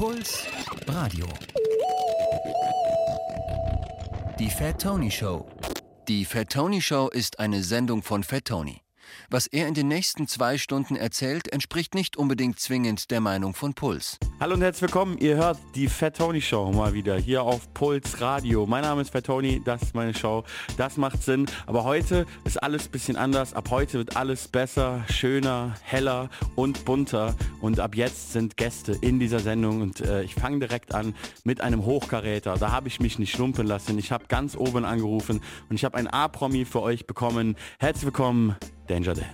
Puls Radio. Die Fat Tony Show. Die Fat Tony Show ist eine Sendung von Fat Tony. Was er in den nächsten zwei Stunden erzählt, entspricht nicht unbedingt zwingend der Meinung von Puls. Hallo und herzlich willkommen. Ihr hört die Fat Tony Show mal wieder hier auf Puls Radio. Mein Name ist Fat Tony, das ist meine Show. Das macht Sinn. Aber heute ist alles ein bisschen anders. Ab heute wird alles besser, schöner, heller und bunter. Und ab jetzt sind Gäste in dieser Sendung. Und äh, ich fange direkt an mit einem Hochkaräter. Da habe ich mich nicht schlumpfen lassen. Ich habe ganz oben angerufen und ich habe ein A-Promi für euch bekommen. Herzlich willkommen, Danger Dan.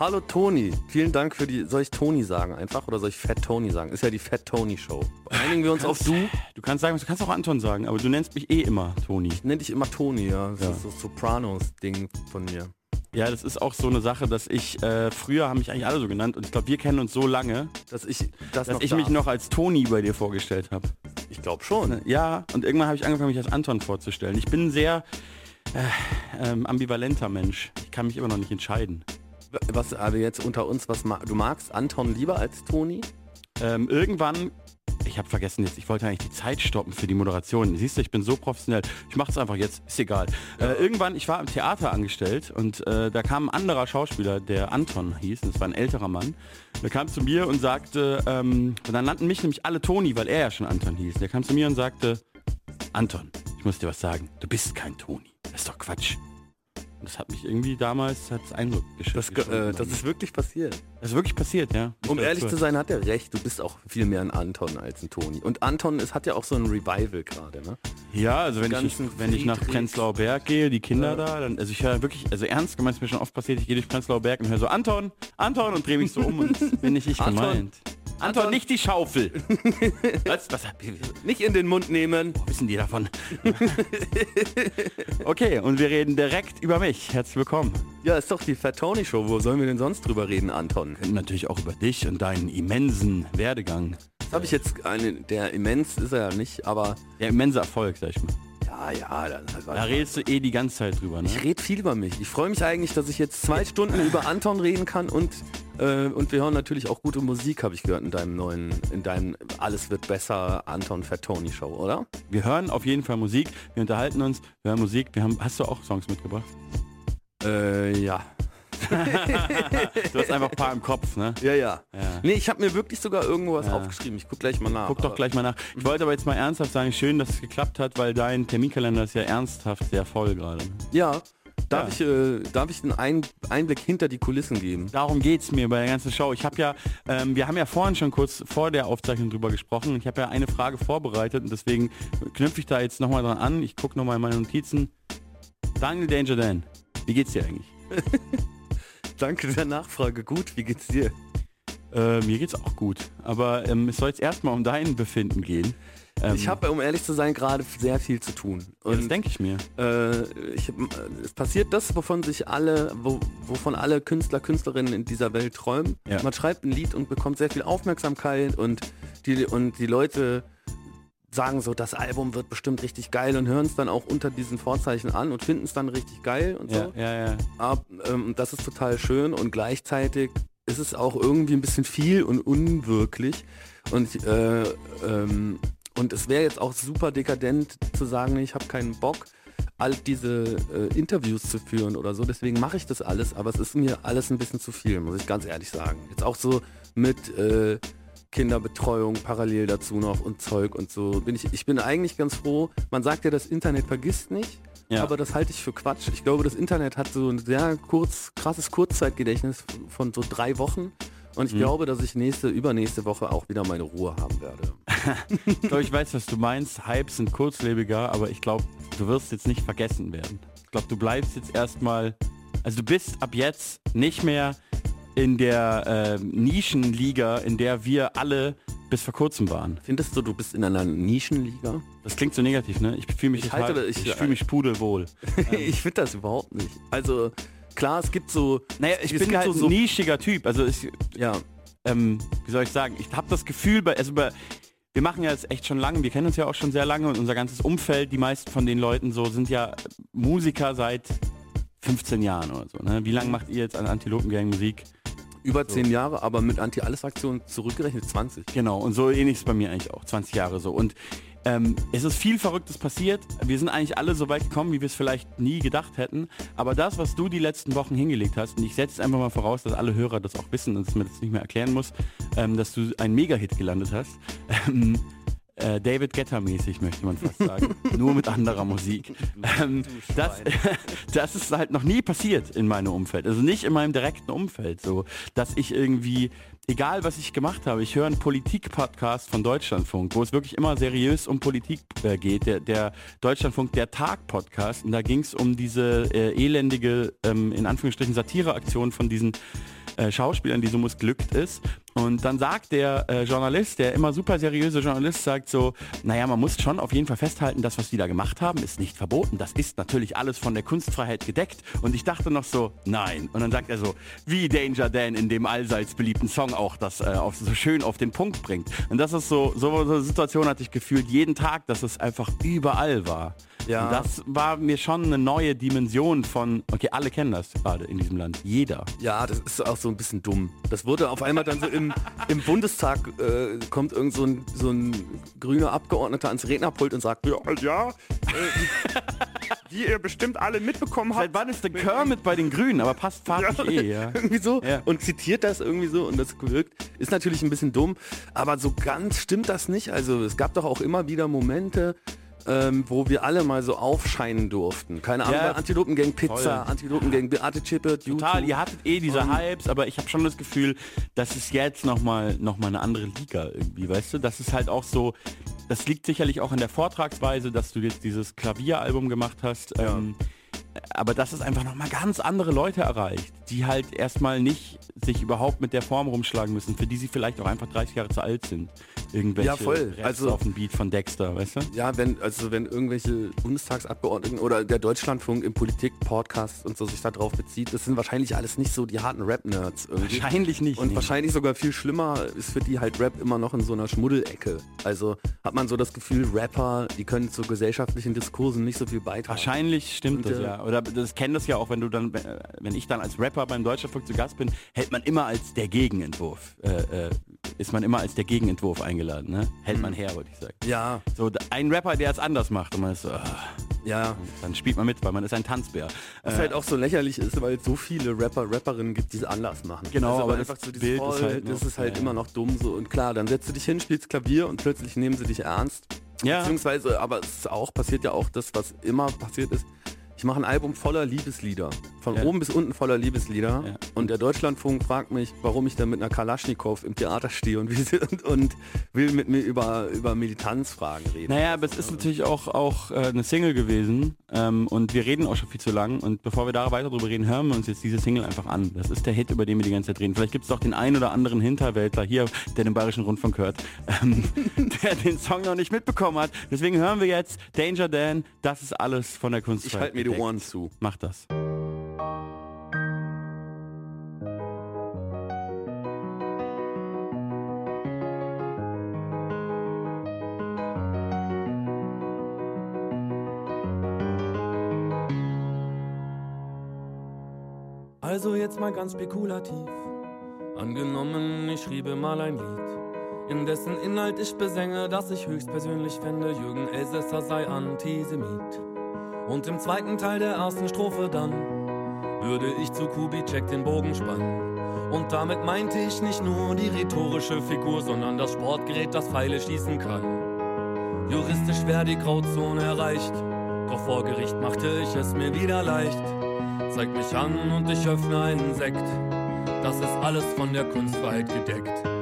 Hallo Toni, vielen Dank für die. Soll ich Toni sagen einfach oder soll ich Fat Tony sagen? Ist ja die Fat Tony Show. Einigen wir uns auf du. Du kannst sagen, du kannst auch Anton sagen, aber du nennst mich eh immer Toni. Ich nenne dich immer Toni, ja. Das Ja. ist so Sopranos-Ding von mir. Ja, das ist auch so eine Sache, dass ich, äh, früher haben mich eigentlich alle so genannt und ich glaube, wir kennen uns so lange, Dass ich das dass ich mich noch als Toni bei dir vorgestellt habe. Ich glaube schon. Ja, und irgendwann habe ich angefangen, mich als Anton vorzustellen. Ich bin sehr äh, ähm, ambivalenter Mensch. Ich kann mich immer noch nicht entscheiden. Was aber jetzt unter uns, was ma du magst Anton lieber als Toni? Ähm, irgendwann, ich habe vergessen jetzt, ich wollte eigentlich die Zeit stoppen für die Moderation. Siehst du, ich bin so professionell. Ich mache es einfach jetzt, ist egal. Äh, irgendwann, ich war im Theater angestellt und äh, da kam ein anderer Schauspieler, der Anton hieß, und das war ein älterer Mann. Der kam zu mir und sagte, ähm, und dann nannten mich nämlich alle Toni, weil er ja schon Anton hieß. Der kam zu mir und sagte, Anton, ich muss dir was sagen, du bist kein Toni. Das ist doch Quatsch. Und das hat mich irgendwie damals als Eindruck gesch Das, äh, das ist wirklich passiert. das ist wirklich passiert, ja. Um ehrlich zu sein, hat er recht. Du bist auch viel mehr ein Anton als ein Toni. Und Anton es hat ja auch so ein Revival gerade, ne? Ja, also wenn ich, wenn ich nach Prenzlauer Berg gehe, die Kinder Ja. da, dann, also ich höre wirklich, also ernst gemeint, ist mir schon oft passiert, ich gehe durch Prenzlauer Berg und höre so Anton, Anton und drehe mich so um und bin nicht ich gemeint. Anton, nicht die Schaufel. was, was Nicht in den Mund nehmen. wissen die davon? okay, und wir reden direkt über mich. Herzlich willkommen. Ja, ist doch die Fat Tony Show. Wo sollen wir denn sonst drüber reden, Anton? Wir können natürlich auch über dich und deinen immensen Werdegang. Das habe ich jetzt eine, der immens ist er ja nicht, aber Der immense Erfolg, sag ich mal. ja, ja, dann, Da redest du eh die ganze Zeit drüber, ne? ich rede viel über mich. Ich freue mich eigentlich, dass ich jetzt zwei Stunden über Anton reden kann und äh, und wir hören natürlich auch gute Musik, habe ich gehört in deinem neuen, in deinem Alles wird besser Anton Fat Tony Show, oder? Wir hören auf jeden Fall Musik, wir unterhalten uns, wir hören Musik. Wir haben, hast du auch Songs mitgebracht? Äh, ja. Du hast einfach ein paar im Kopf, ne? Ja, ja. Ja. Nee, ich habe mir wirklich sogar irgendwo was Ja. aufgeschrieben. Ich guck gleich mal nach. Guck doch gleich mal nach. Ich wollte aber jetzt mal ernsthaft sagen, schön, dass es geklappt hat, weil dein Terminkalender ist ja ernsthaft sehr voll gerade. Ja. Darf ich, äh, darf ich einen Ein Einblick hinter die Kulissen geben? Darum geht's mir bei der ganzen Show. Ich habe ja, ähm, wir haben ja vorhin schon kurz vor der Aufzeichnung drüber gesprochen. Ich habe ja eine Frage vorbereitet und deswegen knüpfe ich da jetzt nochmal dran an. Ich gucke nochmal in meine Notizen. Daniel Danger Dan, wie geht's dir eigentlich? Danke der Nachfrage. Gut, wie geht's dir? Äh, mir geht's auch gut. Aber ähm, es soll jetzt erstmal um dein Befinden gehen. Ähm, Ich habe, um ehrlich zu sein, gerade sehr viel zu tun. ja, das Und denke ich mir. äh, ich, äh, es passiert das, wovon sich alle, wo, wovon alle Künstler, Künstlerinnen in dieser Welt träumen. Ja. Man schreibt ein Lied und bekommt sehr viel Aufmerksamkeit und die, und die Leute sagen so, das Album wird bestimmt richtig geil und hören es dann auch unter diesen Vorzeichen an und finden es dann richtig geil und Ja, so. ja, ja. Ab, ähm, das ist total schön und gleichzeitig ist es auch irgendwie ein bisschen viel und unwirklich. Und, äh, ähm, und es wäre jetzt auch super dekadent zu sagen, ich habe keinen Bock, all diese äh, Interviews zu führen oder so. Deswegen mache ich das alles, aber es ist mir alles ein bisschen zu viel, muss ich ganz ehrlich sagen. Jetzt auch so mit äh, Kinderbetreuung parallel dazu noch und Zeug und so. Bin ich, ich bin eigentlich ganz froh. Man sagt ja, das Internet vergisst nicht. Ja. Aber das halte ich für Quatsch. Ich glaube, das Internet hat so ein sehr kurz, krasses Kurzzeitgedächtnis von so drei Wochen. Und ich glaube, dass ich nächste, übernächste Woche auch wieder meine Ruhe haben werde. Ich glaube, ich weiß, was du meinst. Hypes sind kurzlebiger, aber ich glaube, du wirst jetzt nicht vergessen werden. Ich glaube, du bleibst jetzt erstmal, also du bist ab jetzt nicht mehr in der äh, Nischenliga, in der wir alle bis vor kurzem waren. Findest du, du bist in einer Nischenliga? Das klingt so negativ, ne? Ich fühle mich, Ich total- ich, ich- fühle mich pudelwohl. ich finde das überhaupt nicht. Also klar, es gibt so, Naja, ich bin halt so- so- ein nischiger Typ. Also ich, ja, ähm, wie soll ich sagen, ich habe das Gefühl, bei, also bei, wir machen ja jetzt echt schon lange, wir kennen uns ja auch schon sehr lange und unser ganzes Umfeld, die meisten von den Leuten so sind ja Musiker seit 15 Jahren oder so. Ne? Wie lange macht ihr jetzt an Antilopen Gang Musik? Über zehn Jahre, aber mit Anti-Alles-Aktionen zurückgerechnet 20. Genau, und so ähnlich ist bei mir eigentlich auch, 20 Jahre so. Und ähm, es ist viel Verrücktes passiert. Wir sind eigentlich alle so weit gekommen, wie wir es vielleicht nie gedacht hätten. Aber das, was du die letzten Wochen hingelegt hast, und ich setze einfach mal voraus, dass alle Hörer das auch wissen und dass man das nicht mehr erklären muss, ähm, dass du einen Mega-Hit gelandet hast. Ähm, äh, David Guetta mäßig möchte man fast sagen, nur mit anderer Musik. Ähm, das, das ist halt noch nie passiert in meinem Umfeld, also nicht in meinem direkten Umfeld, so, dass ich irgendwie, egal was ich gemacht habe, ich höre einen Politik-Podcast von Deutschlandfunk, wo es wirklich immer seriös um Politik äh, geht, der, der Deutschlandfunk, der Tag-Podcast, und da ging es um diese äh, elendige, ähm, in Anführungsstrichen, Satireaktion von diesen äh, Schauspielern, die so missglückt ist. Und dann sagt der äh, Journalist, der immer super seriöse Journalist, sagt so, naja, man muss schon auf jeden Fall festhalten, das, was die da gemacht haben, ist nicht verboten. Das ist natürlich alles von der Kunstfreiheit gedeckt. Und ich dachte noch so, nein. Und dann sagt er so, wie Danger Dan in dem allseits beliebten Song auch das äh, auf, so schön auf den Punkt bringt. Und das ist so, so eine Situation hatte ich gefühlt jeden Tag, dass es einfach überall war. Ja. Und das war mir schon eine neue Dimension von, okay, alle kennen das gerade in diesem Land. Jeder. Ja, das ist auch so ein bisschen dumm. Das wurde auf einmal dann so im, im Bundestag, äh, kommt irgend so ein, so ein grüner Abgeordneter ans Rednerpult und sagt, ja, Ja, äh, wie ihr bestimmt alle mitbekommen habt. Seit wann ist der Kermit bei den Grünen? Aber passt farblich Ja, eh, ja. irgendwie so Ja. und zitiert das irgendwie so und das wirkt. Ist natürlich ein bisschen dumm, aber so ganz stimmt das nicht. Also es gab doch auch immer wieder Momente, ähm, wo wir alle mal so aufscheinen durften. Keine Ahnung, Ja, Antilopen Pizza, voll. Antilopen gegen Beate Chippert, Total, ihr hattet eh diese Und- Hypes, aber ich habe schon das Gefühl, das ist jetzt nochmal noch mal eine andere Liga irgendwie, weißt du? Das ist halt auch so, das liegt sicherlich auch in der Vortragsweise, dass du jetzt dieses Klavieralbum gemacht hast. Ähm, aber dass es einfach nochmal ganz andere Leute erreicht, die halt erstmal nicht sich überhaupt mit der Form rumschlagen müssen, für die sie vielleicht auch einfach 30 Jahre zu alt sind. Irgendwelche Ja, voll. Also- auf dem Beat von Dexter, weißt du? Ja, wenn, also wenn irgendwelche Bundestagsabgeordneten oder der Deutschlandfunk im Politik-Podcast und so sich da drauf bezieht, das sind wahrscheinlich alles nicht so die harten Rap-Nerds irgendwie. Wahrscheinlich nicht. Und nee. wahrscheinlich sogar viel schlimmer ist für die halt Rap immer noch in so einer Schmuddelecke. Also hat man so das Gefühl, Rapper, die können zu gesellschaftlichen Diskursen nicht so viel beitragen. Wahrscheinlich stimmt Und, das ja. Oder das kennt das ja auch, wenn du dann, wenn ich dann als Rapper beim Deutschlandfunk zu Gast bin, hält man immer als der Gegenentwurf. Äh, äh, ist man immer als der Gegenentwurf eingeladen, ne? Hält man her, wollte ich sagen. Ja, So, ein Rapper, der es anders macht und man ist so, ah, ja. dann spielt man mit, weil man ist ein Tanzbär. Was Äh, halt auch so lächerlich ist, weil es so viele Rapper, Rapperinnen gibt, die es anders machen. Genau, also, aber einfach so dieses Bild ist halt das ist halt ja, immer noch dumm so. Und klar, dann setzt du dich hin, spielst Klavier und plötzlich nehmen sie dich ernst. Ja. Beziehungsweise, aber es ist auch, passiert ja auch das, was immer passiert ist. Ich mache ein Album voller Liebeslieder. Von Ja. oben bis unten voller Liebeslieder. Ja. Und der Deutschlandfunk fragt mich, warum ich da mit einer Kalaschnikow im Theater stehe und, und, und will mit mir über, über Militanzfragen reden. Naja, aber es ist natürlich auch, auch äh, eine Single gewesen ähm, und wir reden auch schon viel zu lang und bevor wir da weiter drüber reden, hören wir uns jetzt diese Single einfach an. Das ist der Hit, über den wir die ganze Zeit reden. Vielleicht gibt es doch den einen oder anderen Hinterwäldler hier, der den Bayerischen Rundfunk hört, ähm, der den Song noch nicht mitbekommen hat. Deswegen hören wir jetzt Danger Dan, das ist alles von der Kunst. Ich halte mir die Ohren zu. Mach das. Also jetzt mal ganz spekulativ. Angenommen, ich schriebe mal ein Lied, in dessen Inhalt ich besänge, dass ich höchstpersönlich fände, Jürgen Elsässer sei Antisemit. Und im zweiten Teil der ersten Strophe dann würde ich zu Kubitschek den Bogen spannen. Und damit meinte ich nicht nur die rhetorische Figur, sondern das Sportgerät, das Pfeile schießen kann. Juristisch wäre die Grauzone erreicht, doch vor Gericht machte ich es mir wieder leicht. Zeig mich an und ich öffne einen Sekt. Das ist alles von der Kunstfreiheit gedeckt.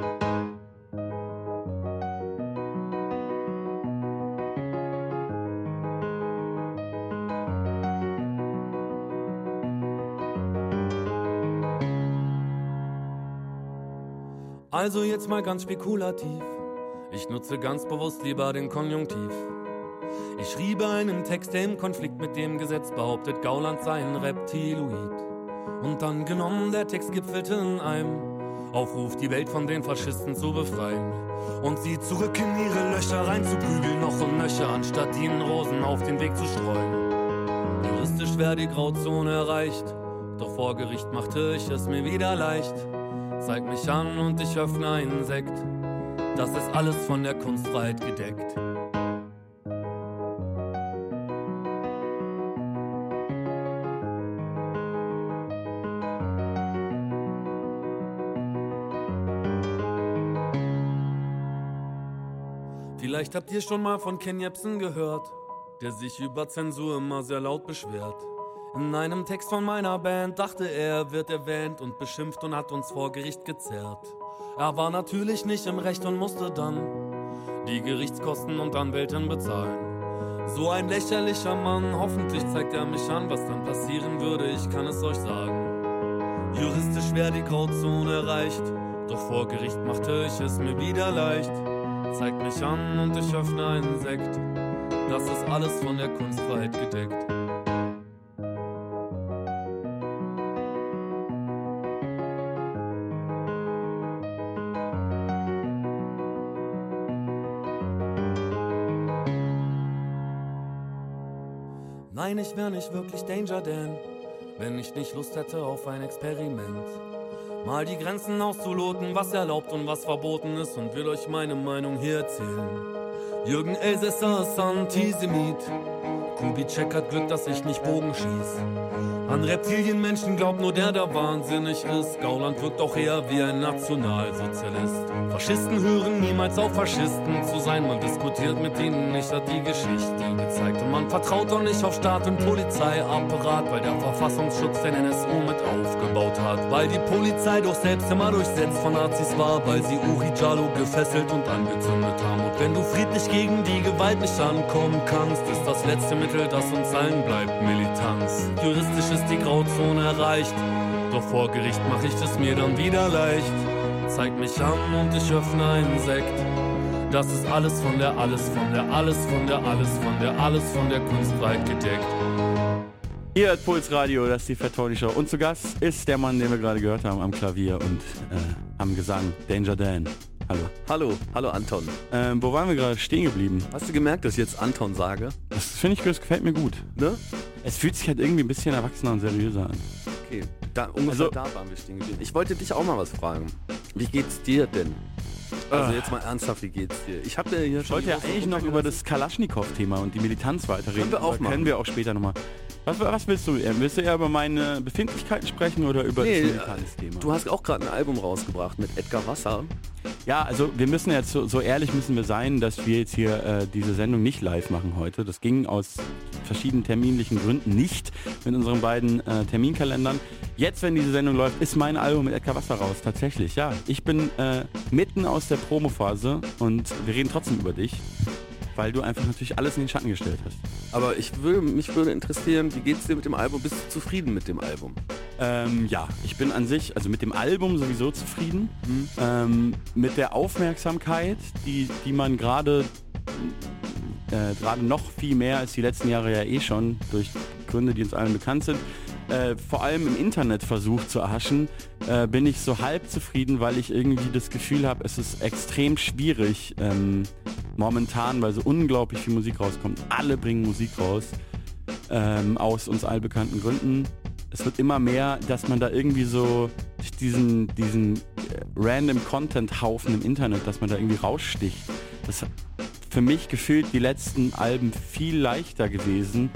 Also jetzt mal ganz spekulativ. Ich nutze ganz bewusst lieber den Konjunktiv. Ich schriebe einen Text, der im Konflikt mit dem Gesetz behauptet, Gauland sei ein Reptiloid. Und dann genommen, der Text gipfelte in einem Aufruf, die Welt von den Faschisten zu befreien. Und sie zurück in ihre Löcher reinzuprügeln, noch und nöcher, anstatt ihnen Rosen auf den Weg zu streuen. Juristisch wäre die Grauzone erreicht, doch vor Gericht machte ich es mir wieder leicht. Zeig mich an und ich öffne einen Sekt. Das ist alles von der Kunstfreiheit gedeckt. Vielleicht habt ihr schon mal von Ken Jebsen gehört, der sich über Zensur immer sehr laut beschwert. In einem Text von meiner Band dachte er, wird erwähnt und beschimpft und hat uns vor Gericht gezerrt. Er war natürlich nicht im Recht und musste dann die Gerichtskosten und Anwältin bezahlen. So ein lächerlicher Mann, hoffentlich zeigt er mich an, was dann passieren würde, ich kann es euch sagen. Juristisch wäre die Grauzone erreicht, doch vor Gericht machte ich es mir wieder leicht. Zeigt mich an und ich öffne einen Sekt, das ist alles von der Kunstfreiheit gedeckt. Nein, ich wär nicht wirklich Danger Dan, wenn ich nicht Lust hätte auf ein Experiment. Mal die Grenzen auszuloten, was erlaubt und was verboten ist und will euch meine Meinung hier erzählen. Jürgen Elsässer ist Antisemit. Kubitschek hat Glück, dass ich nicht Bogen schieß. An Reptilienmenschen glaubt nur der, der wahnsinnig ist. Gauland wirkt auch eher wie ein Nationalsozialist. Faschisten hören niemals auf, Faschisten zu sein. Man diskutiert mit ihnen nicht, hat die Geschichte gezeigt. Und man vertraut auch nicht auf Staat und Polizeiapparat, weil der Verfassungsschutz den NSU mit aufgebaut hat. Weil die Polizei doch selbst immer durchsetzt von Nazis war, weil sie Uri Jalo gefesselt und angezündet haben. Und wenn du friedlich gegen die Gewalt nicht ankommen kannst, ist das letzte Mittel, das uns allen bleibt, Militanz. Juristisch ist die Grauzone erreicht, doch vor Gericht mach ich es mir dann wieder leicht. Zeig mich an und ich öffne einen Sekt. Das ist alles von der, alles von der, alles von der, alles von der, alles von der Kunstfreiheit gedeckt. Ihr hört Puls Radio, das ist die Fat Tony Show. Und zu Gast ist der Mann, den wir gerade gehört haben am Klavier und äh, am Gesang, Danger Dan. Hallo. Hallo, hallo Anton. Ähm, wo waren wir gerade stehen geblieben? Hast du gemerkt, dass ich jetzt Anton sage? Das finde ich, das gefällt mir gut. Ne? Es fühlt sich halt irgendwie ein bisschen erwachsener und seriöser an. Okay, da, ungefähr Also- da waren wir stehen geblieben. Ich wollte dich auch mal was fragen. Wie geht's dir denn? Also Ah. jetzt mal ernsthaft, wie geht's dir? Ich habe ja hier Ich wollte ja eigentlich noch über das Kalaschnikow-Thema und die Militanz weiterreden. Können wir auch machen. Können wir auch später nochmal. Was, was willst du eher? Willst du eher über meine Befindlichkeiten sprechen oder über Nee, das Militanz-Thema? Du hast auch gerade ein Album rausgebracht mit Edgar Wasser. Ja, also wir müssen jetzt so, so ehrlich müssen wir sein, dass wir jetzt hier äh, diese Sendung nicht live machen heute. Das ging aus verschiedenen terminlichen Gründen nicht mit unseren beiden äh, Terminkalendern. Jetzt, wenn diese Sendung läuft, ist mein Album mit Edgar Wasser raus. Tatsächlich, ja. Ich bin äh, mitten aus der Promophase und wir reden trotzdem über dich, weil du einfach natürlich alles in den Schatten gestellt hast. Aber ich würde, mich würde interessieren, wie geht's dir mit dem Album? Bist du zufrieden mit dem Album? Ähm, ja, ich bin an sich, also mit dem Album sowieso zufrieden. Ähm, mit der Aufmerksamkeit, die, die man gerade äh, gerade noch viel mehr als die letzten Jahre ja eh schon, durch Gründe, die uns allen bekannt sind, äh, vor allem im Internet versucht zu erhaschen, äh, bin ich so halb zufrieden, weil ich irgendwie das Gefühl habe, es ist extrem schwierig ähm, momentan, weil so unglaublich viel Musik rauskommt. Alle bringen Musik raus, ähm, aus uns allbekannten Gründen. Es wird immer mehr, dass man da irgendwie so diesen, diesen äh, random Content-Haufen im Internet, dass man da irgendwie raussticht. Das hat für mich gefühlt die letzten Alben viel leichter gewesen.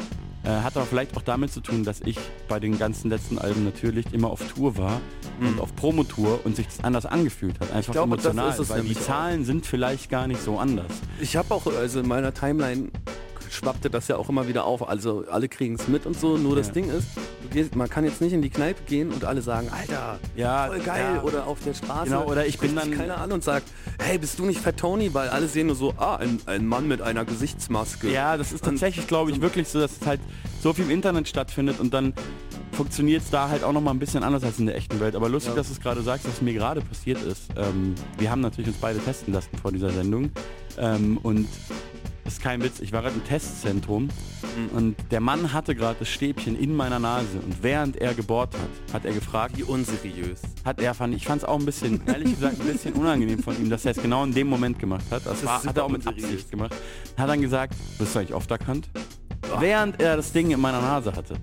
Äh, hat aber vielleicht auch damit zu tun, dass ich bei den ganzen letzten Alben natürlich immer auf Tour war und auf Promotour und sich das anders angefühlt hat. Einfach glaube, das emotional, ist es weil die nämlich auch. Zahlen sind vielleicht gar nicht so anders. Ich habe auch, also in meiner Timeline schwappte das ja auch immer wieder auf. Also alle kriegen es mit und so. Nur das Ja. Ding ist, gehst, man kann jetzt nicht in die Kneipe gehen und alle sagen, Alter, Ja, voll geil. ja. Oder auf der Straße. Genau, oder ich bin dann- keiner an und sagt, hey, bist du nicht Fat Tony? Weil alle sehen nur so, ah, ein, ein Mann mit einer Gesichtsmaske. Ja, das ist tatsächlich, glaube ich, wirklich so, dass es halt so viel im Internet stattfindet und dann funktioniert es da halt auch nochmal ein bisschen anders als in der echten Welt. Aber lustig, Ja. dass du es gerade sagst, was mir gerade passiert ist. Ähm, wir haben natürlich uns beide testen lassen vor dieser Sendung. Ähm, und das ist kein Witz, ich war gerade im Testzentrum und der Mann hatte gerade das Stäbchen in meiner Nase und während er gebohrt hat, hat er gefragt, Wie unseriös. hat er fand ich fand es auch ein bisschen ehrlich gesagt ein bisschen unangenehm von ihm, dass er es genau in dem Moment gemacht hat. Das, ist war, hat er auch mit. Absicht gemacht. Hat dann gesagt, bist du eigentlich oft erkannt? Während er das Ding in meiner Nase hatte.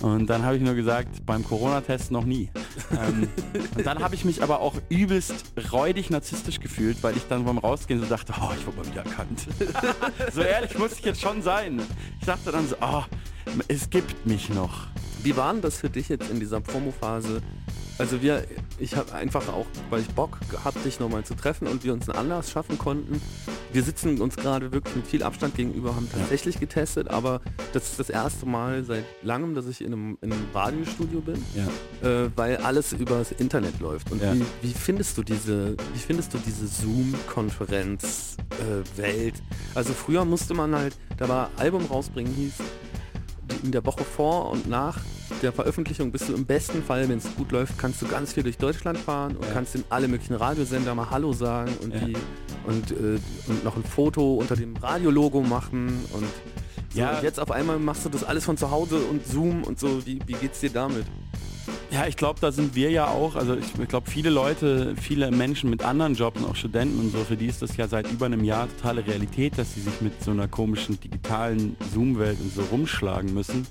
Und dann habe ich nur gesagt, beim Corona-Test noch nie. ähm, und dann habe ich mich aber auch übelst räudig narzisstisch gefühlt, weil ich dann beim Rausgehen so dachte, oh, ich wurde mal wieder erkannt. so ehrlich muss ich jetzt schon sein. Ich dachte dann so, oh, es gibt mich noch. Wie war denn das für dich jetzt in dieser Promophase? Also wir, ich habe einfach auch, weil ich Bock gehabt, dich nochmal zu treffen und wir uns einen Anlass schaffen konnten. Wir sitzen uns gerade wirklich mit viel Abstand gegenüber, haben tatsächlich getestet, aber das ist das erste Mal seit langem, dass ich in einem, in einem Radiostudio bin, Ja. äh, weil alles übers Internet läuft. Und Ja. wie, wie findest du diese, wie findest du diese Zoom-Konferenz-Welt? also früher musste man halt, da war Album rausbringen hieß, in der Woche vor und nach der Veröffentlichung bist du im besten Fall, wenn es gut läuft, kannst du ganz viel durch Deutschland fahren und Ja. kannst in alle möglichen Radiosender mal Hallo sagen und, Ja. die, und, äh, und noch ein Foto unter dem Radiologo machen und so, Ja. und jetzt auf einmal machst du das alles von zu Hause und Zoom und so. Wie, wie geht's dir damit? Ja, ich glaube, da sind wir ja auch, also ich, ich glaube, viele Leute, viele Menschen mit anderen Jobs und auch Studenten und so, für die ist das ja seit über einem Jahr totale Realität, dass sie sich mit so einer komischen digitalen Zoom-Welt und so rumschlagen müssen.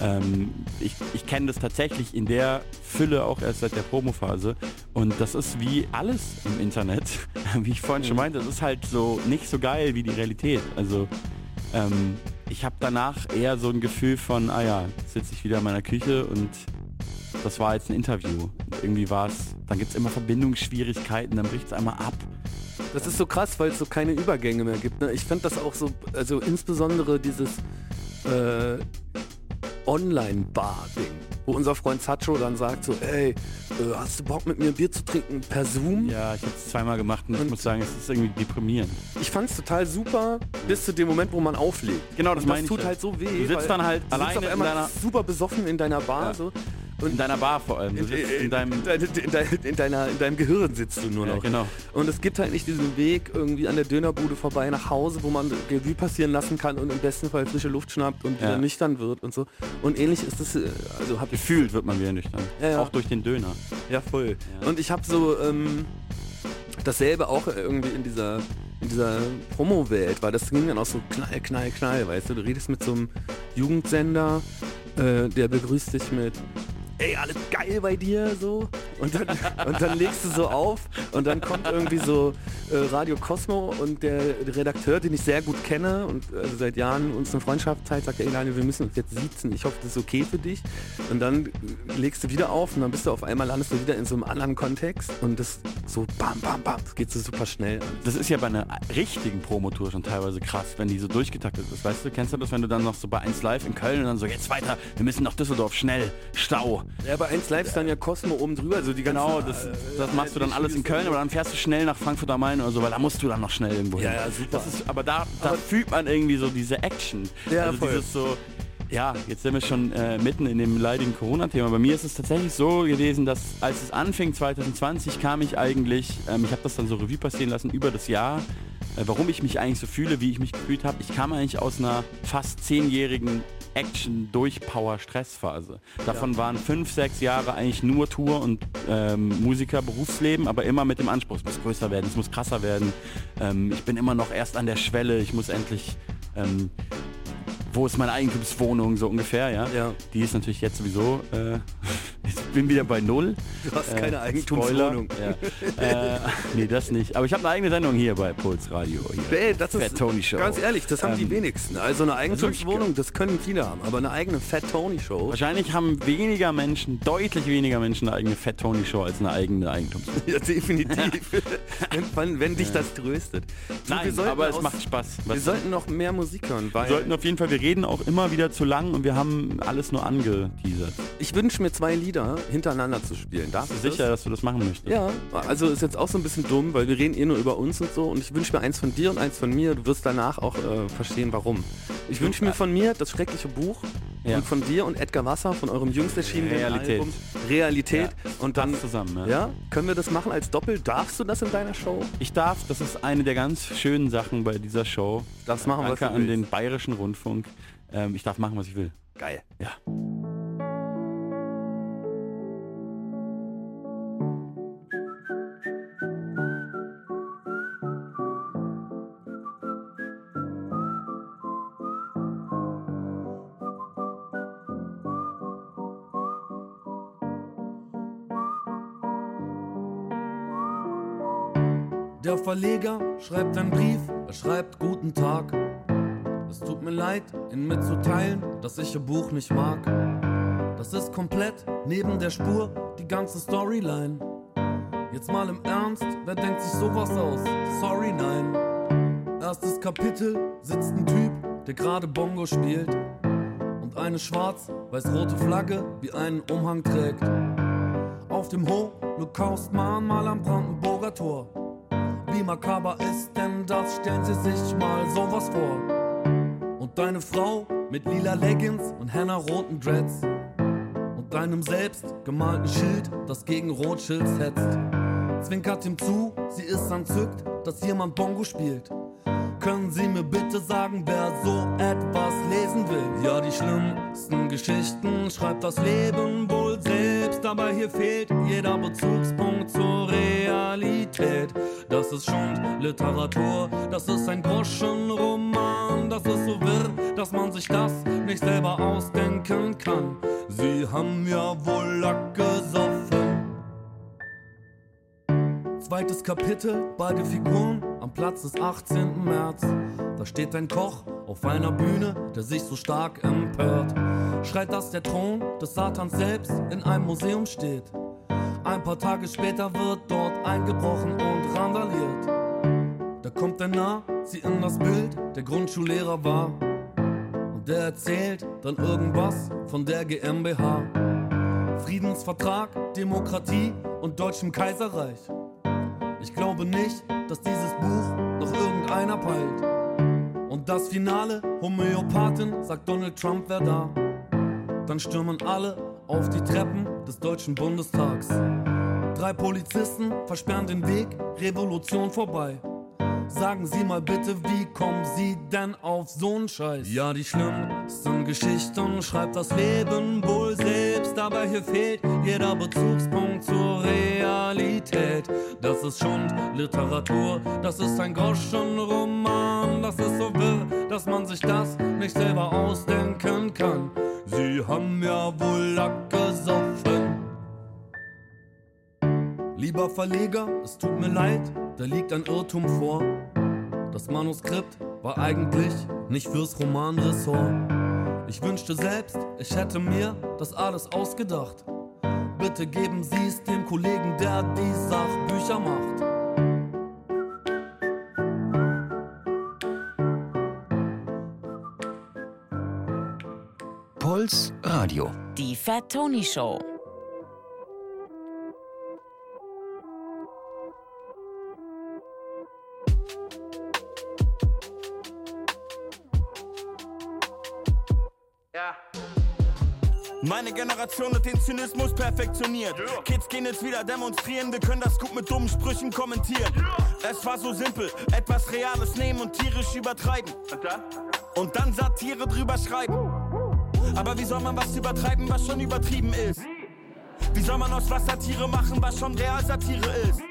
Ähm, ich ich kenne das tatsächlich in der Fülle auch erst seit der Promophase und das ist wie alles im Internet, wie ich vorhin schon meinte, das ist halt so nicht so geil wie die Realität. Also ähm, ich habe danach eher so ein Gefühl von, ah ja, jetzt sitze ich wieder in meiner Küche und das war jetzt ein Interview. Und irgendwie war es, dann gibt es immer Verbindungsschwierigkeiten, dann bricht es einmal ab. Das ist so krass, weil es so keine Übergänge mehr gibt. Ne? Ich fand das auch so, also insbesondere dieses äh, Online-Bar-Ding, wo unser Freund Sacho dann sagt so, ey, äh, hast du Bock mit mir ein Bier zu trinken per Zoom? Ja, ich habe es zweimal gemacht und, ich Und- muss sagen, es ist irgendwie deprimierend. Ich fand es total super, bis zu dem Moment, wo man auflegt. Genau, das Und meine das ich tut halt so weh. Du sitzt dann halt alleine in deiner- super besoffen in deiner Bar Ja. so. In deiner Bar vor allem. Du sitzt in deinem... in, dein- in, dein- in, deiner, in deinem Gehirn sitzt du nur Ja, noch. genau. Und es gibt halt nicht diesen Weg irgendwie an der Dönerbude vorbei nach Hause, wo man Revue passieren lassen kann und im besten Fall frische Luft schnappt und wieder Ja. nüchtern wird und so. Und ähnlich ist es, äh, also hab ich Gefühlt wird man wieder nüchtern. Ja, ja. Auch durch den Döner. ja voll. Ja. Und ich habe so ähm, dasselbe auch irgendwie in dieser in dieser Promo-Welt, weil das ging dann auch so knall, knall, knall, weißt du, du redest mit so einem Jugendsender, äh, der begrüßt dich mit ey, alles geil bei dir, so. Und dann, und dann legst du so auf und dann kommt irgendwie so äh, Radio Cosmo und der Redakteur, den ich sehr gut kenne und also seit Jahren uns eine Freundschaft zeigt, sagt, ey Daniel, wir müssen uns jetzt siezen. Ich hoffe, das ist okay für dich. Und dann legst du wieder auf und dann bist du auf einmal, landest du wieder in so einem anderen Kontext und das so bam, bam, bam, das geht so super schnell. Das ist ja bei einer richtigen Promotour schon teilweise krass, wenn die so durchgetaktet ist. Weißt du, kennst du das, wenn du dann noch so bei 1 Live in Köln und dann so, jetzt weiter, wir müssen nach Düsseldorf, schnell, Stau. Ja, bei 1 Live ist dann ja Cosmo oben drüber, also die Genau, das, das machst du dann alles in Köln, aber dann fährst du schnell nach Frankfurt am Main oder so, weil da musst du dann noch schnell irgendwo hin. Ja, ja, super. Das ist, aber da, da fühlt man irgendwie so diese Action. Ja, also voll. dieses so, ja, jetzt sind wir schon äh, mitten in dem leidigen Corona-Thema. Bei mir ist es tatsächlich so gewesen, dass als es anfing 2020 kam ich eigentlich, ähm, ich habe das dann so Revue passieren lassen über das Jahr, äh, warum ich mich eigentlich so fühle, wie ich mich gefühlt habe. Ich kam eigentlich aus einer fast zehnjährigen Action-Durchpower-Stressphase. Davon waren fünf, sechs Jahre eigentlich nur Tour und ähm, Musiker-Berufsleben, aber immer mit dem Anspruch, es muss größer werden, es muss krasser werden. Ähm, ich bin immer noch erst an der Schwelle, ich muss endlich... Ähm, wo ist meine Eigentumswohnung, so ungefähr, ja? Ja. Die ist natürlich jetzt sowieso, äh, bin wieder bei Null. Du hast Äh, keine Eigentumswohnung. Spoiler. Ja. äh, nee, das nicht. Aber ich habe eine eigene Sendung hier bei Puls Radio. Hier. Ey, das ist Fat Tony Show. ganz ehrlich, das haben die Ähm, wenigsten. Also eine Eigentumswohnung, das können viele haben, aber eine eigene Fat Tony Show. Wahrscheinlich haben weniger Menschen, deutlich weniger Menschen eine eigene Fat Tony Show als eine eigene Eigentumswohnung. Ja, definitiv. wenn, wenn, dich das tröstet. Du, Nein, aber es aus- macht Spaß. Wir Was- sollten noch mehr Musik hören, wir sollten auf jeden Fall, wir reden auch immer wieder zu lang und wir haben alles nur angeteasert. ich wünsche mir zwei Lieder hintereinander zu spielen. Darf Bist du sicher, dass du das machen möchtest? Ja, also ist jetzt auch so ein bisschen dumm, weil wir reden eh nur über uns und so und ich wünsche mir eins von dir und eins von mir. Du wirst danach auch äh, verstehen, warum. Ich wünsche mir von mir das schreckliche Buch Ja. und von dir und Edgar Wasser von eurem jüngst erschienenen Realität. Album Realität. Und dann, Passt zusammen, ja. ja, können wir das machen als Doppel? Darfst du das in deiner Show? Ich darf, das ist eine der ganz schönen Sachen bei dieser Show. Das machen, was Danke an willst. den Bayerischen Rundfunk. Ähm, ich darf machen, was ich will. Geil. Ja. Verleger schreibt einen Brief, er schreibt guten Tag. Es tut mir leid, Ihnen mitzuteilen, dass ich Ihr Buch nicht mag. Das ist komplett neben der Spur, die ganze Storyline. Jetzt mal im Ernst, wer denkt sich sowas aus? Sorry, nein. Erstes Kapitel sitzt ein Typ, der gerade Bongo spielt und eine schwarz-weiß-rote Flagge wie einen Umhang trägt. Auf dem Holocaust Mahnmal am Brandenburger Tor. Wie makaber ist denn das? Stellen Sie sich mal sowas vor. Und deine Frau mit lila Leggings und henna-roten Dreads. Und deinem selbst gemalten Schild, das gegen Rothschild hetzt. Zwinkert ihm zu, sie ist entzückt, dass jemand Bongo spielt. Können Sie mir bitte sagen, wer so etwas lesen will? Ja, die schlimmsten Geschichten schreibt das Leben wohl selbst, aber hier fehlt jeder Bezugspunkt zur Realität. Das ist schon Literatur, das ist ein Groschenroman, das ist so wirr, dass man sich das nicht selber ausdenken kann. Sie haben ja wohl Lack gesoffen. Zweites Kapitel, beide Figuren am Platz des 18. März. Da steht ein Koch auf einer Bühne, der sich so stark empört. Schreit, dass der Thron des Satans selbst in einem Museum steht. Ein paar Tage später wird dort eingebrochen und randaliert. Da kommt er nah, sie in das Bild, der Grundschullehrer war. Und der erzählt dann irgendwas von der GmbH. Friedensvertrag, Demokratie und Deutschem Kaiserreich. Ich glaube nicht, dass dieses Buch noch irgendeiner peilt. Und das Finale, Homöopathin, sagt Donald Trump, wer da? Dann stürmen alle auf die Treppen des Deutschen Bundestags. Drei Polizisten versperren den Weg, Revolution vorbei. Sagen Sie mal bitte, wie kommen Sie denn auf so'n Scheiß? Ja, die schlimmsten Geschichten schreibt das Leben wohl selbst, aber hier fehlt jeder Bezugspunkt zur Realität. Das ist schon Literatur, das ist ein Groschenroman, das ist so wirr, dass man sich das nicht selber ausdenken kann. Sie haben ja wohl Lack gesoffen. Lieber Verleger, es tut mir leid, da liegt ein Irrtum vor. Das Manuskript war eigentlich nicht fürs Romanressort. Ich wünschte selbst, ich hätte mir das alles ausgedacht. Bitte geben Sie es dem Kollegen, der die Sachbücher macht. Puls Radio. Die Fat Tony Show. Meine Generation hat den Zynismus perfektioniert. Kids gehen jetzt wieder demonstrieren, wir können das gut mit dummen Sprüchen kommentieren. Es war so simpel, etwas Reales nehmen und tierisch übertreiben. Und dann? Und dann Satire drüber schreiben. Aber wie soll man was übertreiben, was schon übertrieben ist? Wie soll man aus was Satire machen, was schon Realsatire ist?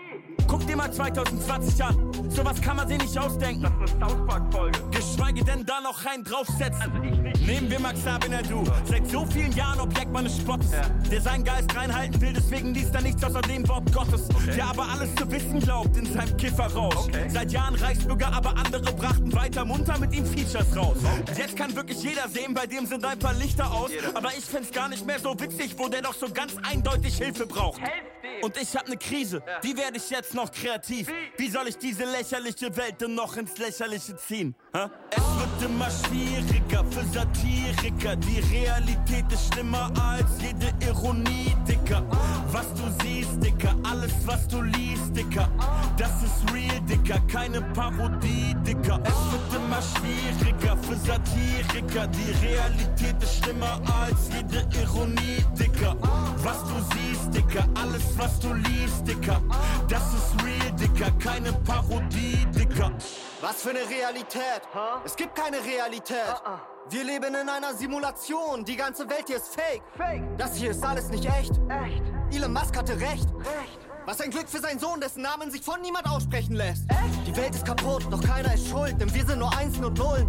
Guck dir mal 2020 an. Sowas kann man sich nicht ausdenken. Das ist eine. Geschweige denn da noch rein draufsetzen. Also. Nehmen wir Max Sabiner, du. Seit so vielen Jahren Objekt meines Spottes. Ja. Der seinen Geist reinhalten will, deswegen liest er nichts außer dem Wort Gottes. Okay. Der aber alles zu wissen glaubt in seinem Kifferrausch. Okay. Seit Jahren Reichsbürger, aber andere brachten weiter munter mit ihm Features raus. Okay. Jetzt kann wirklich jeder sehen, bei dem sind ein paar Lichter aus. Jeder. Aber ich find's gar nicht mehr so witzig, wo der doch so ganz eindeutig Hilfe braucht. Und ich hab ne Krise, ja. wie werde ich jetzt noch kreativ? Wie? soll ich diese lächerliche Welt denn noch ins Lächerliche ziehen? Ha? Es wird immer schwieriger für Satiriker. Die Realität ist schlimmer als jede Ironie, Dicker. Was du siehst, Dicker, alles was du liest, Dicker. Das ist real, Dicker, keine Parodie, Dicker. Es wird immer schwieriger für Satiriker. Die Realität ist schlimmer als jede Ironie, Dicker. Was du siehst, Dicker, alles was du liest, Dicker. Das ist real, Dicker, keine Parodie, Dicker. Was für eine Realität? Huh? Es gibt keine Realität. Uh -uh. Wir leben in einer Simulation. Die ganze Welt hier ist fake. Fake. Das hier ist alles nicht echt. Echt. Elon Musk hatte recht. Recht. Was ein Glück für seinen Sohn, dessen Namen sich von niemand aussprechen lässt. Echt? Die Welt ist kaputt, doch keiner ist schuld, denn wir sind nur Einsen und Nullen.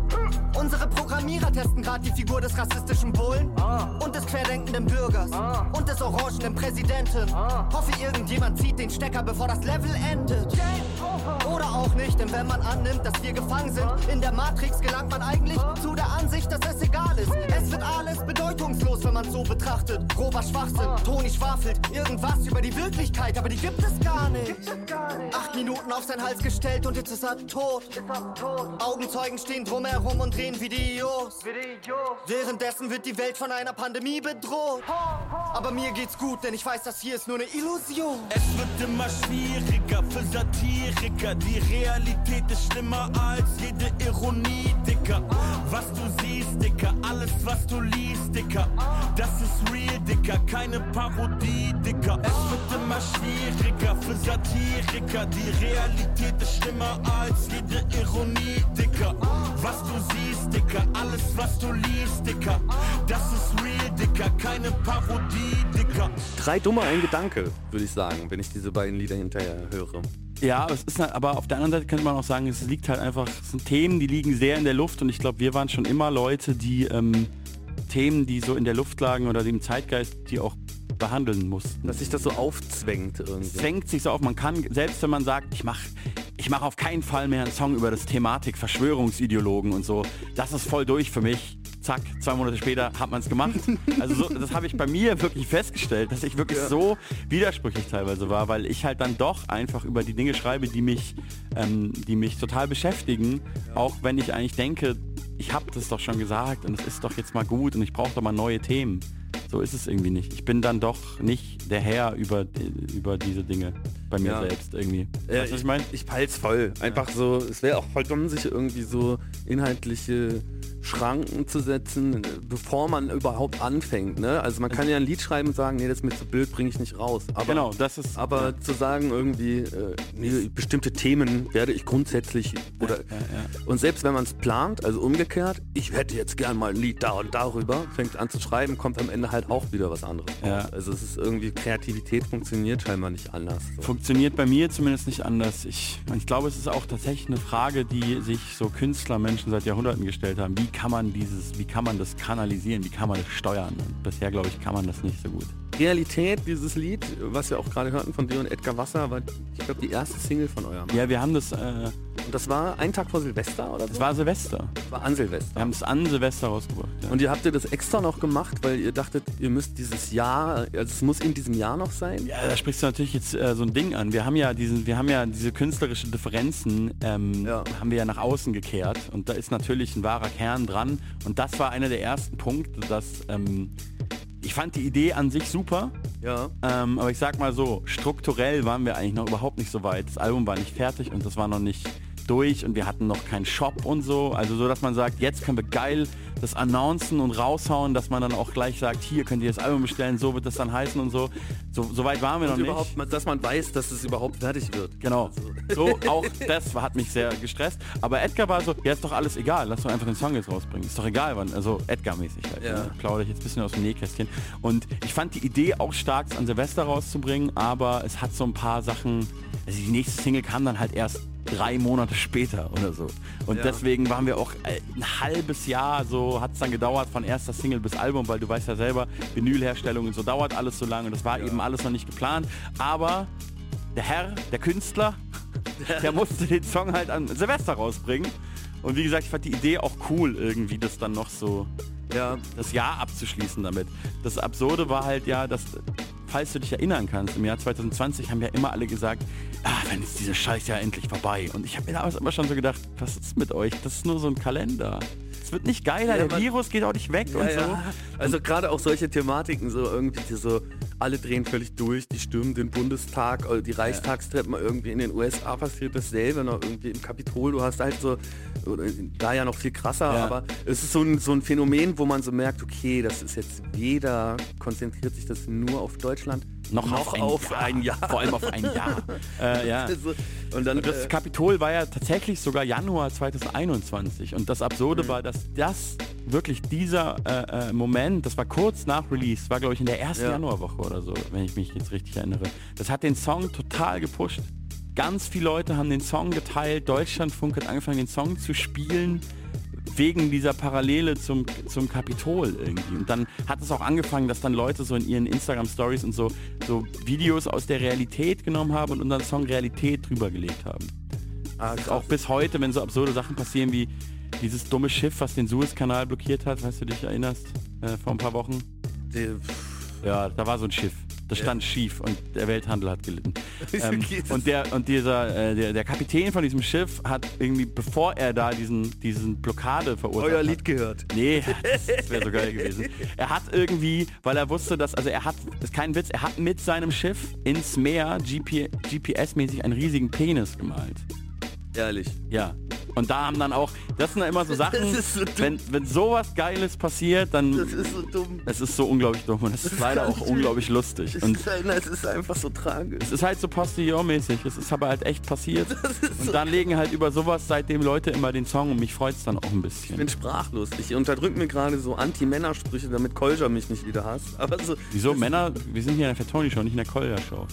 Unsere Programmierer testen gerade die Figur des rassistischen Polen ah. und des querdenkenden Bürgers ah. und des orangenen Präsidenten. Ah. Hoffe, irgendjemand zieht den Stecker, bevor das Level endet. Oder auch nicht, denn wenn man annimmt, dass wir gefangen sind, in der Matrix gelangt man eigentlich zu der Ansicht, dass es egal ist. Es wird alles bedeutungslos, wenn man so betrachtet. Grober Schwachsinn, Toni schwafelt irgendwas über die Wirklichkeit, aber die gibt es gar nicht. Acht Minuten auf seinen Hals gestellt und jetzt ist er tot. Augenzeugen stehen drumherum und drehen Videos. Währenddessen wird die Welt von einer Pandemie bedroht. Aber mir geht's gut, denn ich weiß, das hier ist nur eine Illusion. Es wird immer schwieriger für Satiriker. Die Realität ist schlimmer als jede Ironie, Dicker. Was du siehst, Dicker, alles was du liest, Dicker. Das ist real, Dicker, keine Parodie, Dicker. Es wird immer schwieriger für Satiriker. Die Realität ist schlimmer als jede Ironie, Dicker. Was du siehst, Dicker, alles was du liest, Dicker. Das ist real, Dicker, keine Parodie, Dicker. Drei dumme, ein Gedanke, würde ich sagen, wenn ich diese beiden Lieder hinterher höre. Ja, es ist halt, aber auf der anderen Seite könnte man auch sagen, es liegt halt einfach, es sind Themen, die liegen sehr in der Luft und ich glaube, wir waren schon immer Leute, die ähm, Themen, die so in der Luft lagen oder dem Zeitgeist, die auch behandeln mussten. Dass sich das so aufzwängt irgendwie. Es zwängt sich so auf, man kann, selbst wenn man sagt, ich mache ich mach auf keinen Fall mehr einen Song über das Thematik Verschwörungsideologen und so, das ist voll durch für mich. Zack, zwei Monate später hat man es gemacht. Also so, das habe ich bei mir wirklich festgestellt, dass ich wirklich so widersprüchlich teilweise war, weil ich halt dann doch einfach über die Dinge schreibe, die mich, ähm, die mich total beschäftigen, auch wenn ich eigentlich denke, ich habe das doch schon gesagt und es ist doch jetzt mal gut und ich brauche doch mal neue Themen. So ist es irgendwie nicht. Ich bin dann doch nicht der Herr über, über diese Dinge bei mir Ja. selbst irgendwie. Ja, was ich meine? Ich peil's voll. Einfach so, es wäre auch voll dumm, sich irgendwie so inhaltliche Schranken zu setzen, bevor man überhaupt anfängt. Ne? Also man kann ja ein Lied schreiben und sagen, nee, das mit so Bild bringe ich nicht raus. Aber, Genau, das ist. aber zu sagen irgendwie, äh, nee, bestimmte Themen werde ich grundsätzlich oder ja, ja. und selbst wenn man es plant, also umgekehrt, ich hätte jetzt gern mal ein Lied da und darüber, fängt an zu schreiben, kommt am Ende halt auch wieder was anderes. Ja. Also es ist irgendwie Kreativität funktioniert scheinbar nicht anders. So. Funktioniert bei mir zumindest nicht anders. Ich, ich glaube, es ist auch tatsächlich eine Frage, die sich so Künstlermenschen seit Jahrhunderten gestellt haben. Wie kann man dieses, wie kann man das kanalisieren, wie kann man das steuern? Und bisher, glaube ich, kann man das nicht so gut. Realität, dieses Lied, was wir auch gerade hörten von dir und Edgar Wasser, war, ich glaube, die erste Single von eurem. Ja, wir haben das, äh, Und das war ein Tag vor Silvester oder so? das war Silvester. War an Silvester. Wir haben es an Silvester rausgebracht. Ja. Und ihr habt ihr das extra noch gemacht, weil ihr dachtet, ihr müsst dieses Jahr, also es muss in diesem Jahr noch sein? Ja, da sprichst du natürlich jetzt äh, so ein Ding an. Wir haben ja diesen, wir haben ja diese künstlerischen Differenzen, ähm, Ja. haben wir ja nach außen gekehrt und da ist natürlich ein wahrer Kern dran. Und das war einer der ersten Punkte, dass ähm, ich fand die Idee an sich super, Ja. ähm, aber ich sag mal so, strukturell waren wir eigentlich noch überhaupt nicht so weit. Das Album war nicht fertig und das war noch nicht durch und wir hatten noch keinen Shop und so. Also so, dass man sagt, jetzt können wir geil das announcen und raushauen, dass man dann auch gleich sagt, hier könnt ihr das Album bestellen, so wird das dann heißen und so. So, so weit waren wir noch Und nicht. überhaupt, dass man weiß, dass es überhaupt fertig wird. Genau. So, auch das hat mich sehr gestresst. Aber Edgar war so, ja ist doch alles egal, lass doch einfach den Song jetzt rausbringen. Ist doch egal, wann, also Edgar-mäßig halt. Ja. Ne? Plaudere ich jetzt ein bisschen aus dem Nähkästchen. Und ich fand die Idee auch stark, es an Silvester rauszubringen, aber es hat so ein paar Sachen, also die nächste Single kam dann halt erst drei Monate später oder so. Und Ja. deswegen waren wir auch äh, ein halbes Jahr, so hat es dann gedauert von erster Single bis Album, weil du weißt ja selber, Vinylherstellung und so dauert alles so lange und das war eben alles noch nicht geplant. Aber der Herr, der Künstler, der musste den Song halt an Silvester rausbringen. Und wie gesagt, ich fand die Idee auch cool, irgendwie das dann noch so, Ja. das Jahr abzuschließen damit. Das Absurde war halt ja, dass, falls du dich erinnern kannst, im Jahr 2020 haben ja immer alle gesagt, ah, wenn ist dieses Scheißjahr endlich vorbei. Und ich habe mir damals immer schon so gedacht, was ist mit euch? Das ist nur so ein Kalender. Es wird nicht geiler, Ja, der Virus geht auch nicht weg und so. Also gerade auch solche Thematiken, so irgendwie die so, alle drehen völlig durch, die stürmen den Bundestag, oder die Reichstagstreppen irgendwie in den USA passiert dasselbe, noch irgendwie im Kapitol, du hast halt so, da ja noch viel krasser, Ja. aber es ist so ein, so ein Phänomen, wo man so merkt, okay, das ist jetzt weder konzentriert sich das nur auf Deutschland, Noch, noch auf ein Jahr. Vor allem auf ein Jahr. äh, ja. Und dann Das äh, Kapitol war ja tatsächlich sogar Januar 2021 und das Absurde war, dass das wirklich dieser äh, äh, Moment, das war kurz nach Release, war glaube ich in der ersten Ja. Januarwoche oder so, wenn ich mich jetzt richtig erinnere. Das hat den Song total gepusht. Ganz viele Leute haben den Song geteilt, Deutschlandfunk hat angefangen den Song zu spielen wegen dieser Parallele zum, zum Kapitol irgendwie. Und dann hat es auch angefangen, dass dann Leute so in ihren Instagram-Stories und so, so Videos aus der Realität genommen haben und unseren Song Realität drüber gelegt haben. Ah, auch bis heute, wenn so absurde Sachen passieren wie dieses dumme Schiff, was den Suezkanal blockiert hat, weißt du dich erinnerst, äh, vor ein paar Wochen? Die- Ja, da war so ein Schiff. Das stand schief und der Welthandel hat gelitten. ähm, und der und dieser äh, der, der Kapitän von diesem Schiff hat irgendwie, bevor er da diesen diesen Blockade verursacht Euer hat, Lied gehört. Nee, das, das wäre so geil gewesen. Er hat irgendwie, weil er wusste, dass, also er hat, das ist kein Witz, er hat mit seinem Schiff ins Meer GP, GPS-mäßig einen riesigen Penis gemalt. Ehrlich. Ja. Und da haben dann auch, das sind dann immer so Sachen, so wenn, wenn sowas Geiles passiert, dann, Das ist so dumm. es ist so unglaublich dumm und es ist leider auch unglaublich lustig. Es Und ist, es ist einfach so tragisch. es ist halt so Postillon-mäßig, es ist aber halt echt passiert. Und so- dann legen halt über sowas seitdem Leute immer den Song und mich freut es dann auch ein bisschen. Ich bin sprachlos. Ich unterdrück mir gerade so Anti-Männer-Sprüche, damit Kolja mich nicht wieder hasst. Aber so, Wieso Männer? Wir sind hier in der Fettoni Show, nicht in der Kolja Show.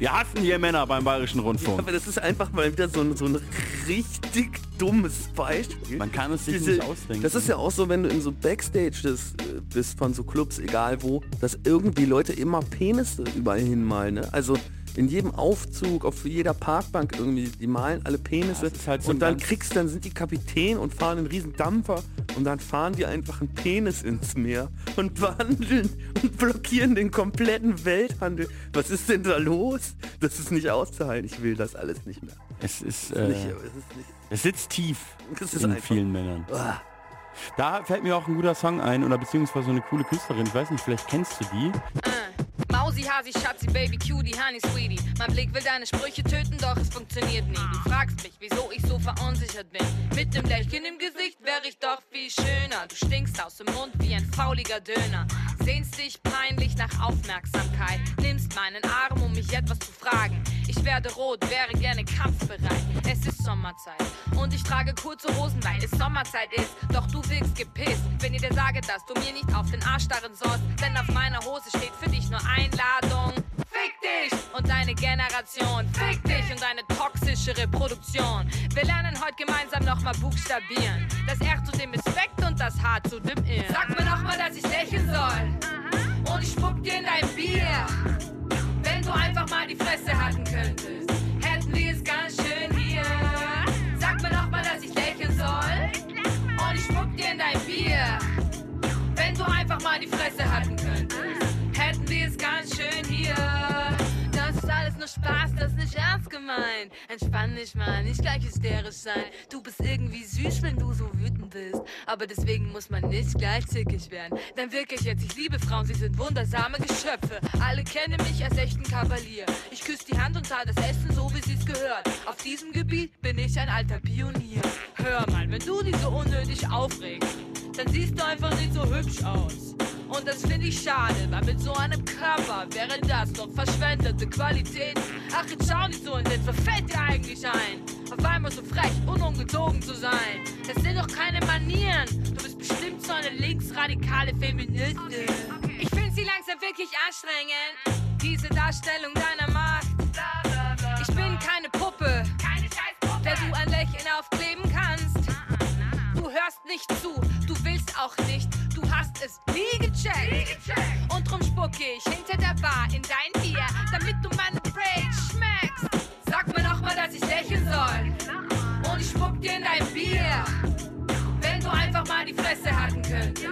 Wir hassen hier Männer beim Bayerischen Rundfunk. aber das ist einfach mal wieder so ein, so ein richtig dummes Beispiel. Man kann es sich Diese- nicht ausdenken. Das ist ja auch so, wenn du in so Backstages äh, bist von so Clubs, egal wo, dass irgendwie Leute immer Penisse überall hinmalen. Ne? Also in jedem Aufzug, auf jeder Parkbank irgendwie, die malen alle Penisse. Ja, ist halt so und dann kriegst, dann sind die Kapitän und fahren einen riesen Dampfer und dann fahren die einfach einen Penis ins Meer und wandeln und blockieren den kompletten Welthandel. Was ist denn da los? Das ist nicht auszuhalten. Ich will das alles nicht mehr. es ist, Nicht, äh, es ist nicht. es sitzt tief Es ist in einfach- vielen Männern. Ah. Da fällt mir auch ein guter Song ein oder beziehungsweise so eine coole Künstlerin. Ich weiß nicht, vielleicht kennst du die. Mausi, Hasi, Schatzi, Baby, Cutie, Honey, Sweetie. Mein Blick will deine Sprüche töten, doch es funktioniert nie. Du fragst mich, wieso ich so verunsichert bin. Mit dem Lächeln im Gesicht wäre ich doch viel schöner. Du stinkst aus dem Mund wie ein fauliger Döner. Sehnst dich peinlich nach Aufmerksamkeit. Nimmst meinen Arm, um mich etwas zu fragen. Ich werde rot, wäre gerne kampfbereit. Es ist Sommerzeit und ich trage kurze Hosen, weil es Sommerzeit ist. Doch du wirkst gepisst, wenn ich dir sage, dass du mir nicht auf den Arsch starren sollst. Denn auf meiner Hose steht für dich nur Einladung. Fick dich und deine Generation. Fick dich und deine toxische Reproduktion. Wir lernen heute gemeinsam nochmal buchstabieren. Das R zu dem Respekt und das H zu dem Ir. Sag mir nochmal, dass ich lächeln soll. Und ich spuck dir in dein Bier. Wenn du einfach mal die Fresse halten könntest, hätten wir es ganz schön hier. Sag mir nochmal, dass ich lächeln soll. Und ich spuck dir in dein Bier. Wenn du einfach mal die Fresse halten könntest, hätten wir es ganz schön hier. Nur Spaß, das ist nicht ernst gemeint. Entspann dich mal, nicht gleich hysterisch sein. Du bist irgendwie süß, wenn du so wütend bist. Aber deswegen muss man nicht gleich zickig werden. Denn wirklich jetzt, ich liebe Frauen, sie sind wundersame Geschöpfe. Alle kennen mich als echten Kavalier. Ich küsse die Hand und zahle das Essen so, wie sie's gehört. Auf diesem Gebiet bin ich ein alter Pionier. Hör mal, wenn du dich so unnötig aufregst, dann siehst du einfach nicht so hübsch aus. Und das finde ich schade, weil mit so einem Körper wäre das doch verschwendete Qualität. Ach, jetzt schau nicht so in den, was fällt dir eigentlich ein? Auf einmal so frech und ungezogen zu sein. Das sind doch keine Manieren. Du bist bestimmt so eine linksradikale Feministin. Ich finde sie langsam wirklich anstrengend, diese Darstellung deiner Macht. Ich bin keine Puppe, der du ein Lächeln aufkleben kannst. Du hörst nicht zu, du willst auch nicht, du hast es nie gecheckt. Und drum spucke ich hinter der Bar in dein Bier, damit du meine Rage schmeckst. Sag mir noch mal, dass ich lächeln soll. Und ich spuck dir in dein Bier. Wenn du einfach mal die Fresse halten könntest,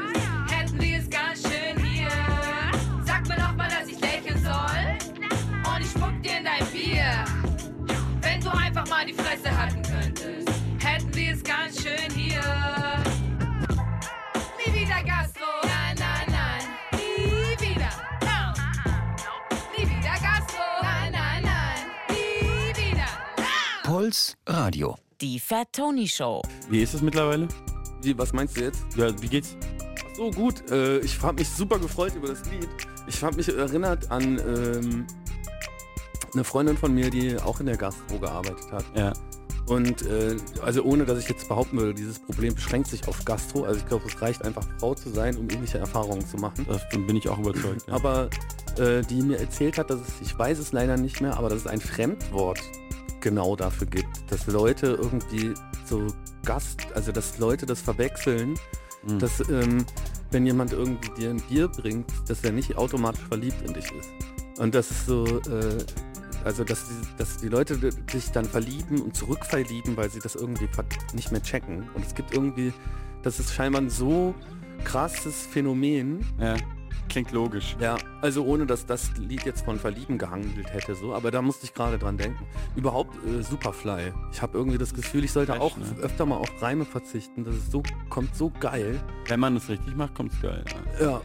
hätten wir es ganz schön hier. Sag mir noch mal, dass ich lächeln soll. Und ich spuck dir in dein Bier. Wenn du einfach mal die Fresse halten könntest, hätten wir es ganz schön hier. Puls Radio. Die Fat Tony Show. Wie ist es mittlerweile? Wie, was meinst du jetzt? Ja, wie geht's? So gut, äh, ich habe mich super gefreut über das Lied. Ich habe mich erinnert an ähm, eine Freundin von mir, die auch in der Gastro gearbeitet hat. Ja. Und äh, also ohne, dass ich jetzt behaupten würde, dieses Problem beschränkt sich auf Gastro. Also ich glaube, es reicht einfach Frau zu sein, um ähnliche Erfahrungen zu machen. Davon bin ich auch überzeugt. Ja. Aber äh, die mir erzählt hat, dass es, ich weiß es leider nicht mehr, aber dass es ein Fremdwort genau dafür gibt, dass Leute irgendwie so Gast, also dass Leute das verwechseln, Mhm. dass ähm, wenn jemand irgendwie dir ein Bier bringt, dass er nicht automatisch verliebt in dich ist. Und das ist so, äh, also dass die, dass die Leute sich dann verlieben und zurückverlieben, weil sie das irgendwie nicht mehr checken. Und es gibt irgendwie, das ist scheinbar ein so krasses Phänomen. Ja, klingt logisch. Ja, also ohne dass das Lied jetzt von Verlieben gehandelt hätte, so, aber da musste ich gerade dran denken. Überhaupt äh, Superfly. Ich habe irgendwie das Gefühl, ich sollte Fresh, auch ne? öfter mal auf Reime verzichten. Das ist so, kommt so geil. Wenn man es richtig macht, kommt's geil. Ja. Ja.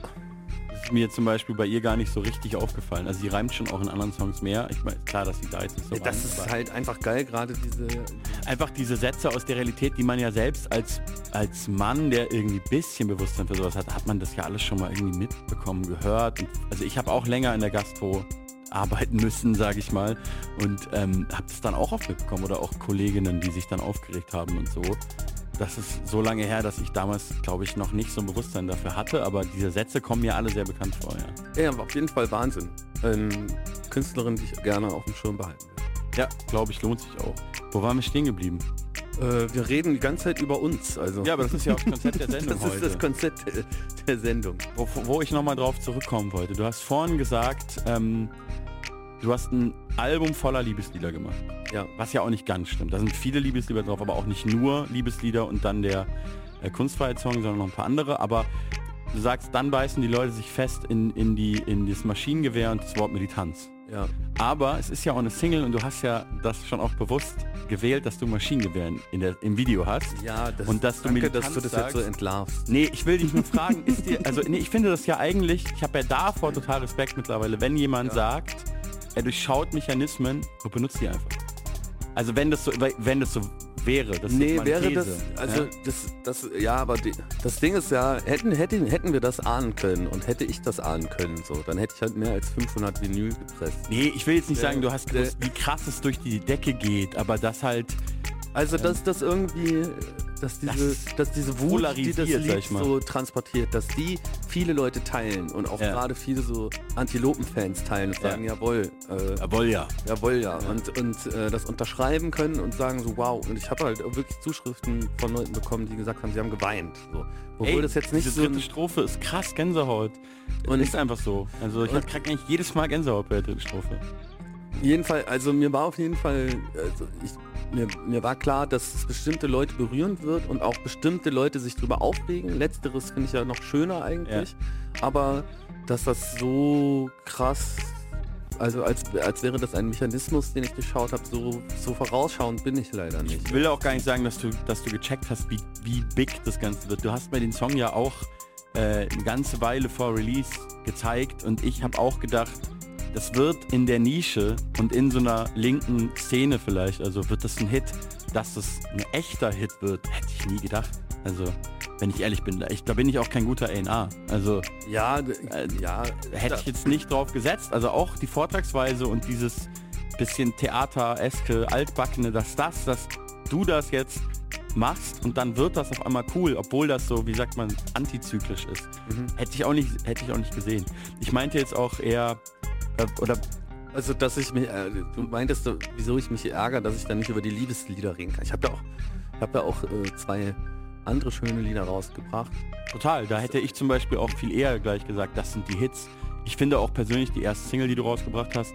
Ist mir zum Beispiel bei ihr gar nicht so richtig aufgefallen. Also sie reimt schon auch in anderen Songs mehr. Ich meine, klar, dass sie da jetzt nicht so Das reimt, ist halt einfach geil, gerade diese. einfach diese Sätze aus der Realität, die man ja selbst als, als Mann, der irgendwie ein bisschen Bewusstsein für sowas hat, hat man das ja alles schon mal irgendwie mitbekommen, gehört. Und, also ich habe auch länger in der Gastro arbeiten müssen, sage ich mal, und ähm, habe das dann auch oft mitbekommen oder auch Kolleginnen, die sich dann aufgeregt haben und so. Das ist so lange her, dass ich damals, glaube ich, noch nicht so ein Bewusstsein dafür hatte, aber diese Sätze kommen mir alle sehr bekannt vor. Ja, Ja, auf jeden Fall Wahnsinn. Ähm, Künstlerin, die ich gerne auf dem Schirm behalten will. ja glaube ich, lohnt sich auch. Wo waren wir stehen geblieben? Äh, wir reden die ganze Zeit über uns. Also. Ja, aber das ist ja auch das Konzept der Sendung das ist heute. das Konzept der, der Sendung. wo, wo ich nochmal drauf zurückkommen wollte. Du hast vorhin gesagt, ähm, du hast ein Album voller Liebeslieder gemacht. Ja. Was ja auch nicht ganz stimmt. Da sind viele Liebeslieder drauf, aber auch nicht nur Liebeslieder und dann der äh, Kunstfreiheitssong, sondern noch ein paar andere. Aber du sagst, dann beißen die Leute sich fest in, in, die, in das Maschinengewehr und das Wort Militanz. Ja. Aber es ist ja auch eine Single und du hast ja das schon auch bewusst gewählt, dass du Maschinengewehr in, der, im Video hast. Ja, das, Und dass du danke, Militanz dass du das jetzt so sagst. entlarvst. Nee, ich will dich nur fragen, ist dir, also nee, ich finde das ja eigentlich, ich habe ja davor total Respekt mittlerweile, wenn jemand sagt, er durchschaut Mechanismen und benutzt die einfach. Also wenn das so, wenn das so wäre, das Nee, ist meine wäre These. das, also ja? das, das, ja, aber die, das Ding ist ja, hätten, hätten, hätten wir das ahnen können und hätte ich das ahnen können, so, dann hätte ich halt mehr als 500 Vinyl gepresst. Nee, ich will jetzt nicht Der- sagen, du hast gewusst, wie krass es durch die Decke geht, aber das halt, Also, dass das irgendwie, dass diese, dass diese Wut, die das Lied so transportiert, dass die viele Leute teilen und auch Ja. gerade viele so Antilopen-Fans teilen und Ja. sagen, jawohl, äh, jawohl ja. Jawohl, ja. Und, und äh, das unterschreiben können und sagen so, wow. Und ich habe halt wirklich Zuschriften von Leuten bekommen, die gesagt haben, sie haben geweint. So. Obwohl Ey, das jetzt nicht diese so dritte Strophe ist krass Gänsehaut. Und- ist einfach so. Also ich und- krieg eigentlich jedes Mal Gänsehaut bei der dritten Strophe. jeden Fall, also mir war auf jeden Fall, also ich, mir, mir war klar, dass es bestimmte Leute berühren wird und auch bestimmte Leute sich drüber aufregen. Letzteres finde ich ja noch schöner eigentlich. Aber dass das so krass, also als, als wäre das ein Mechanismus, den ich geschaut habe, so, so vorausschauend bin ich leider nicht. Ich will auch gar nicht sagen, dass du, dass du gecheckt hast, wie, wie big das Ganze wird. Du hast mir den Song ja auch äh, eine ganze Weile vor Release gezeigt und ich habe auch gedacht, das wird in der Nische und in so einer linken Szene vielleicht, also wird das ein Hit, dass das ein echter Hit wird, hätte ich nie gedacht. Also, wenn ich ehrlich bin, da, ich, da bin ich auch kein guter A&R. Also, Ja, Äh, ja, hätte ich jetzt nicht drauf gesetzt. Also auch die Vortragsweise und dieses bisschen Theater-eske, altbackene, dass das, dass du das jetzt machst und dann wird das auf einmal cool, obwohl das so, wie sagt man, antizyklisch ist. Mhm. Hätte ich auch nicht, hätte ich auch nicht gesehen. Ich meinte jetzt auch eher, oder Also, dass ich mich, äh, du meintest, äh, wieso ich mich ärgere, dass ich dann nicht über die Liebeslieder reden kann. Ich habe ja auch, ich habe ja auch äh, zwei andere schöne Lieder rausgebracht. total, da hätte ich zum Beispiel auch viel eher gleich gesagt, das sind die Hits. Ich finde auch persönlich die erste Single, die du rausgebracht hast,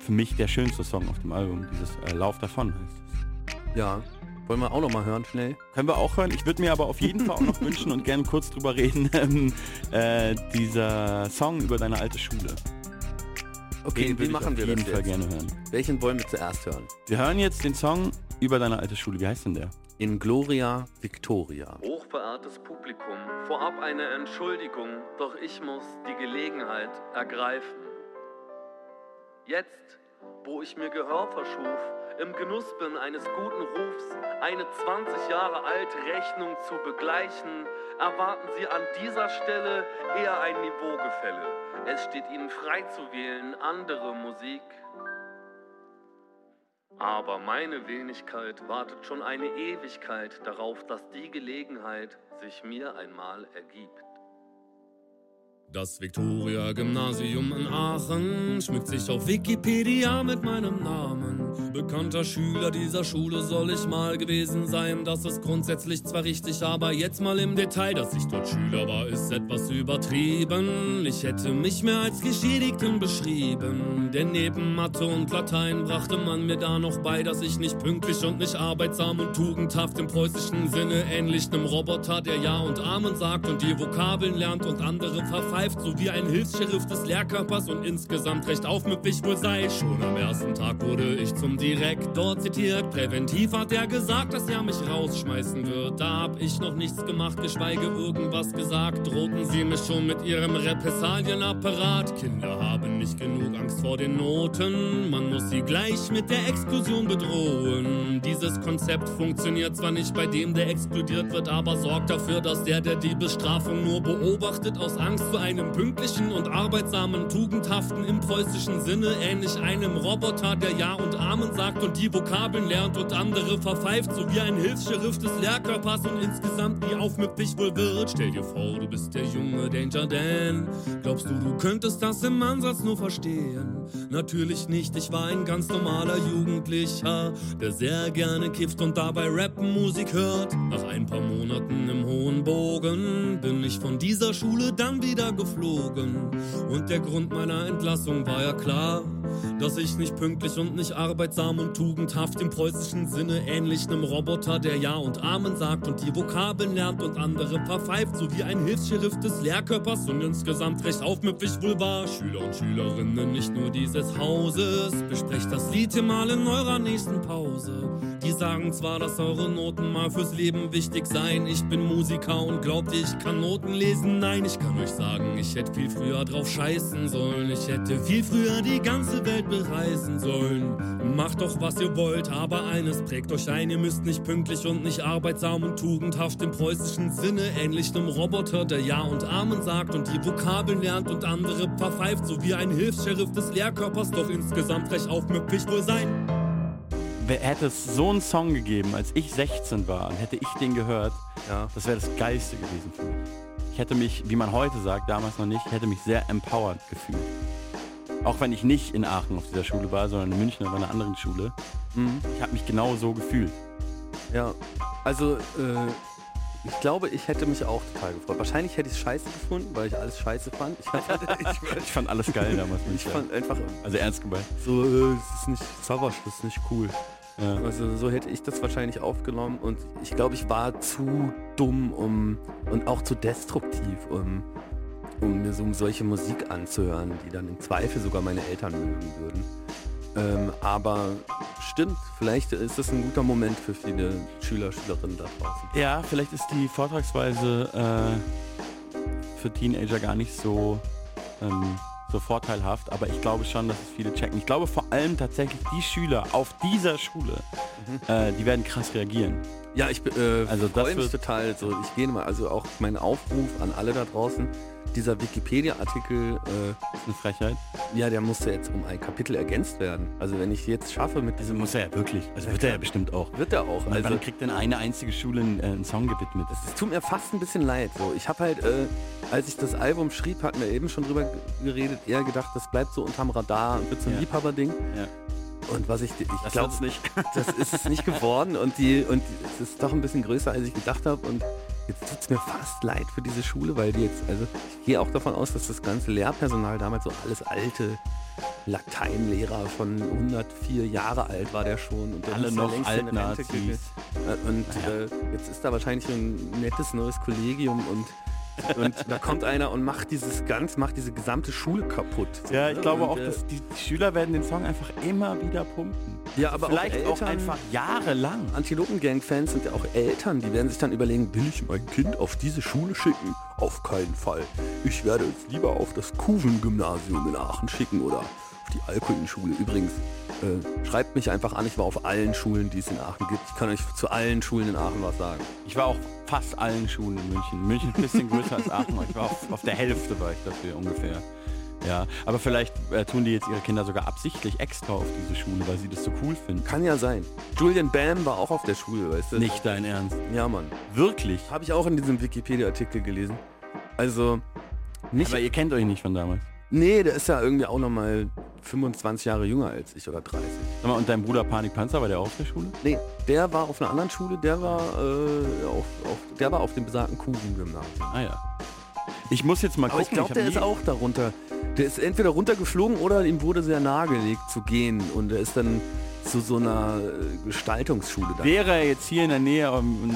für mich der schönste Song auf dem Album, dieses äh, Lauf davon heißt es. Ja. Wollen wir auch noch mal hören, schnell? Können wir auch hören. Ich würde mir aber auf jeden Fall auch noch wünschen und gerne kurz drüber reden, ähm, äh, dieser Song über deine alte Schule. Okay, Den wie würde ich machen auf wir jeden das Fall jetzt? gerne hören. Welchen wollen wir zuerst hören? Wir hören jetzt den Song über deine alte Schule. Wie heißt denn der? In Gloria Victoria. Hochverehrtes Publikum, vorab eine Entschuldigung, doch ich muss die Gelegenheit ergreifen. Jetzt, wo ich mir Gehör verschuf, im Genuss bin eines guten Rufs, eine 20 Jahre alte Rechnung zu begleichen, erwarten Sie an dieser Stelle eher ein Niveaugefälle. Es steht Ihnen frei zu wählen, andere Musik. Aber meine Wenigkeit wartet schon eine Ewigkeit darauf, dass die Gelegenheit sich mir einmal ergibt. Das Viktoria-Gymnasium in Aachen schmückt sich auf Wikipedia mit meinem Namen. Bekannter Schüler dieser Schule soll ich mal gewesen sein. Das ist grundsätzlich zwar richtig, aber jetzt mal im Detail, dass ich dort Schüler war, ist etwas übertrieben. Ich hätte mich mehr als Geschädigten beschrieben. Denn neben Mathe und Latein brachte man mir da noch bei, dass ich nicht pünktlich und nicht arbeitsam und tugendhaft im preußischen Sinne ähnlich einem Roboter, der Ja und Amen sagt und die Vokabeln lernt und andere verpfeift greift, so wie ein Hilfs-Sheriff des Lehrkörpers und insgesamt recht aufmüpfig wohl sei. Schon am ersten Tag wurde ich zum Direktor zitiert. Präventiv hat er gesagt, dass er mich rausschmeißen wird. Da hab ich noch nichts gemacht, geschweige irgendwas gesagt. Drohten sie mich schon mit ihrem Repressalienapparat. Kinder haben nicht genug Angst vor den Noten. Man muss sie gleich mit der Explosion bedrohen. Dieses Konzept funktioniert zwar nicht bei dem, der explodiert wird, aber sorgt dafür, dass der, der die Bestrafung nur beobachtet, aus Angst zu einem pünktlichen und arbeitsamen, tugendhaften im preußischen Sinne, ähnlich einem Roboter, der Ja und Amen sagt und die Vokabeln lernt und andere verpfeift, so wie ein Hilfs-Sheriff des Lehrkörpers und insgesamt nie aufmüpfig wohl wird. Stell dir vor, du bist der junge Danger Dan. Glaubst du, du könntest das im Ansatz nur verstehen? Natürlich nicht, ich war ein ganz normaler Jugendlicher, der sehr gerne kifft und dabei Rap-Musik hört. Nach ein paar Monaten im hohen Bogen bin ich von dieser Schule dann wieder geflogen. Und der Grund meiner Entlassung war ja klar, dass ich nicht pünktlich und nicht arbeitsam und tugendhaft im preußischen Sinne ähnlich einem Roboter, der Ja und Amen sagt und die Vokabeln lernt und andere verpfeift, so wie ein Hilfs-Sheriff des Lehrkörpers und insgesamt recht aufmüpfig wohl war. Schüler und Schülerinnen nicht nur dieses Hauses, besprecht das Lied hier mal in eurer nächsten Pause. Die sagen zwar, dass eure Noten mal fürs Leben wichtig seien. Ich bin Musiker und glaubt ihr, ich kann Noten lesen? Nein, ich kann euch sagen, ich hätte viel früher drauf scheißen sollen. Ich hätte viel früher die ganze Welt bereisen sollen. Macht doch, was ihr wollt, aber eines prägt euch ein. Ihr müsst nicht pünktlich und nicht arbeitsam und tugendhaft im preußischen Sinne. Ähnlich einem Roboter, der Ja und Amen sagt und die Vokabeln lernt und andere verpfeift. So wie ein Hilfs-Sheriff des Lehrkörpers, doch insgesamt recht aufmüpfig wohl sein hätte es so einen Song gegeben, als ich 16 war und hätte ich den gehört, ja. das wäre das Geilste gewesen für mich. Ich hätte mich, wie man heute sagt, damals noch nicht, hätte mich sehr empowered gefühlt. Auch wenn ich nicht in Aachen auf dieser Schule war, sondern in München oder einer anderen Schule. Mhm. Ich habe mich genau so gefühlt. Ja, also äh, ich glaube, ich hätte mich auch total gefreut. Wahrscheinlich hätte ich es scheiße gefunden, weil ich alles scheiße fand. Ich, ich, ich fand alles geil damals. Ich fand einfach... Also ernst gemeint. So, äh, das ist nicht Savage, das ist nicht cool. Ja. Also so hätte ich das wahrscheinlich aufgenommen und ich glaube, ich war zu dumm um und auch zu destruktiv, um, um mir so solche Musik anzuhören, die dann im Zweifel sogar meine Eltern mögen würden. Ähm, aber stimmt, vielleicht ist das ein guter Moment für viele Schüler, Schülerinnen da draußen. Ja, vielleicht ist die Vortragsweise äh, für Teenager gar nicht so ähm, so vorteilhaft, aber ich glaube schon, dass es viele checken. Ich glaube vor allem tatsächlich die Schüler auf dieser Schule, mhm. äh, die werden krass reagieren. Ja, ich äh, also das wird total so. Ich gehe mal, also auch mein Aufruf an alle da draußen dieser Wikipedia-Artikel äh, ist eine Frechheit. Ja, der musste jetzt um ein Kapitel ergänzt werden. Also wenn ich jetzt schaffe mit diesem... Also muss er ja wirklich. Also wird er ja bestimmt auch. Wird er auch. Also dann kriegt denn eine einzige Schule einen, äh, einen Song gewidmet. Es tut mir fast ein bisschen leid. So, ich habe halt, äh, als ich das Album schrieb, hatten wir eben schon drüber geredet, eher gedacht, das bleibt so unterm Radar und wird so ein ja. Liebhaberding. Ja. Und was ich, ich glaube, das ist es nicht geworden und die und es ist doch ein bisschen größer, als ich gedacht habe und Jetzt tut es mir fast leid für diese Schule, weil die jetzt, also ich gehe auch davon aus, dass das ganze Lehrpersonal damals so alles alte Lateinlehrer von 104 Jahre alt war der schon und alle noch Altnazis. Und ja. äh, jetzt ist da wahrscheinlich ein nettes neues Kollegium und und da kommt einer und macht dieses ganz, macht diese gesamte Schule kaputt. Ja, ich glaube und, auch, dass die Schüler werden den Song einfach immer wieder pumpen. Ja, aber vielleicht auch, Eltern, auch einfach jahrelang. Antilopen-Gang-Fans sind ja auch Eltern, die werden sich dann überlegen, will ich mein Kind auf diese Schule schicken? Auf keinen Fall. Ich werde es lieber auf das Kuven-Gymnasium in Aachen schicken oder die Alkoholschule. Übrigens, äh, schreibt mich einfach an. Ich war auf allen Schulen, die es in Aachen gibt. Ich kann euch zu allen Schulen in Aachen was sagen. Ich war auf fast allen Schulen in München. München ist ein bisschen größer als Aachen. Ich war auf, auf, der Hälfte war ich dafür ungefähr. Ja, aber vielleicht äh, tun die jetzt ihre Kinder sogar absichtlich extra auf diese Schule, weil sie das so cool finden. Kann ja sein. Julian Bam war auch auf der Schule, weißt du? Nicht dein Ernst. Ja, Mann. Wirklich? Habe ich auch in diesem Wikipedia-Artikel gelesen. Also, Nicht, Aber ihr kennt euch nicht von damals. Nee, der ist ja irgendwie auch nochmal 25 Jahre jünger als ich oder 30. Sag mal, und dein Bruder Panikpanzer, war der auch auf der Schule? Nee, der war auf einer anderen Schule, der war, äh, auf, auf, der war auf dem besagten Kuchen-Gymnasium. Ah ja. Ich muss jetzt mal Aber ich gucken. glaube, der nie- ist auch darunter. Der ist entweder runtergeflogen oder ihm wurde sehr nahegelegt zu gehen und er ist dann zu so einer äh, Gestaltungsschule da. Wäre er jetzt hier in der Nähe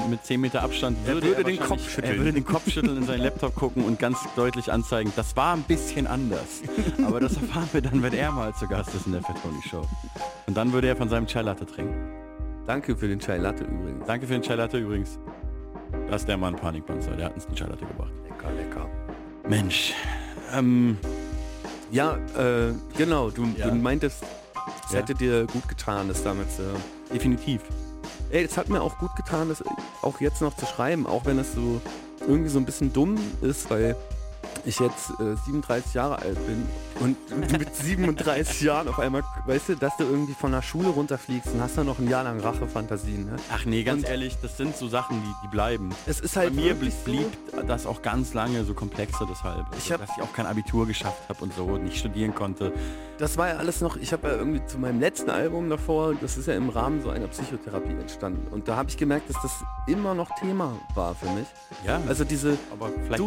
mit 10 Meter Abstand, Er würde, würde er den Kopf schütteln. Er würde den Kopf schütteln, in seinen Laptop gucken und ganz deutlich anzeigen, das war ein bisschen anders. Aber das erfahren wir dann, wenn er mal zu Gast ist in der Fat Tony Show. Und dann würde er von seinem Chai Latte trinken. Danke für den Chai Latte übrigens. Danke für den Chai Latte übrigens. Das ist der Mann Panikpanzer, der hat uns den Chai Latte gebracht. Lecker, lecker. Mensch. Ähm, Ja, äh, genau, du, Ja. du meintest, es Ja. hätte dir gut getan, das damit zu... definitiv. Ey, es hat mir auch gut getan, das auch jetzt noch zu schreiben, auch wenn es so irgendwie so ein bisschen dumm ist, weil ich jetzt äh, 37 Jahre alt bin und mit 37 Jahren auf einmal, weißt du, dass du irgendwie von der Schule runterfliegst und hast dann noch ein Jahr lang Rachefantasien. Ne? Ach nee, ganz Und- ehrlich, das sind so Sachen, die, die bleiben. Es ist Bei halt mir wirklich blieb, blieb das auch ganz lange so komplexer deshalb. Also, Ich hab- dass ich auch kein Abitur geschafft habe und so und nicht studieren konnte. Das war ja alles noch, ich habe ja irgendwie zu meinem letzten Album davor, das ist ja im Rahmen so einer Psychotherapie entstanden. Und da habe ich gemerkt, dass das immer noch Thema war für mich. Ja, Also diese aber vielleicht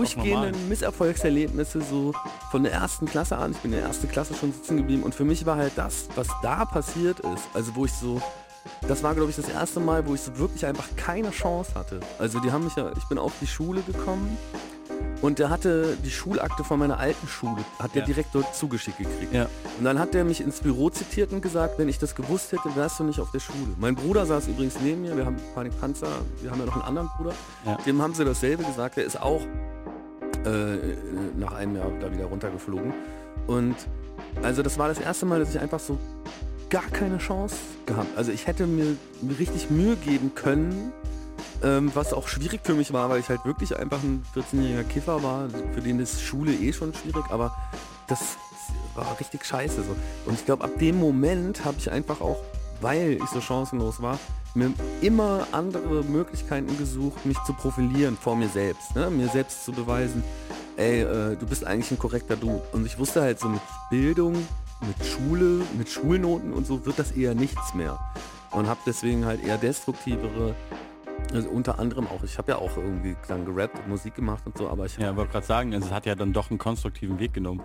Misserfolgserlebnisse so von der ersten Klasse an. Ich bin in der ersten Klasse schon sitzen geblieben und für mich war halt das, was da passiert ist, also wo ich so, das war glaube ich das erste Mal, wo ich so wirklich einfach keine Chance hatte. Also die haben mich ja, ich bin auf die Schule gekommen und der hatte die Schulakte von meiner alten Schule, hat der Ja. direkt dort zugeschickt gekriegt. Ja. Und dann hat der mich ins Büro zitiert und gesagt, wenn ich das gewusst hätte, wärst du nicht auf der Schule. Mein Bruder saß übrigens neben mir, wir haben Panik Panzer, wir haben ja noch einen anderen Bruder, Ja. dem haben sie dasselbe gesagt, der ist auch äh, nach einem Jahr da wieder runtergeflogen. Und also das war das erste Mal, dass ich einfach so gar keine Chance gehabt. Also ich hätte mir, richtig Mühe geben können, ähm, was auch schwierig für mich war, weil ich halt wirklich einfach ein 14-jähriger Kiffer war, für den ist Schule eh schon schwierig, aber das war richtig scheiße so. Und ich glaube, ab dem Moment habe ich einfach auch, weil ich so chancenlos war, mir immer andere Möglichkeiten gesucht, mich zu profilieren vor mir selbst, ne? mir selbst zu beweisen, ey, äh, du bist eigentlich ein korrekter Dude. Und ich wusste halt so mit Bildung, mit Schule, mit Schulnoten und so wird das eher nichts mehr. Und habe deswegen halt eher destruktivere, also unter anderem auch, ich habe ja auch irgendwie dann gerappt und Musik gemacht und so, aber ich Ja, wollte gerade sagen, also es hat ja dann doch einen konstruktiven Weg genommen.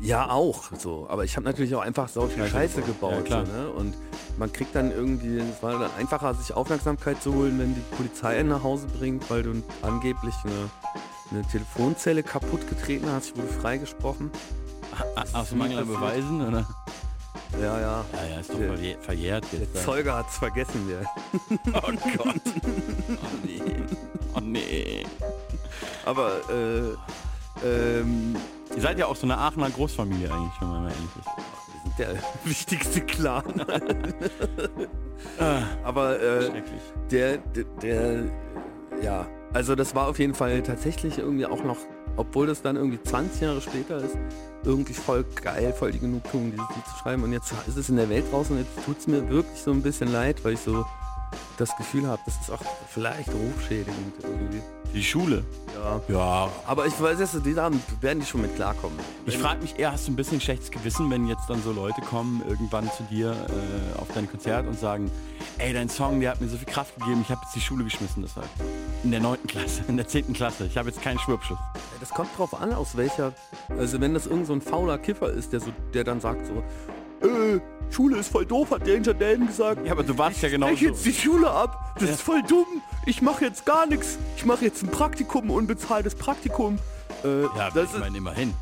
Ja, auch so. Aber ich habe natürlich auch einfach so viel Scheiße gebaut. Ja, so, ne? Und man kriegt dann irgendwie, es war dann einfacher, sich Aufmerksamkeit zu holen, wenn die Polizei nach Hause bringt, weil du angeblich eine, eine Telefonzelle kaputt getreten hast. Ich wurde freigesprochen. Aus Mangel an. Beweisen, oder? Ja, ja. Ja, ja, ist doch Der- verjährt Der jetzt. Zeuge hat's vergessen, der. Oh Gott. Oh nee. Oh nee. Aber, äh, ähm, Ihr seid ja auch so eine Aachener Großfamilie eigentlich, wenn man mal ehrlich ist. wir sind der wichtigste Clan. Ah, Aber, äh, der, der, der, ja, also das war auf jeden Fall tatsächlich irgendwie auch noch, obwohl das dann irgendwie 20 Jahre später ist, irgendwie voll geil, voll die Genugtuung, dieses Lied zu schreiben. Und jetzt ist es in der Welt draußen und jetzt tut es mir wirklich so ein bisschen leid, weil ich so das Gefühl habe, das ist auch vielleicht rufschädigend irgendwie. Die Schule. Ja. Ja. Aber ich weiß jetzt, die Abend werden die schon mit klarkommen. Ich frage mich eher, hast du ein bisschen schlechtes Gewissen, wenn jetzt dann so Leute kommen irgendwann zu dir äh, auf dein Konzert und sagen, ey, dein Song, der hat mir so viel Kraft gegeben, ich habe jetzt die Schule geschmissen deshalb. In der 9. Klasse, in der 10. Klasse. Ich habe jetzt keinen Schwurbschuss. Das kommt drauf an, aus welcher. Also wenn das irgend so ein fauler Kiffer ist, der so, der dann sagt so, äh, Schule ist voll doof, hat Danger Dan gesagt. Ja, aber du warst ja genau so. jetzt die Schule ab. Das ist voll dumm. Ich mache jetzt gar nichts. Ich mache jetzt ein Praktikum, unbezahltes Praktikum. Äh, Ja, das ich ist, meine immerhin.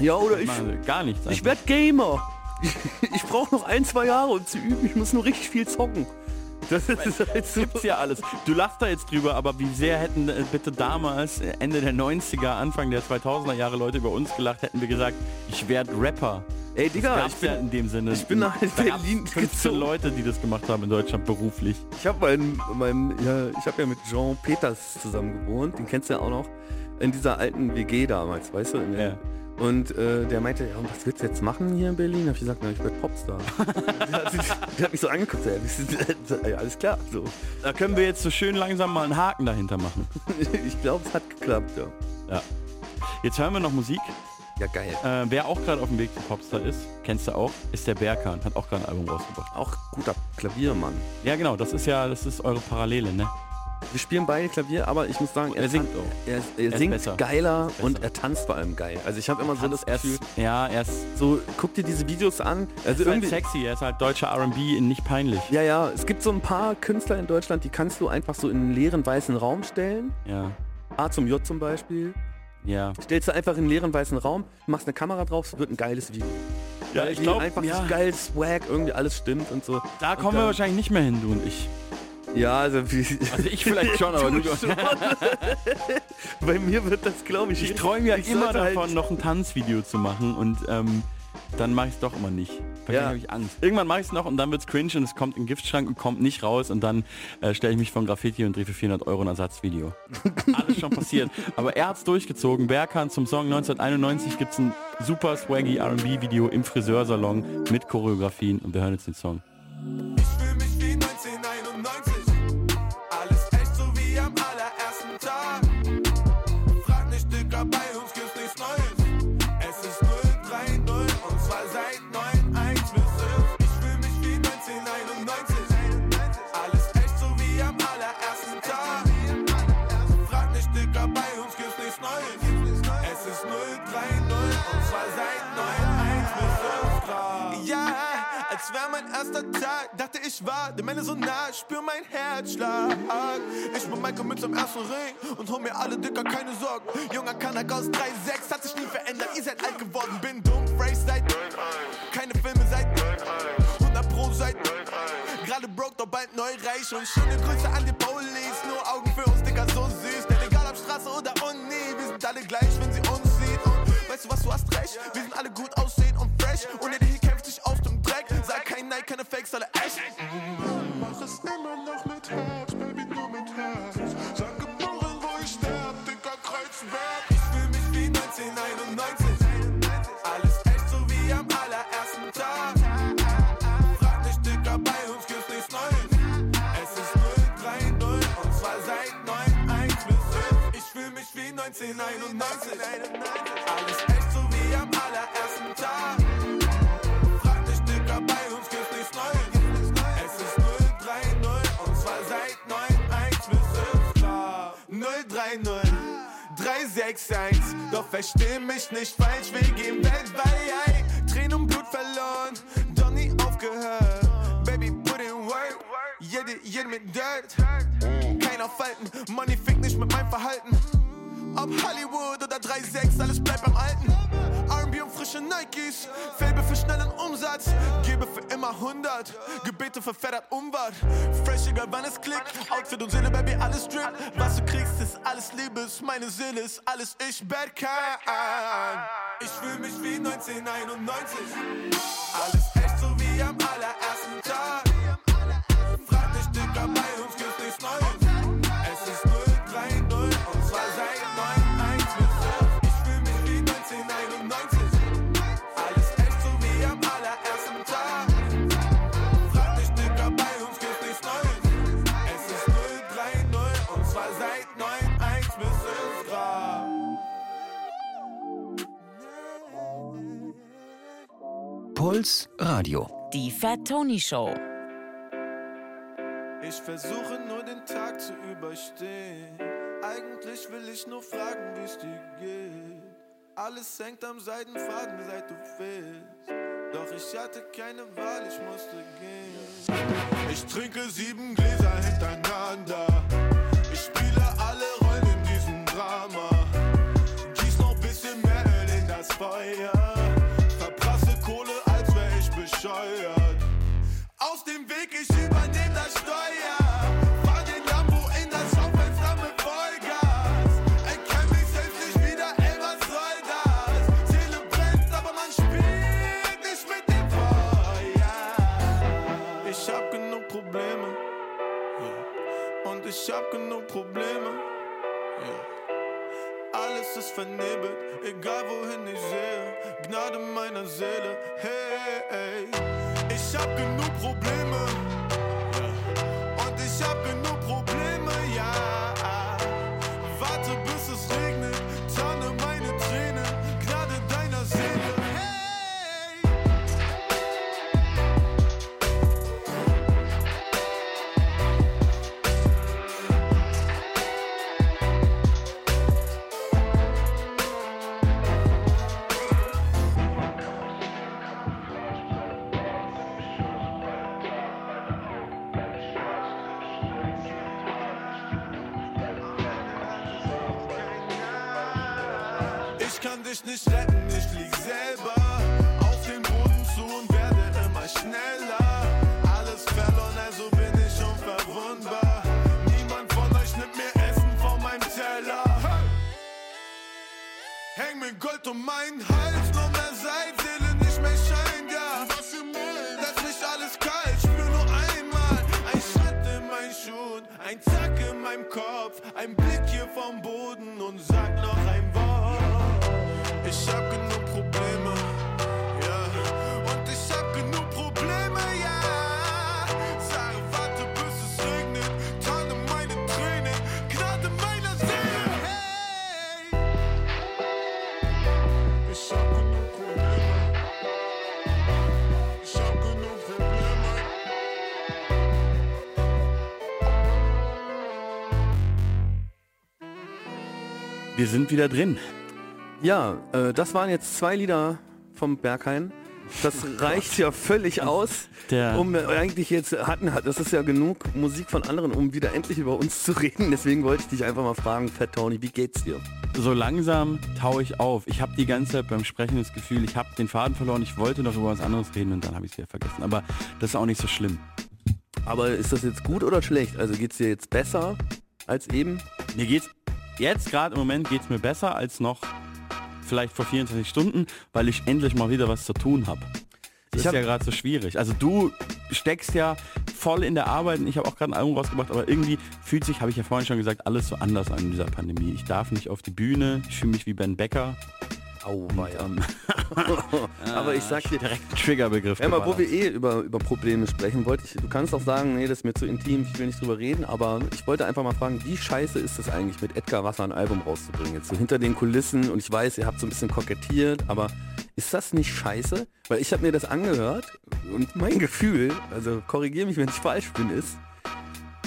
ja oder Ich ich, gar nichts. ich werde Gamer. Ich brauche noch ein, zwei Jahre, um zu üben. Ich muss nur richtig viel zocken. Das ist halt so. gibt's ja alles. Du lachst da jetzt drüber, aber wie sehr hätten äh, bitte damals, äh, Ende der 90er, Anfang der 2000er Jahre Leute über uns gelacht, hätten wir gesagt, ich werde Rapper. Ey, Digga, ich gab's ja bin, in dem Sinne. ich bin nach Berlin 15 gezogen. Leute, die das gemacht haben in Deutschland beruflich. Ich habe mein, mein, ja, ich habe ja mit Jean Peters zusammen gewohnt, den kennst du ja auch noch, in dieser alten WG damals, weißt du? Ja. Und äh, der meinte, ja, was willst du jetzt machen hier in Berlin? Hab ich gesagt, na, ich werde Popstar. der, hat, sich- der hat mich so angeguckt, ey, ja, alles klar. So. Da können wir jetzt so schön langsam mal einen Haken dahinter machen. Ich glaube, es hat geklappt, ja. Ja. Jetzt hören wir noch Musik. Ja, geil. Äh, wer auch gerade auf dem Weg zum Popstar ist, kennst du auch, ist der Berkan. Hat auch gerade ein Album rausgebracht. Auch guter Klaviermann. Ja, genau. Das ist ja, das ist eure Parallele, ne? Wir spielen beide Klavier, aber ich muss sagen, er, Er singt auch. Er, er, ist singt besser. geiler und er tanzt vor allem geil. Also ich habe immer so das er Gefühl, ja, er ist, so guck dir diese Videos an. er Also ist halt irgendwie, sexy. Er ist halt deutscher R&B in nicht peinlich. ja, ja, es gibt so ein paar Künstler in Deutschland, die kannst du einfach so in einen leeren weißen Raum stellen. Ja, A zum J zum Beispiel. Ja. Stellst du einfach in einen leeren weißen Raum, machst eine Kamera drauf, es wird ein geiles Video. Ja, Weil ich die glaub, einfach ja. geil Swag, irgendwie alles stimmt und so. Da Und kommen wir wahrscheinlich nicht mehr hin, du und ich. Ja, also, wie, Also ich vielleicht schon, aber du schon. Bei mir wird das, glaube ich, Ich träume ja ich immer halt- davon, noch ein Tanzvideo zu machen und ähm, dann mache ich es doch immer nicht. Weil Ja. habe ich Angst. Irgendwann mache ich es noch und dann wird es cringe und es kommt in den Giftschrank und kommt nicht raus und dann äh, stelle ich mich von Graffiti und drehe für 400 Euro ein Ersatzvideo. Alles schon passiert. Aber er hat es durchgezogen. Berkan zum Song 1991 gibt es ein super swaggy R&B-Video im Friseursalon mit Choreografien und wir hören jetzt den Song. Ich fühl mich wie 1991. Tag, dachte ich war der Männer so nah, spür mein Herzschlag. Ich bin Michael mit zum ersten Ring und hol mir alle Dicker, keine Sorgen. Junger Kanak aus 3,6 hat sich nie verändert, ihr seid alt geworden, bin dumm, phrase seit keine Filme seit 100 Pro seit Gerade broke, doch bald neu reich und schöne Grüße an die nicht falsch, wir gehen weltweit. Tränen und Blut verloren, doch nie aufgehört. Baby, put in work, jede, jede mit Dirt. Keiner falten, Money fickt nicht mit meinem Verhalten. Ob Hollywood oder 3,6, alles bleibt beim Alten. R&B und frische Nikes, Fable für schnellen Umsatz. Gebe für immer 100, Gebete für Fettert Umwart. Fresh, egal wann es klickt, Outfit und Seele, Baby, alles drip. Was du kriegst, ist alles Liebe, ist meine Seele, ist alles ich, Bad Can. 1991. Alles Radio. Die Fat Tony Show. Ich versuche nur den Tag zu überstehen. Eigentlich will ich nur fragen, wie es dir geht. Alles hängt am Seidenfaden, seit du fehlst. Doch ich hatte keine Wahl, ich musste gehen. Ich trinke sieben Gläser hintereinander. Meiner ich kann dich nicht retten, ich lieg selber auf den Boden zu und werde immer schneller. Alles verloren, also bin ich unverwundbar. Niemand von euch nimmt mir Essen von meinem Teller. Häng mir Gold um meinen Hals, nur mehr Seid, nicht mehr scheint, ja. Lass mich alles kalt, spür nur einmal. Ein Schritt in meinen Schuhen, ein Zack in meinem Kopf, ein Blick hier vom Boden und sag hab genug Probleme, ja. Und ich hab genug Probleme, ja. Sag, warte, bis es regnet, tarne meine Tränen, Gnade meiner Seele, hey. Ich hab genug Probleme. Ich hab genug Probleme. Wir sind wieder drin. Ja, äh, das waren jetzt zwei Lieder vom Berghain. Das reicht ja völlig aus, Der- um äh, eigentlich jetzt hatten, das ist ja genug Musik von anderen, um wieder endlich über uns zu reden. Deswegen wollte ich dich einfach mal fragen, Fat Tony, wie geht's dir? So langsam taue ich auf. Ich habe die ganze Zeit beim Sprechen das Gefühl, ich habe den Faden verloren. Ich wollte noch über was anderes reden und dann habe ich es wieder vergessen. Aber das ist auch nicht so schlimm. Aber ist das jetzt gut oder schlecht? Also geht's dir jetzt besser als eben? Mir geht's jetzt gerade im Moment geht's mir besser als noch vielleicht vor 24 Stunden, weil ich endlich mal wieder was zu tun habe. Das Ich ist ja gerade so schwierig. Also du steckst ja voll in der Arbeit und ich habe auch gerade ein Album rausgebracht, aber irgendwie fühlt sich, habe ich ja vorhin schon gesagt, alles so anders an dieser Pandemie. Ich darf nicht auf die Bühne, ich fühle mich wie Ben Becker. Au, Ähm, Aber ich sag dir, direkt Triggerbegriff. Emma, wo wir eh über, über Probleme sprechen, wollte ich, du kannst auch sagen, nee, das ist mir zu intim, ich will nicht drüber reden, aber ich wollte einfach mal fragen, wie scheiße ist es eigentlich, mit Edgar Wasser ein Album rauszubringen? Jetzt so hinter den Kulissen und ich weiß, ihr habt so ein bisschen kokettiert, aber ist das nicht scheiße? Weil ich habe mir das angehört und mein Gefühl, also korrigiere mich, wenn ich falsch bin, ist,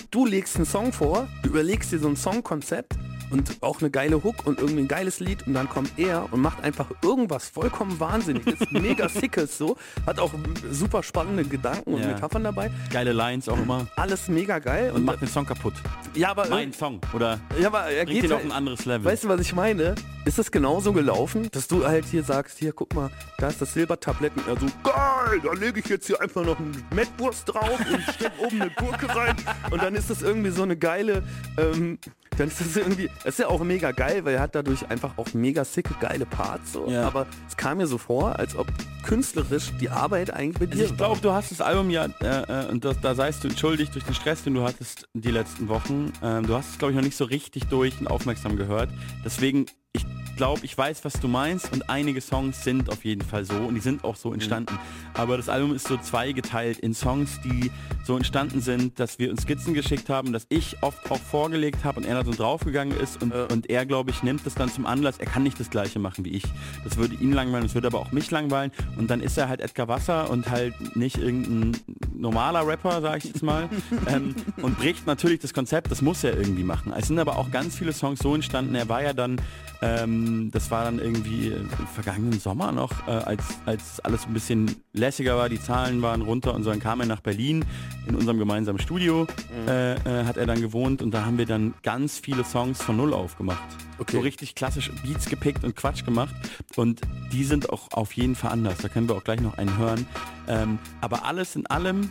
du legst einen Song vor, du überlegst dir so ein Songkonzept und auch eine geile Hook und irgendwie ein geiles Lied und dann kommt er und macht einfach irgendwas vollkommen Wahnsinniges, mega sickes so, hat auch super spannende Gedanken und Ja. Metaphern dabei, Geile Lines auch immer. alles mega geil Und und, macht den Song kaputt. ja, aber Mein Song. Oder ja, aber er geht ihn auf halt, ein anderes Level. Weißt du, was ich meine? Ist das genauso gelaufen, dass du halt hier sagst, hier, guck mal, da ist das Silbertablett und er so, geil, da lege ich jetzt hier einfach noch eine Mettwurst drauf und stecke oben eine Gurke rein und dann ist das irgendwie so eine geile, ähm, dann ist das irgendwie, das ist ja auch mega geil, weil er hat dadurch einfach auch mega sicke, geile Parts so, Ja. aber es kam mir so vor, als ob künstlerisch die Arbeit eigentlich mit Also dir ich glaube, du hast das Album ja, äh, äh, und das, da seist du entschuldigt durch den Stress, den du hattest die letzten Wochen. Ähm, du hast es, glaube ich, noch nicht so richtig durch und aufmerksam gehört. Deswegen, ich glaube, ich weiß, was du meinst und einige Songs sind auf jeden Fall so und die sind auch so entstanden. Aber das Album ist so zweigeteilt in Songs, die so entstanden sind, dass wir uns Skizzen geschickt haben, dass ich oft auch vorgelegt habe und er da so draufgegangen ist und, und er, glaube ich, nimmt das dann zum Anlass, er kann nicht das gleiche machen wie ich. Das würde ihn langweilen, das würde aber auch mich langweilen und dann ist er halt Edgar Wasser und halt nicht irgendein normaler Rapper, sage ich jetzt mal, ähm, und bricht natürlich das Konzept, das muss er irgendwie machen. Es sind aber auch ganz viele Songs so entstanden, er war ja dann, ähm, das war dann irgendwie im vergangenen Sommer noch, äh, als, als alles ein bisschen lässiger war, die Zahlen waren runter und so, dann kam er nach Berlin in unserem gemeinsamen Studio, äh, äh, hat er dann gewohnt und da haben wir dann ganz viele Songs von Null aufgemacht. Okay. So richtig klassisch Beats gepickt und Quatsch gemacht und die sind auch auf jeden Fall anders, da können wir auch gleich noch einen hören. Ähm, aber alles in allem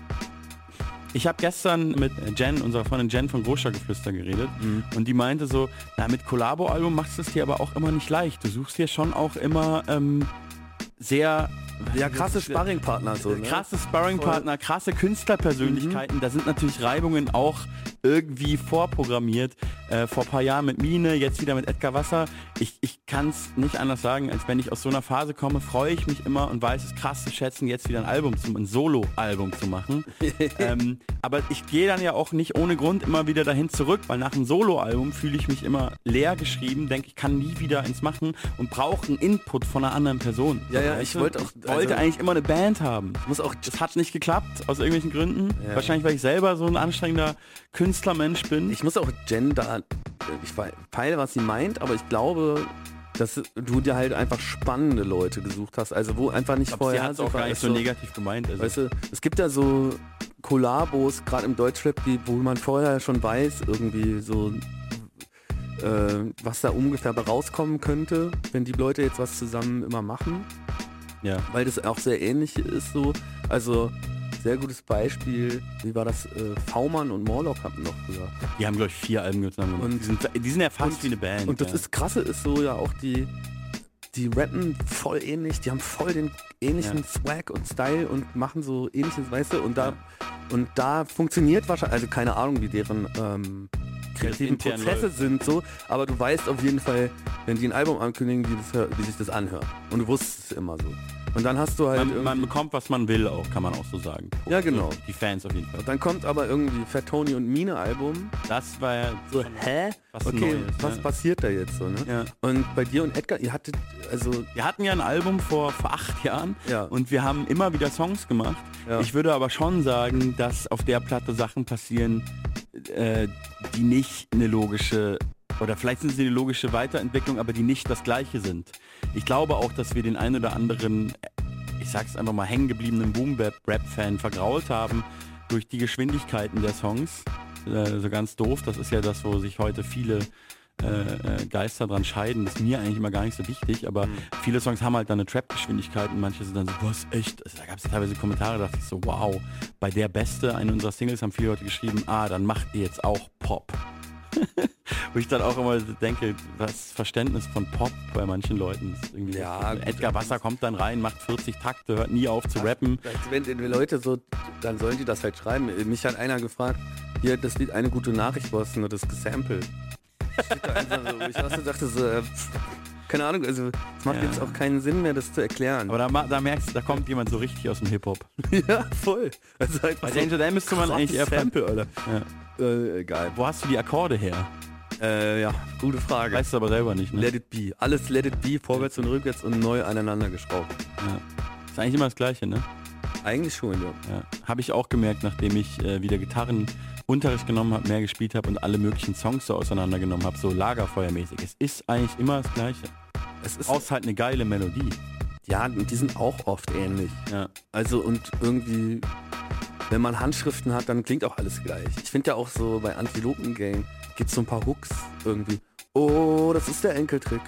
ich habe gestern mit Jen, unserer Freundin Jen von Großstadtgeflüster geredet und die meinte so, na mit Collabo-Album machst du es dir aber auch immer nicht leicht. Du suchst dir schon auch immer ähm, sehr Ja, krasse Sparringpartner so, ne? krasse Sparringpartner, krasse Künstlerpersönlichkeiten. Da sind natürlich Reibungen auch irgendwie vorprogrammiert. Äh, vor ein paar Jahren mit Mine, jetzt wieder mit Edgar Wasser. Ich, ich kann es nicht anders sagen, als wenn ich aus so einer Phase komme, freue ich mich immer und weiß es krass zu schätzen, jetzt wieder ein Album, zu, ein Solo-Album zu machen. ähm, aber ich gehe dann ja auch nicht ohne Grund immer wieder dahin zurück, weil nach einem Solo-Album fühle ich mich immer leer geschrieben, denke ich kann nie wieder eins machen und brauche einen Input von einer anderen Person. Ja, ja, ich wollte auch- wollte also- eigentlich immer eine Band haben. muss auch Das hat nicht geklappt, aus irgendwelchen Gründen. Ja. Wahrscheinlich, weil ich selber so ein anstrengender Künstlermensch bin. Ich muss auch Jen da, ich peile, was sie meint, aber ich glaube, dass du dir halt einfach spannende Leute gesucht hast, also wo einfach nicht sie vorher hat es auch gar nicht so negativ gemeint. Also Weißt du, es gibt ja so Kollabos, gerade im Deutschrap, die, wo man vorher schon weiß, irgendwie so äh, was da ungefähr rauskommen könnte, wenn die Leute jetzt was zusammen immer machen. Ja. Weil das auch sehr ähnlich ist so. Also sehr gutes Beispiel, wie war das? Äh, V-Mann und Morlock hatten noch früher. Die haben, glaube ich, vier Alben zusammen gemacht. Und- die, sind, die sind ja fast und- wie eine Band. Und das ja. ist krasse ist so ja auch die, die rappen voll ähnlich, die haben voll den ähnlichen Ja. Swag und Style und machen so ähnliches, weißt du, und da und da funktioniert wahrscheinlich, also keine Ahnung, wie deren ähm, kreativen Prozesse läuft. sind so, aber du weißt auf jeden Fall, wenn die ein Album ankündigen, wie, das, wie sich das anhört. Und du wusstest es immer so. Und dann hast du halt man, man bekommt, was man will, auch kann man auch so sagen. Ja, genau. Die Fans auf jeden Fall. dann kommt aber irgendwie Fat Tony und Mine Album. Das war ja So, hä? was Okay, Neues. was ja. passiert da jetzt so, ne? Ja. Und bei dir und Edgar, ihr hattet, also, Wir hatten ja ein Album vor, vor acht Jahren Ja. und wir haben immer wieder Songs gemacht. Ja. Ich würde aber schon sagen, dass auf der Platte Sachen passieren, äh, die nicht eine logische oder vielleicht sind sie eine logische Weiterentwicklung, aber die nicht das gleiche sind. Ich glaube auch, dass wir den ein oder anderen, ich sag's einfach mal, hängengebliebenen Boom-Rap-Fan vergrault haben durch die Geschwindigkeiten der Songs. Äh, so ganz doof, das ist ja das, wo sich heute viele äh, äh, Geister dran scheiden. Das ist mir eigentlich immer gar nicht so wichtig, aber viele Songs haben halt dann eine Trap-Geschwindigkeit und manche sind dann so, was, echt? Also da gab es teilweise Kommentare, da dachte ich so, wow, bei der Beste, eine unserer Singles, haben viele Leute geschrieben, ah, dann macht ihr jetzt auch Pop. Wo ich dann auch immer denke, das Verständnis von Pop bei manchen Leuten ist irgendwie... Ja, gut, Edgar Wasser kommt dann rein, macht 40 Takte, hört nie auf zu rappen. als wenn die Leute so, dann sollen die das halt schreiben. Mich hat einer gefragt, hier, das Lied eine gute Nachricht, wo hast du nur das gesampelt? So, ich so dachte, so, äh, keine Ahnung, also es macht Ja. jetzt auch keinen Sinn mehr, das zu erklären. Aber da, da merkst du, da kommt jemand so richtig aus dem Hip-Hop. ja, voll. Also einfach Bei so Danger Dan müsste man eigentlich eher... Sample, Alter. Ja. Äh, egal. Wo hast du die Akkorde her? Äh, ja, gute Frage. Weißt du aber selber nicht, ne? Let it be. Alles let it be, vorwärts und rückwärts und neu aneinander geschraubt. Ja. Ist eigentlich immer das Gleiche, ne? Eigentlich schon, ja. Ja. Habe ich auch gemerkt, nachdem ich äh, wieder Gitarrenunterricht genommen habe, mehr gespielt habe und alle möglichen Songs so auseinandergenommen habe, so lagerfeuermäßig. Es ist eigentlich immer das Gleiche. Es ist, Außer halt eine geile Melodie. ja, und die sind auch oft ähnlich. Ja. Also und irgendwie, wenn man Handschriften hat, dann klingt auch alles gleich. Ich finde ja auch so bei Antilopen Gang gibt es so ein paar Hooks irgendwie. Oh, das ist der Enkeltrick.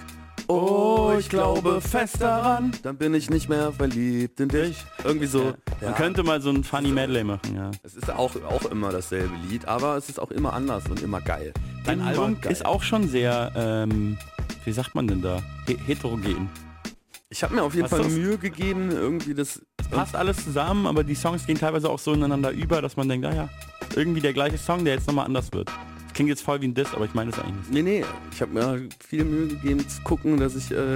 Oh, ich glaube fest daran. Dann bin ich nicht mehr verliebt in dich. Irgendwie so. Ja. Man könnte mal so ein Funny Medley machen, ja. Es ist auch, auch immer dasselbe Lied, aber es ist auch immer anders und immer geil. Dein Immer Album geil. ist auch schon sehr, ähm, wie sagt man denn da? He heterogen. Ich habe mir auf jeden Was Fall Mühe gegeben, irgendwie das. Passt alles zusammen, aber die Songs gehen teilweise auch so ineinander über, dass man denkt, ah ja, irgendwie der gleiche Song, der jetzt nochmal anders wird. Das klingt jetzt voll wie ein Diss, aber ich meine das eigentlich nicht. Nee, nee, ich habe mir viel Mühe gegeben zu gucken, dass ich, äh,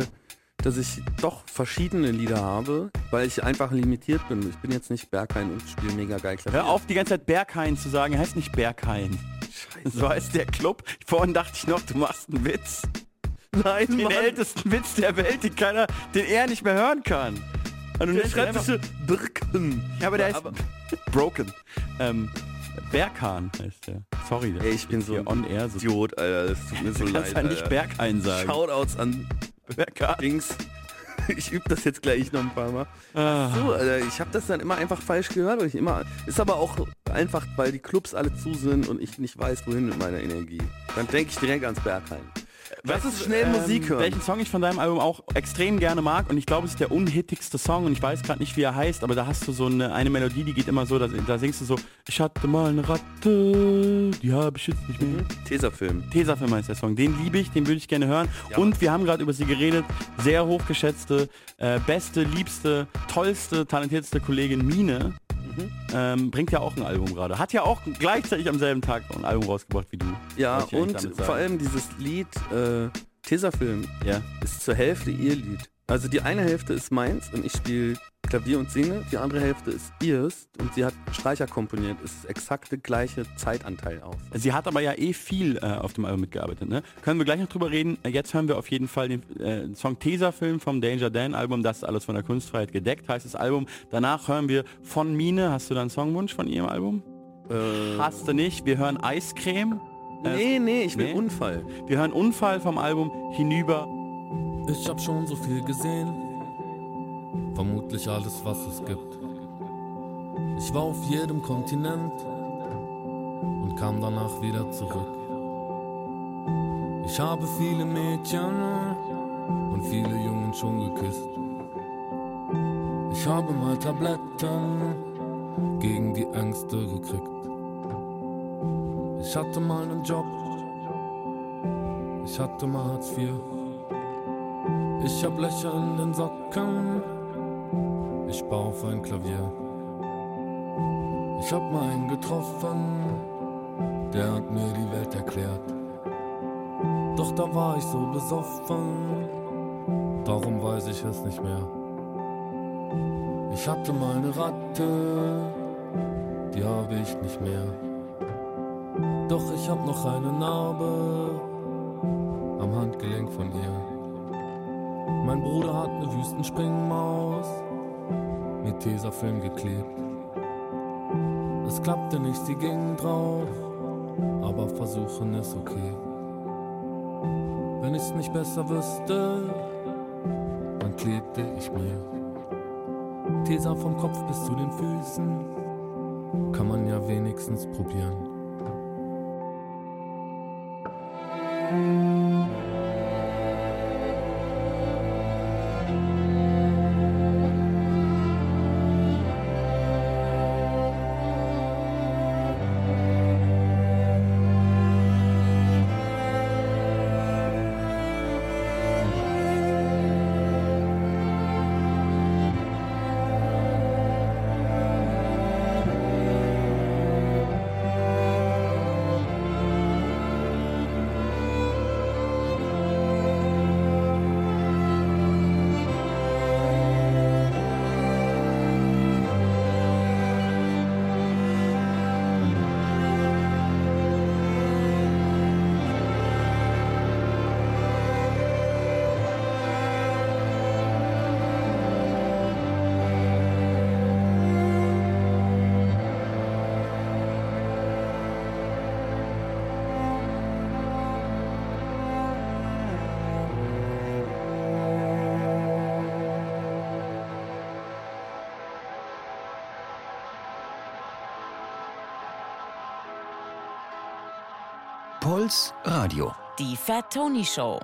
dass ich doch verschiedene Lieder habe, weil ich einfach limitiert bin. Ich bin jetzt nicht Berghain und spiele mega geil Klavier. Hör auf, die ganze Zeit Berghain zu sagen, er heißt nicht Berghain. So heißt der Club. Vorhin dachte ich noch, du machst einen Witz. Nein, Den Mann. ältesten Witz der Welt, den keiner, den er nicht mehr hören kann. Und du sich so Birken. Ja, aber der ist Aber- broken. Ähm, Berghahn heißt der. Sorry, der Ey, ich bin so on air. So Idiot, Alter. Das tut mir so du kannst leid. ja nicht. Berghain sagen. Shoutouts an Berghahn. Dings. Ich übe das jetzt gleich noch ein paar Mal. Ah. So, Alter, ich habe das dann immer einfach falsch gehört. Weil ich immer, ist aber auch einfach, weil die Clubs alle zu sind und ich nicht weiß, wohin mit meiner Energie. Dann denke ich direkt ans Berghain. Das ist schnell Ähm, Musik hören. Welchen Song ich von deinem Album auch extrem gerne mag und ich glaube, es ist der unhittigste Song und ich weiß gerade nicht, wie er heißt, aber da hast du so eine, eine Melodie, die geht immer so, da, da singst du so, ich hatte mal eine Ratte, die habe ich jetzt nicht mehr. Tesafilm. Tesafilm heißt der Song, den liebe ich, den würde ich gerne hören Ja. und wir haben gerade über sie geredet, sehr hochgeschätzte, äh, beste, liebste, tollste, talentierteste Kollegin Mine. Ähm, bringt ja auch ein Album gerade. Hat ja auch gleichzeitig am selben Tag ein Album rausgebracht wie du. Ja, und vor allem dieses Lied äh, Tesafilm Ja. ist zur Hälfte ihr Lied. Also die eine Hälfte ist meins und ich spiele Klavier und singe, die andere Hälfte ist ihrs und sie hat Streicher komponiert. Es ist exakt der gleiche Zeitanteil auch. Sie hat aber ja eh viel äh, auf dem Album mitgearbeitet. Ne? Können wir gleich noch drüber reden. Äh, Jetzt hören wir auf jeden Fall den äh, Song Tesafilm vom Danger Dan Album. Das ist alles von der Kunstfreiheit gedeckt, heißt das Album. Danach hören wir von Mine. Hast du da einen Songwunsch von ihrem Album? Äh, Hast du nicht. Wir hören Eiscreme. Äh, nee, nee, ich will nee? Unfall. Wir hören Unfall vom Album Hinüber. Ich hab schon so viel gesehen, vermutlich alles, was es gibt. Ich war auf jedem Kontinent und kam danach wieder zurück. Ich habe viele Mädchen und viele Jungen schon geküsst. Ich habe mal Tabletten gegen die Ängste gekriegt. Ich hatte mal einen Job, ich hatte mal Hartz IV. Ich hab Löcher in den Socken, ich baue auf ein Klavier. Ich hab mal einen getroffen, der hat mir die Welt erklärt. Doch da war ich so besoffen, darum weiß ich es nicht mehr. Ich hatte mal eine Ratte, die habe ich nicht mehr. Doch ich hab noch eine Narbe am Handgelenk von ihr. Mein Bruder hat eine Wüstenspringmaus mit Tesafilm geklebt. Es klappte nicht, sie ging drauf, aber versuchen ist okay. Wenn ich's nicht besser wüsste, dann klebte ich mir. Tesa vom Kopf bis zu den Füßen, kann man ja wenigstens probieren. Puls Radio. Die Fat Tony Show.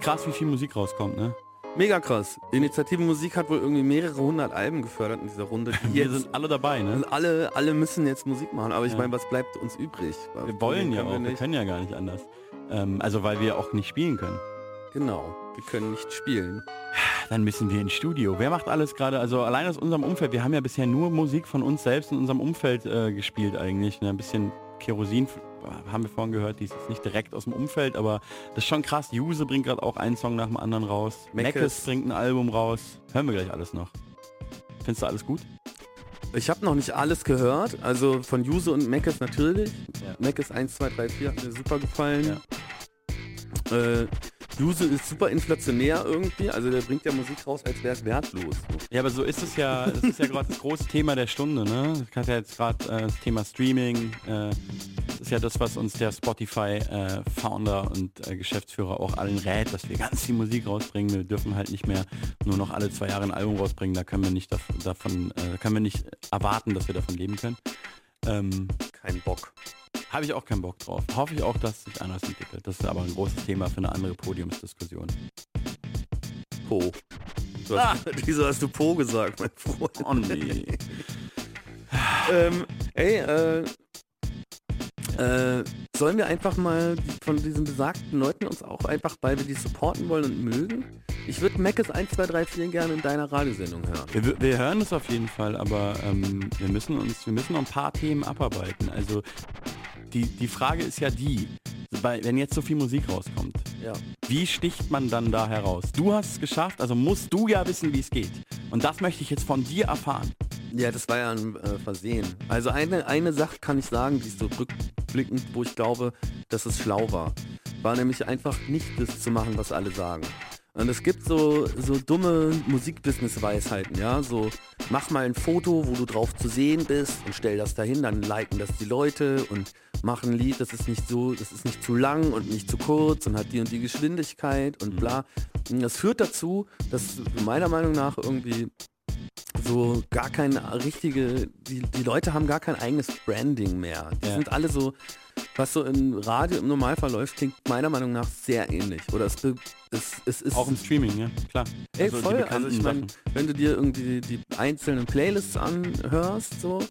Ist krass, wie viel Musik rauskommt, ne? Mega krass. Initiative Musik hat wohl irgendwie mehrere hundert Alben gefördert in dieser Runde. Die Wir sind alle dabei, ne? und alle, alle müssen jetzt Musik machen. Aber ich Ja. meine, was bleibt uns übrig? Wir wollen ja auch, wir nicht. können ja gar nicht anders. Ähm, also weil wir auch nicht spielen können. Genau. Wir können nicht spielen. Dann müssen wir ins Studio. Wer macht alles gerade? Also allein aus unserem Umfeld. Wir haben ja bisher nur Musik von uns selbst in unserem Umfeld äh, gespielt eigentlich. Ne? Ein bisschen Kerosin haben wir vorhin gehört. Die ist jetzt nicht direkt aus dem Umfeld, aber das ist schon krass. Juse bringt gerade auch einen Song nach dem anderen raus. Meckes. Bringt ein Album raus. Hören wir gleich alles noch. Findest du alles gut? Ich habe noch nicht alles gehört. Also von Juse und Meckes natürlich. Ja. Meckes 1, 2, 3, 4 hat mir super gefallen. Äh, Juse ist super inflationär irgendwie. Also der bringt ja Musik raus, als wäre es wertlos. Ja, aber so ist es ja, das ist ja gerade das große Thema der Stunde, ne? Das hat ja jetzt gerade äh, das Thema Streaming, äh, das ist ja das, was uns der Spotify-Founder und äh, Geschäftsführer auch allen rät, dass wir ganz viel Musik rausbringen. Wir dürfen halt nicht mehr nur noch alle zwei Jahre ein Album rausbringen, da können wir nicht dav davon, äh, können wir nicht erwarten, dass wir davon leben können. Ähm, Kein Bock. Habe ich auch keinen Bock drauf. Hoffe ich auch, dass sich anders entwickelt. Das ist aber ein großes Thema für eine andere Podiumsdiskussion. Po. Du hast, Wieso hast du Po gesagt, mein Freund? Oh nee. ähm, ey, äh, äh, sollen wir einfach mal von diesen besagten Leuten uns auch einfach, weil wir die supporten wollen und mögen? Ich würde Meckes 1, 2, 3, 4 gerne in deiner Radiosendung hören. Wir, wir hören es auf jeden Fall, aber ähm, wir müssen uns, wir müssen noch ein paar Themen abarbeiten. Also die, die Frage ist ja die, bei, wenn jetzt so viel Musik rauskommt, Ja. wie sticht man dann da heraus? Du hast es geschafft, also musst du ja wissen, wie es geht. Und das möchte ich jetzt von dir erfahren. Ja, das war ja ein äh, Versehen. Also eine, eine Sache kann ich sagen, die ist so rückblickend, wo ich glaube, dass es schlau war. War nämlich einfach nicht das zu machen, was alle sagen. Und es gibt so, so dumme Musikbusiness-Weisheiten, ja, so mach mal ein Foto, wo du drauf zu sehen bist und stell das dahin, dann liken das die Leute und mach ein Lied, das ist nicht so, das ist nicht zu lang und nicht zu kurz und hat die und die Geschwindigkeit und bla. Und das führt dazu, dass meiner Meinung nach irgendwie so gar kein richtige, die, die Leute haben gar kein eigenes Branding mehr. Die Ja. sind alle so, was so im Radio im Normalfall läuft, klingt meiner Meinung nach sehr ähnlich. Oder es, es, es ist... Auch im Streaming, ja, klar. Ey, Also die voll. Also ich meine, wenn du dir irgendwie die einzelnen Playlists anhörst, so,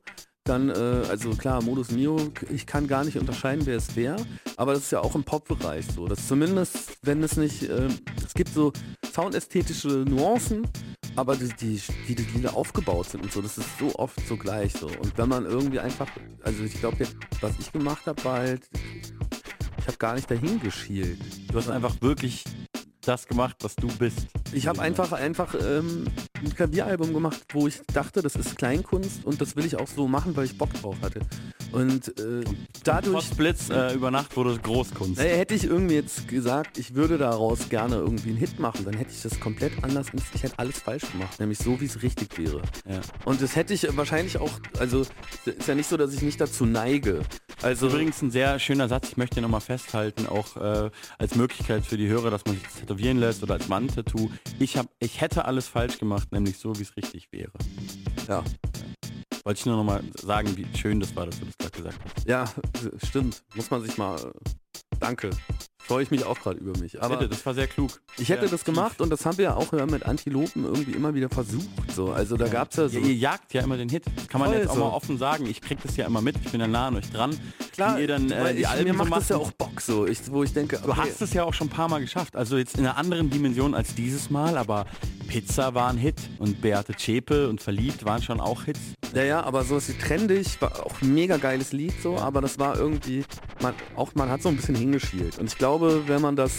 dann, äh, also klar, Modus Mio, ich kann gar nicht unterscheiden, wer es wer, aber das ist ja auch im Pop-Bereich so. Das zumindest, wenn es nicht, äh, es gibt so soundästhetische Nuancen, aber die, die, wie die Lieder aufgebaut sind und so, das ist so oft so gleich so. Und wenn man irgendwie einfach, also ich glaube, was ich gemacht habe, war halt, ich habe gar nicht dahin geschielt. Du hast einfach wirklich das gemacht, was du bist. Ich habe einfach einfach ähm, ein Klavieralbum gemacht, wo ich dachte, das ist Kleinkunst und das will ich auch so machen, weil ich Bock drauf hatte. Und äh, dadurch Trotz Blitz äh, über Nacht wurde es Großkunst. naja, hätte ich irgendwie jetzt gesagt, ich würde daraus gerne irgendwie einen Hit machen, dann hätte ich das komplett anders, ich hätte alles falsch gemacht, nämlich so, wie es richtig wäre. Ja. Und das hätte ich wahrscheinlich auch, also ist ja nicht so, dass ich nicht dazu neige. Also Übrigens ein sehr schöner Satz, ich möchte ihn nochmal festhalten, auch äh, als Möglichkeit für die Hörer, dass man sich das tätowieren lässt oder als Mann-Tattoo. Ich, hab, ich hätte alles falsch gemacht, nämlich so, wie es richtig wäre. ja, Wollte ich nur nochmal sagen, wie schön das war, dass du das gerade gesagt hast. ja, stimmt, muss man sich mal, danke. Freue ich mich auch gerade über mich. Aber Bitte, das war sehr klug. Ich hätte Sehr das gemacht und das haben wir ja auch ja, mit Antilopen irgendwie immer wieder versucht. So. Also da gab es ja so. Ja, ihr jagt ja immer den Hit. Kann man Voll jetzt auch so. mal offen sagen. Ich krieg das ja immer mit. Ich bin ja nah an euch dran. Klar, wie ihr dann äh, weil die ich, Alben mir so macht macht. das ja auch Bock so, ich, wo ich denke, Du okay, hast es ja auch schon ein paar Mal geschafft. Also jetzt in einer anderen Dimension als dieses Mal, aber Pizza war ein Hit und Beate Zschäpe und Verliebt waren schon auch Hits. Ja, ja, aber so ist wie Trendig, war auch ein mega geiles Lied so, aber das war irgendwie, man, auch man hat so ein bisschen hingeschielt. Und ich glaube, wenn man das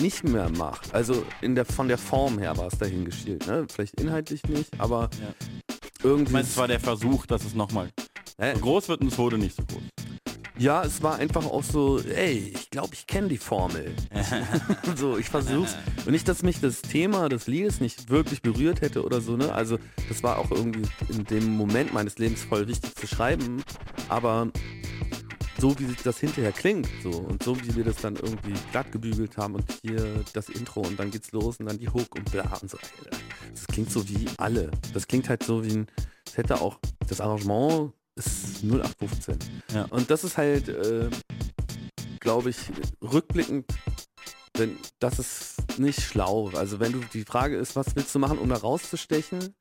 nicht mehr macht, also in der, von der Form her war es da hingeschielt, ne? Vielleicht inhaltlich nicht, aber Ja. irgendwie. Ich meine, es war der Versuch, dass es nochmal Hä? groß wird und es wurde nicht so groß. Ja, es war einfach auch so, ey, ich glaube, ich kenne die Formel. so, ich versuch's. Und nicht, dass mich das Thema des Liedes nicht wirklich berührt hätte oder so, ne? Also, das war auch irgendwie in dem Moment meines Lebens voll wichtig zu schreiben. Aber so wie das hinterher klingt, so und so wie wir das dann irgendwie glatt gebügelt haben und hier das Intro und dann geht's los und dann die Hook und bla und so. Das klingt so wie alle. Das klingt halt so wie ein, es hätte auch, das Arrangement ist 0815. Ja. Und das ist halt, äh, glaube ich, rückblickend, wenn das ist nicht schlau. Also wenn du die Frage ist, was willst du machen, um da rauszustechen,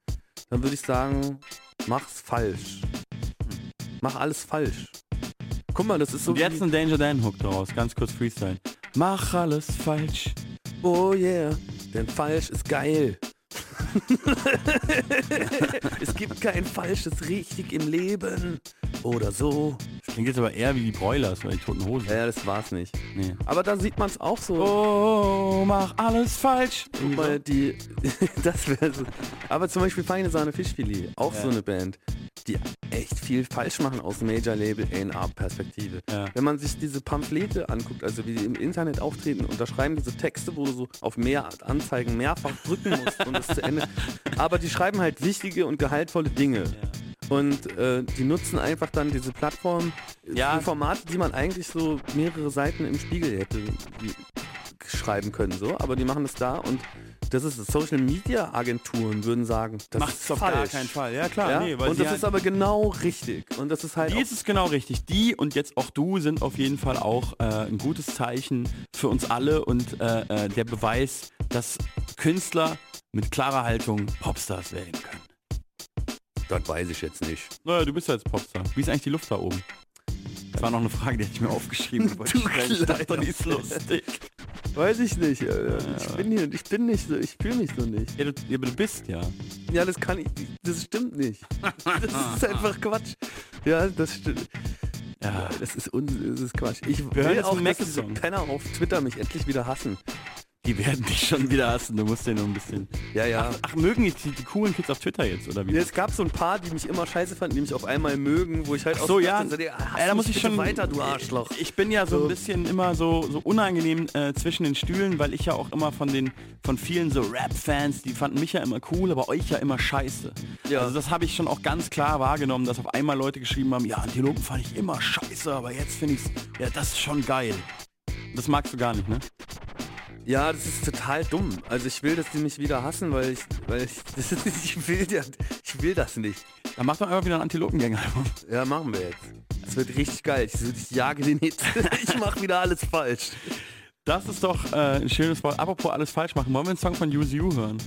dann würde ich sagen, mach's falsch. Mach alles falsch. Guck mal, das ist so Und jetzt ein Danger Dan Hook daraus, ganz kurz Freestyle. Mach alles falsch. Oh yeah, denn falsch ist geil. es gibt kein falsches richtig im Leben. Oder so. Das klingt jetzt aber eher wie die Broilers oder die Toten Hosen. Ja, das war's nicht. Nee. Aber da sieht man es auch so. Oh, mach alles falsch. Guck mal, die, das wäre so. Aber zum Beispiel Feine Sahne Fischfilet, auch Ja. so eine Band, die echt viel falsch machen aus Major-Label A&R-Perspektive. Ja. Wenn man sich diese Pamphlete anguckt, also wie die im Internet auftreten und da schreiben diese Texte, wo du so auf mehr Anzeigen mehrfach drücken musst und das zu Ende. Aber die schreiben halt wichtige und gehaltvolle Dinge. Und äh, die nutzen einfach dann diese Plattform Ja. für Formate, die man eigentlich so mehrere Seiten im Spiegel hätte schreiben können, so, aber die machen es da und das ist Social Media Agenturen würden sagen, das Macht's ist auf falsch. gar keinen Fall. Ja klar, Ja? nee, und das halt- ist aber genau richtig und das ist halt Die ist es genau richtig. Die und jetzt auch du sind auf jeden Fall auch äh, ein gutes Zeichen für uns alle und äh, äh, der Beweis, dass Künstler mit klarer Haltung Popstars werden können. das weiß ich jetzt nicht. Naja, du bist ja jetzt Popstar. Wie ist eigentlich die Luft da oben? Das war noch eine Frage, die hätte ich mir aufgeschrieben. Du. Ich dachte, die ist lustig. Weiß ich nicht. Alter. Ich bin hier, ich bin nicht so, ich fühle mich so nicht. Ja, du, ja, aber du bist ja. Ja, das kann ich, das stimmt nicht. Das ist einfach Quatsch. Ja, das stimmt. Ja. Das ist, un, das ist Quatsch. Ich will auch, dass diese Mac-Song. Penner auf Twitter mich endlich wieder hassen. Die werden dich schon wieder hassen. Du musst ja nur ein bisschen... Ja, ja. Ach, ach mögen die, die coolen Kids auf Twitter jetzt, oder wie? Ja, es gab so ein paar, die mich immer scheiße fanden, die mich auf einmal mögen, wo ich halt Ach so, auch ja. dachte, ja, ja, da muss ich schon weiter, du Arschloch. Ich bin ja so, So. ein bisschen immer so, so unangenehm äh, zwischen den Stühlen, weil ich ja auch immer von den von vielen so Rap-Fans, die fanden mich ja immer cool, aber euch ja immer scheiße. Ja. Also das habe ich schon auch ganz klar wahrgenommen, dass auf einmal Leute geschrieben haben, ja, Antilopen fand ich immer scheiße, aber jetzt finde ich's, ja, das ist schon geil. Das magst du gar nicht, ne? Ja, das ist total dumm. Also ich will, dass die mich wieder hassen, weil ich, weil ich, das ist, ich will, ja, ich will das nicht. Dann mach doch einfach wieder ein Antilopengänger-Album. Ja, machen wir jetzt. Das wird richtig geil. Ich, ich jage den Hit. ich mache wieder alles falsch. Das ist doch äh, ein schönes Wort. Apropos alles falsch machen. Wollen wir einen Song von Use You hören?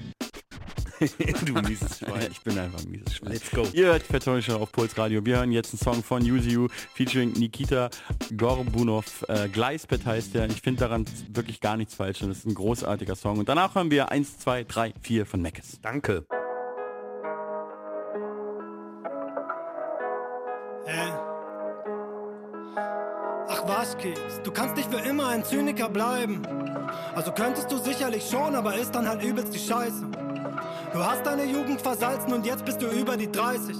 du mieses Schwein. Ich bin einfach ein mieses Schwein. Let's go. Ihr hört Show auf Puls Radio. Wir hören jetzt einen Song von Use You featuring Nikita Gorbunov. Äh, Gleispad heißt der. Ich finde daran wirklich gar nichts falsch. Und das ist ein großartiger Song. Und danach hören wir 1, 2, 3, 4 von Meckes. Danke. Äh. Ach was, Kids, du kannst nicht für immer ein Zyniker bleiben. Also könntest du sicherlich schon, aber ist dann halt übelst die Scheiße. Du hast deine Jugend versalzen und jetzt bist du über die 30.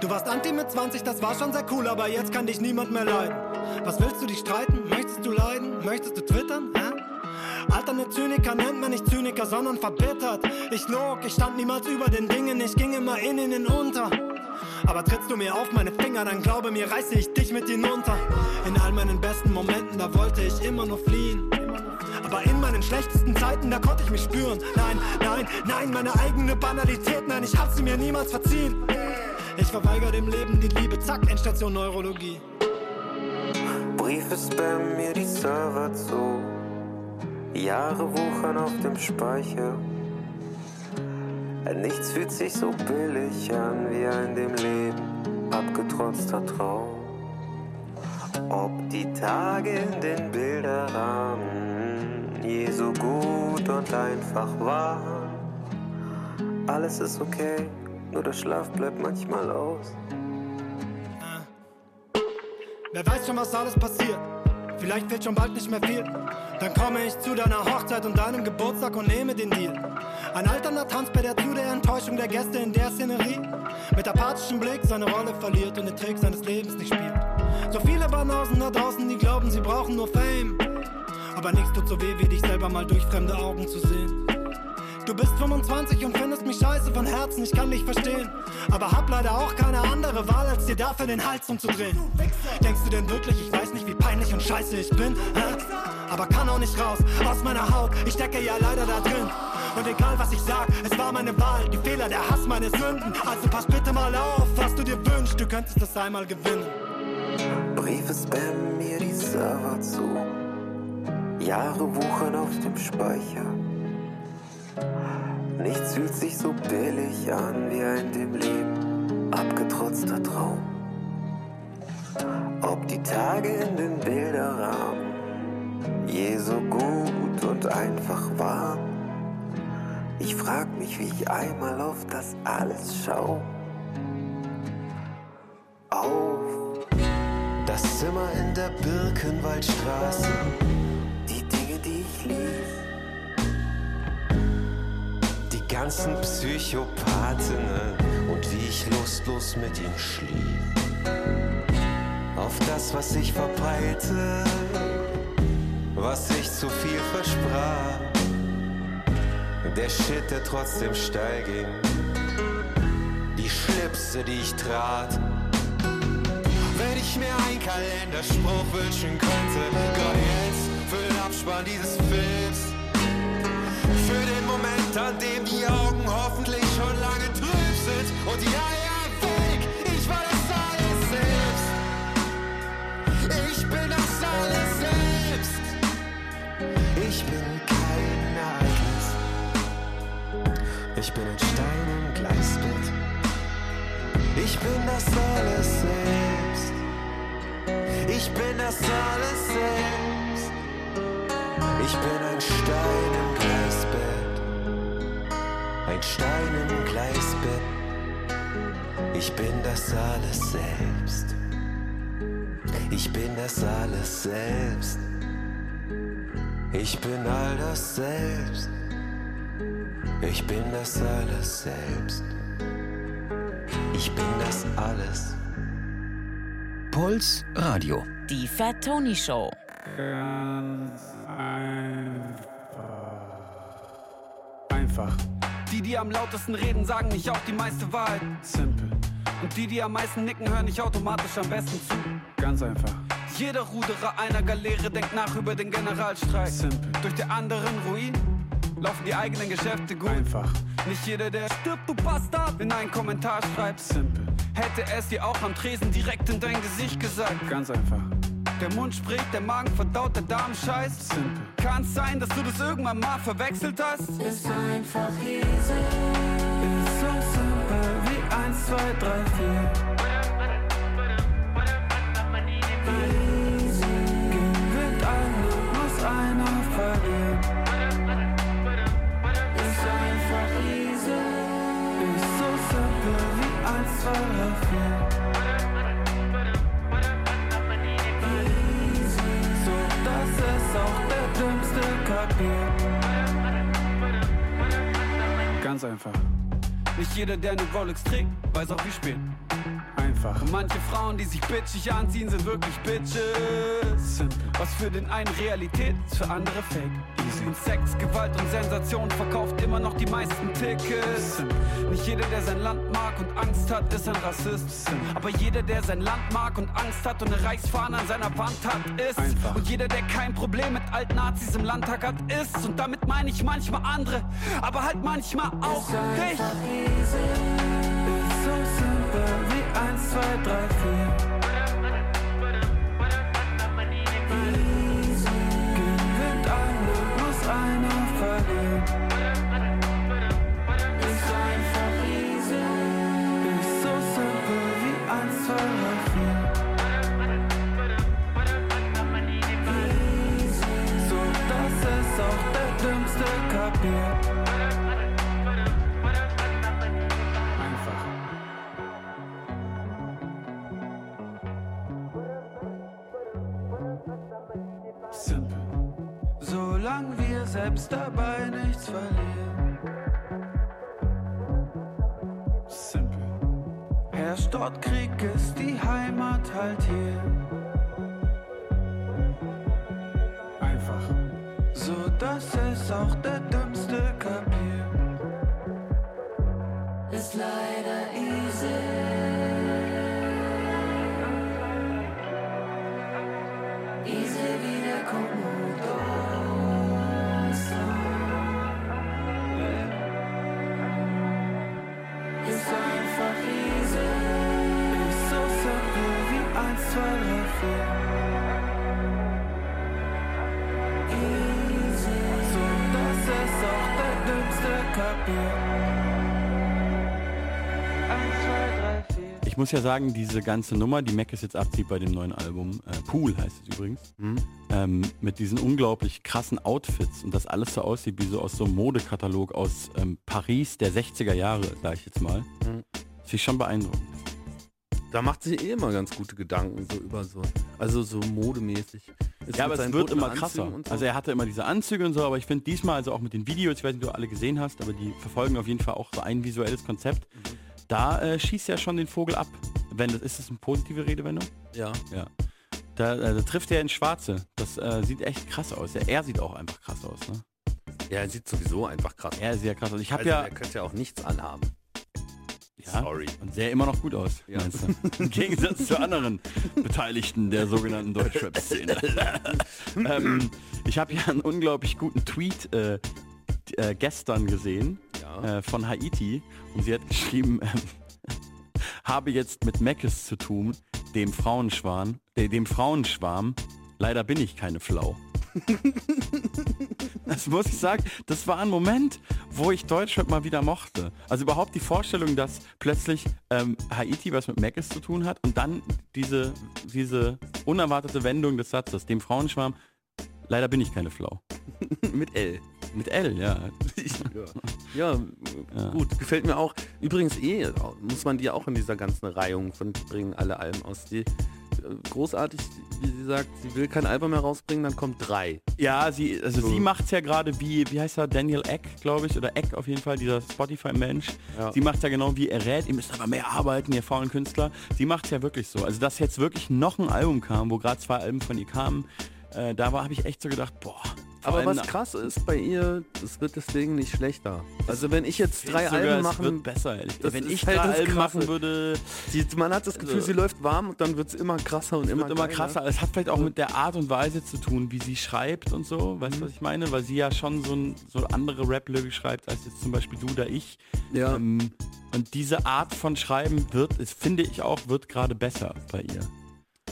Du warst Anti mit 20, das war schon sehr cool, aber jetzt kann dich niemand mehr leiden. Was willst du dich streiten? Möchtest du leiden? Möchtest du twittern? Hä? Alterne Zyniker nennt man nicht Zyniker, sondern verbittert. Ich log, ich stand niemals über den Dingen, ich ging immer in ihnen unter. Aber trittst du mir auf meine Finger, dann glaube mir, reiße ich dich mit hinunter. In all meinen besten Momenten, da wollte ich immer nur fliehen. Aber in meinen schlechtesten Zeiten, da konnte ich mich spüren. Nein, nein, nein, meine eigene Banalität, nein, ich hab sie mir niemals verziehen. Ich verweigere dem Leben die Liebe, zack, Endstation Neurologie. Briefe spammen mir die Server zu. Jahre wuchern auf dem Speicher. Nichts fühlt sich so billig an wie ein dem Leben abgetrotzter Traum. Ob die Tage in den Bilderrahmen je so gut und einfach waren. Alles ist okay, nur der Schlaf bleibt manchmal aus. Wer weiß schon, was alles passiert. Vielleicht fehlt schon bald nicht mehr viel. Dann komme ich zu deiner Hochzeit und deinem Geburtstag und nehme den Deal. Ein alterner Tanzbär, der zu der Enttäuschung der Gäste in der Szenerie mit apathischem Blick seine Rolle verliert und den Trick seines Lebens nicht spielt. So viele Banausen da draußen, die glauben, sie brauchen nur Fame. Aber nichts tut so weh, wie dich selber mal durch fremde Augen zu sehen. Du bist 25 und findest mich scheiße von Herzen, ich kann dich verstehen. Aber hab leider auch keine andere Wahl, als dir dafür den Hals umzudrehen. Denkst du denn wirklich, ich weiß nicht, wie peinlich und scheiße ich bin? Hä? Aber kann auch nicht raus, aus meiner Haut, ich stecke ja leider da drin. Und egal was ich sag, es war meine Wahl, die Fehler, der Hass, meine Sünden. Also pass bitte mal auf, was du dir wünschst, du könntest das einmal gewinnen. Briefe spammen mir die Server zu. Jahre wuchern auf dem Speicher. Nichts fühlt sich so billig an wie ein dem Leben abgetrotzter Traum. Ob die Tage in den Bilderrahmen je so gut und einfach waren. Ich frag mich, wie ich einmal auf das alles schau. Auf das Zimmer in der Birkenwaldstraße, ganzen Psychopathinnen und wie ich lustlos mit ihm schlief. Auf das, was ich verpeilte, was ich zu viel versprach. Der Shit, der trotzdem steil ging. Die Schlipse, die ich trat. Wenn ich mir einen Kalenderspruch wünschen könnte, gerade jetzt für den Abspann dieses Films. Für den an dem die Augen hoffentlich schon lange trüb sind. Und ja, ja, weg, ich war das alles selbst. Ich bin das alles selbst. Ich bin kein Ereignis. Ich bin ein Stein im Gleisbett. Ich bin das alles selbst. Ich bin das alles selbst. Ich bin ein Stein im Gleisbett. Ein Stein im Gleisbett. Ich bin das alles selbst. Ich bin das alles selbst. Ich bin all das selbst. Ich bin das alles selbst. Ich bin das alles. Puls Radio. Die Fat Tony Show. Einfach. Die, die am lautesten reden, sagen nicht auch die meiste Wahrheit. Simpel. Und die, die am meisten nicken, hören nicht automatisch am besten zu. Ganz einfach. Jeder Ruderer einer Galeere denkt nach über den Generalstreik. Simpel. Durch die anderen Ruinen laufen die eigenen Geschäfte gut. Einfach. Nicht jeder, der stirbt, du Bastard, in einen Kommentar schreibt. Simpel. Hätte es dir auch am Tresen direkt in dein Gesicht gesagt. Ganz einfach. Der Mund spricht, der Magen verdaut, der Darm scheißt. Simpel. Kann's sein, dass du das irgendwann mal verwechselt hast? Ist einfach easy. Ist so simpel wie 1, 2, 3, 4. Ganz einfach. Nicht jeder, der eine Rolex trägt, weiß auch wie spät. Einfach. Und manche Frauen, die sich bitchig anziehen, sind wirklich Bitches. Simple. Was für den einen Realität, ist für andere Fake. Easy. Und Sex, Gewalt und Sensation verkauft immer noch die meisten Tickets. Simple. Nicht jeder, der sein Land mag und Angst hat, ist ein Rassist. Simple. Aber jeder, der sein Land mag und Angst hat und eine Reichsfahne an seiner Wand hat, ist. Einfach. Und jeder, der kein Problem mit Altnazis im Landtag hat, ist. Und damit meine ich manchmal andere, aber halt manchmal auch dich. Ist so simpel wie 1, 2, 3, 4. Gewinnt einer, muss einer verlieren. Ist einfach easy. Ist so simpel wie 1, 2, 3, 4. So, dass es auch der Dümmste kapiert. Selbst dabei nichts verlieren. Simpel. Herrscht dort Krieg, ist die Heimat halt hier. Einfach. So dass es auch der Dümmste kapiert. Ist leider easy. Ich muss ja sagen, diese ganze Nummer, die Mac ist jetzt abzieht bei dem neuen Album, äh, Pool heißt es übrigens, mhm. ähm, mit diesen unglaublich krassen Outfits und das alles so aussieht wie so aus so einem Modekatalog aus ähm, Paris der 60er Jahre, sag ich jetzt mal. Mhm. Das ist schon beeindruckend. Da macht sich eh immer ganz gute Gedanken so über so, also so modemäßig. Ist Ja, aber es wird immer krasser. so. Also er hatte immer diese Anzüge und so, aber ich finde diesmal, also auch mit den Videos, ich weiß nicht, ob du alle gesehen hast, aber die verfolgen auf jeden Fall auch so ein visuelles Konzept. Da äh, schießt er schon den Vogel ab. Wenn das ist das eine positive Redewendung? Ja. Ja. Da, da trifft er ins Schwarze. Das äh, sieht echt krass aus. Ja, er sieht auch einfach krass aus. Ne? Ja, er sieht sowieso einfach krass Er sieht ja krass aus. Ich habe also, ja Er könnte ja auch nichts anhaben. Ja, Sorry. Und sähe immer noch gut aus, Ja. meinst du? Im Gegensatz zu anderen Beteiligten der sogenannten Deutschrap-Szene. ähm, ich habe ja einen unglaublich guten Tweet äh, äh, gestern gesehen Ja. äh, von Haiti und sie hat geschrieben, ähm, habe jetzt mit Meckes zu tun, dem Frauenschwarm, dem Frauenschwarm, leider bin ich keine Flau. Das muss ich sagen, das war ein Moment, wo ich Deutschrap mal wieder mochte. Also überhaupt die Vorstellung, dass plötzlich ähm, Haiti was mit Meckes zu tun hat und dann diese, diese unerwartete Wendung des Satzes, dem Frauenschwarm, leider bin ich keine Flau. mit L. Mit L, ja. Ja, Ja. gut, gefällt mir auch. Übrigens eh, muss man die auch in dieser ganzen Reihung von bringen alle Alben aus. Die großartig, wie sie sagt, sie will kein Album mehr rausbringen, dann kommt drei. Ja, sie, also So. sie macht es ja gerade wie, wie heißt er, Daniel Eck, glaube ich, oder Eck auf jeden Fall, dieser Spotify-Mensch. Ja. Sie macht ja genau wie er rät, ihr müsst aber mehr arbeiten, ihr faulen Künstler. Sie macht es ja wirklich so. Also dass jetzt wirklich noch ein Album kam, wo gerade zwei Alben von ihr kamen, äh, da habe ich echt so gedacht, boah. Aber was krass ist bei ihr, es wird deswegen nicht schlechter. Also wenn ich jetzt drei sogar, Alben machen, wird besser, ehrlich. das Wenn ist ich halt drei das Alben machen würde, die, man hat das Gefühl, Also- sie läuft warm und dann wird es immer krasser und immer wird immer krasser. Es hat vielleicht auch mit der Art und Weise zu tun, wie sie schreibt und so. Weißt du, was ich meine? Weil sie ja schon so, ein, so andere Rap-Lyrik schreibt, als jetzt zum Beispiel du oder ich. Ja. Ähm, und diese Art von Schreiben wird, es finde ich auch, wird gerade besser bei ihr.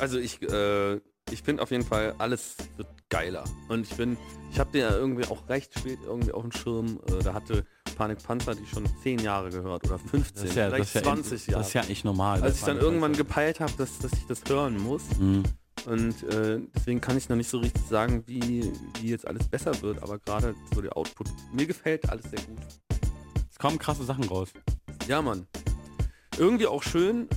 Also ich, äh, ich finde auf jeden Fall, alles wird geiler. Und ich bin, ich habe dir ja irgendwie auch recht spät irgendwie auf dem Schirm, äh, da hatte Panik Panzer die schon 10 Jahre gehört oder 15, Das ist ja, vielleicht das ist ja, 20 das Jahre. ist ja nicht normal. Als ich dann irgendwann gepeilt habe, dass, dass ich das hören muss. Mhm. Und äh, deswegen kann ich noch nicht so richtig sagen, wie, wie jetzt alles besser wird, aber gerade so der Output. Mir gefällt alles sehr gut. Es kommen krasse Sachen raus. Ja, Mann. Irgendwie auch schön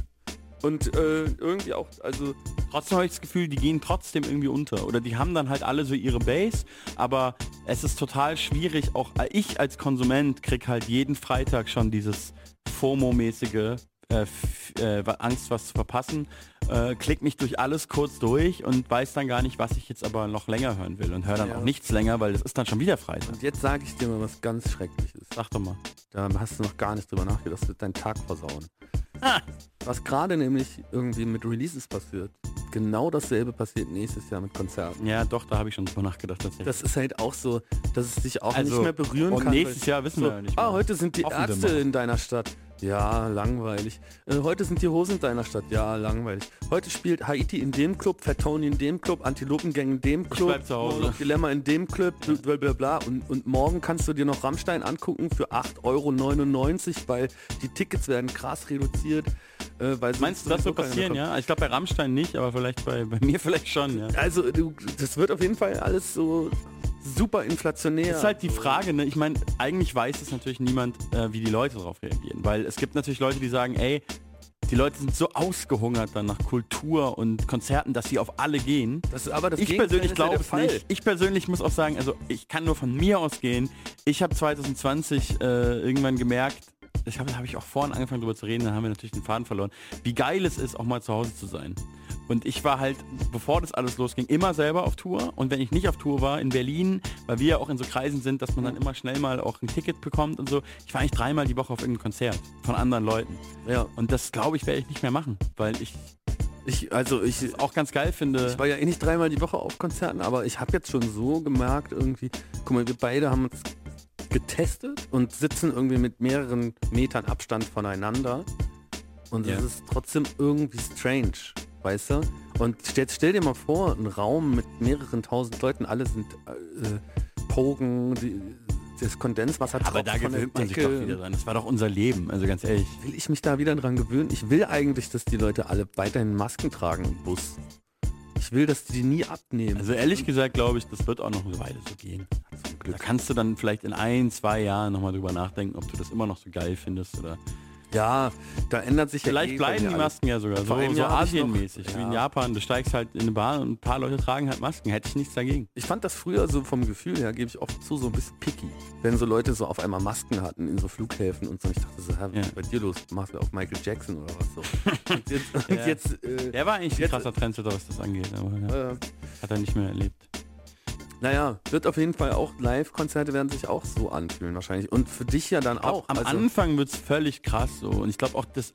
und äh, irgendwie auch, also Trotzdem habe ich das Gefühl, die gehen trotzdem irgendwie unter. Oder die haben dann halt alle so ihre Base, aber es ist total schwierig, auch ich als Konsument krieg halt jeden Freitag schon dieses FOMO-mäßige äh, äh, Angst, was zu verpassen. Äh, klick mich durch alles kurz durch und weiß dann gar nicht, was ich jetzt aber noch länger hören will und höre dann Ja. auch nichts länger, weil das ist dann schon wieder Freitag. Und jetzt sage ich dir mal was ganz Schreckliches. Sag doch mal. Da hast du noch gar nicht drüber nachgedacht, das wird deinen Tag versauen. Was gerade nämlich irgendwie mit Releases passiert. Genau dasselbe passiert nächstes Jahr mit Konzerten. Ja, doch, da habe ich schon drüber nachgedacht tatsächlich. Das ist halt auch so, dass es dich auch Also, nicht mehr berühren und kann. nächstes Jahr wissen so, wir ja nicht Ah, mehr. heute sind die Ärzte in deiner Stadt. Ja, langweilig. Äh, heute sind die Hosen in deiner Stadt. Ja, langweilig. Heute spielt Haiti in dem Club, Fat Tony in dem Club, Antilopengang in dem Club, bleib zu Hause. Dilemma in dem Club, bla bla bla. Und, und morgen kannst du dir noch Rammstein angucken für 8,99 Euro, weil die Tickets werden krass reduziert. Äh, weil Meinst du, das wird passieren, ja? Ich glaube bei Rammstein nicht, aber vielleicht bei, bei mir vielleicht schon, ja. Also du, das wird auf jeden Fall alles so super inflationär. Das ist halt die Frage, ne? Ich meine, eigentlich weiß es natürlich niemand, äh, wie die Leute darauf reagieren. Weil es gibt natürlich Leute, die sagen, ey, die Leute sind so ausgehungert dann nach Kultur und Konzerten, dass sie auf alle gehen. Das, aber das ich Gegenteil persönlich ist glaube es Fall. nicht. Ich persönlich muss auch sagen, also ich kann nur von mir ausgehen. Ich habe 2020 äh, irgendwann gemerkt, ich habe hab ich auch vorhin angefangen darüber zu reden, dann haben wir natürlich den Faden verloren, wie geil es ist, auch mal zu Hause zu sein. Und ich war halt, bevor das alles losging, immer selber auf Tour. Und wenn ich nicht auf Tour war, in Berlin, weil wir ja auch in so Kreisen sind, dass man dann immer schnell mal auch ein Ticket bekommt und so, ich war eigentlich dreimal die Woche auf irgendeinem Konzert von anderen Leuten. Ja. Und das, glaube ich, werde ich nicht mehr machen, weil ich Ich, also ich, auch ganz geil finde. ich war ja eh nicht dreimal die Woche auf Konzerten, aber ich habe jetzt schon so gemerkt irgendwie, guck mal, wir beide haben uns getestet und sitzen irgendwie mit mehreren Metern Abstand voneinander. Und es Ja. ist trotzdem irgendwie strange, weißt du? Und stell, stell dir mal vor, ein Raum mit mehreren tausend Leuten, alle sind äh, Pogen, die das Kondenswasser Aber da gewöhnt man sich doch wieder dran. Das war doch unser Leben, also ganz ehrlich. Will ich mich da wieder dran gewöhnen? Ich will eigentlich, dass die Leute alle weiterhin Masken tragen im Bus. Ich will, dass die nie abnehmen. Also ehrlich gesagt glaube ich, das wird auch noch eine Weile so gehen. Da kannst du dann vielleicht in ein, zwei Jahren nochmal drüber nachdenken, ob du das immer noch so geil findest oder... Ja, da ändert sich ja Vielleicht eh bleiben die. Masken ja sogar Vor so, so asienmäßig, wie in Ja. Japan. Du steigst halt in eine Bahn und ein paar Leute tragen halt Masken. Hätte ich nichts dagegen. Ich fand das früher so vom Gefühl her, gebe ich oft zu, so ein bisschen picky. Wenn so Leute so auf einmal Masken hatten in so Flughäfen und so. Und ich dachte so, hä, was ist bei dir los? Machst du auf Michael Jackson oder was so? Und jetzt, und Ja. jetzt äh, Der war eigentlich ein krasser Trendsetter, was das angeht. Aber ja, äh, hat er nicht mehr erlebt. Naja, wird auf jeden Fall auch, Live-Konzerte werden sich auch so anfühlen wahrscheinlich. Und für dich ja dann auch. Am also, Anfang wird es völlig krass so. Und ich glaube auch das,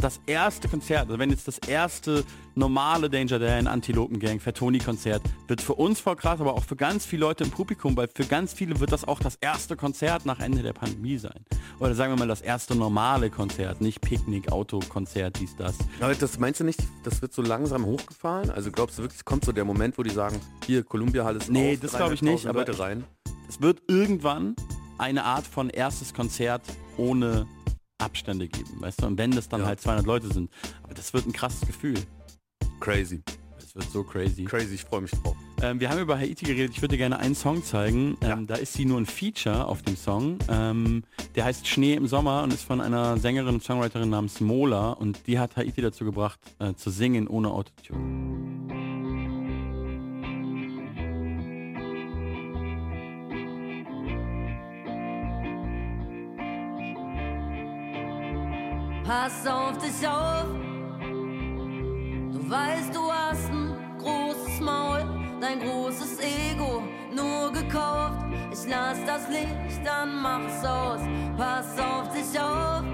das erste Konzert, also wenn jetzt das erste normale Danger Dan, Antilopen Gang, Fatoni-Konzert, wird für uns voll krass, aber auch für ganz viele Leute im Publikum, weil für ganz viele wird das auch das erste Konzert nach Ende der Pandemie sein. Oder sagen wir mal das erste normale Konzert, nicht Picknick, Autokonzert, dies, das. Aber das meinst du nicht, das wird so langsam hochgefahren? Also glaubst du wirklich, kommt so der Moment, wo die sagen, hier, Columbia Halle ist Nee, auf, das glaube ich nicht, 300.000 aber Leute rein. es wird irgendwann eine Art von erstes Konzert ohne Abstände geben, weißt du? Und wenn das dann Ja. halt 200 Leute sind, aber das wird ein krasses Gefühl. Crazy. Es wird so crazy. Crazy, ich freue mich drauf. Ähm, wir haben über Haiti geredet. Ich würde dir gerne einen Song zeigen. Ähm, Da ist sie nur ein Feature auf dem Song. Ähm, der heißt Schnee im Sommer und ist von einer Sängerin und Songwriterin namens Mola. Und die hat Haiti dazu gebracht, äh, zu singen ohne Autotune. Pass auf dich auf. Weißt, du hast ein großes Maul, dein großes Ego nur gekauft. Ich lass das Licht, dann mach's aus. Pass auf dich auf.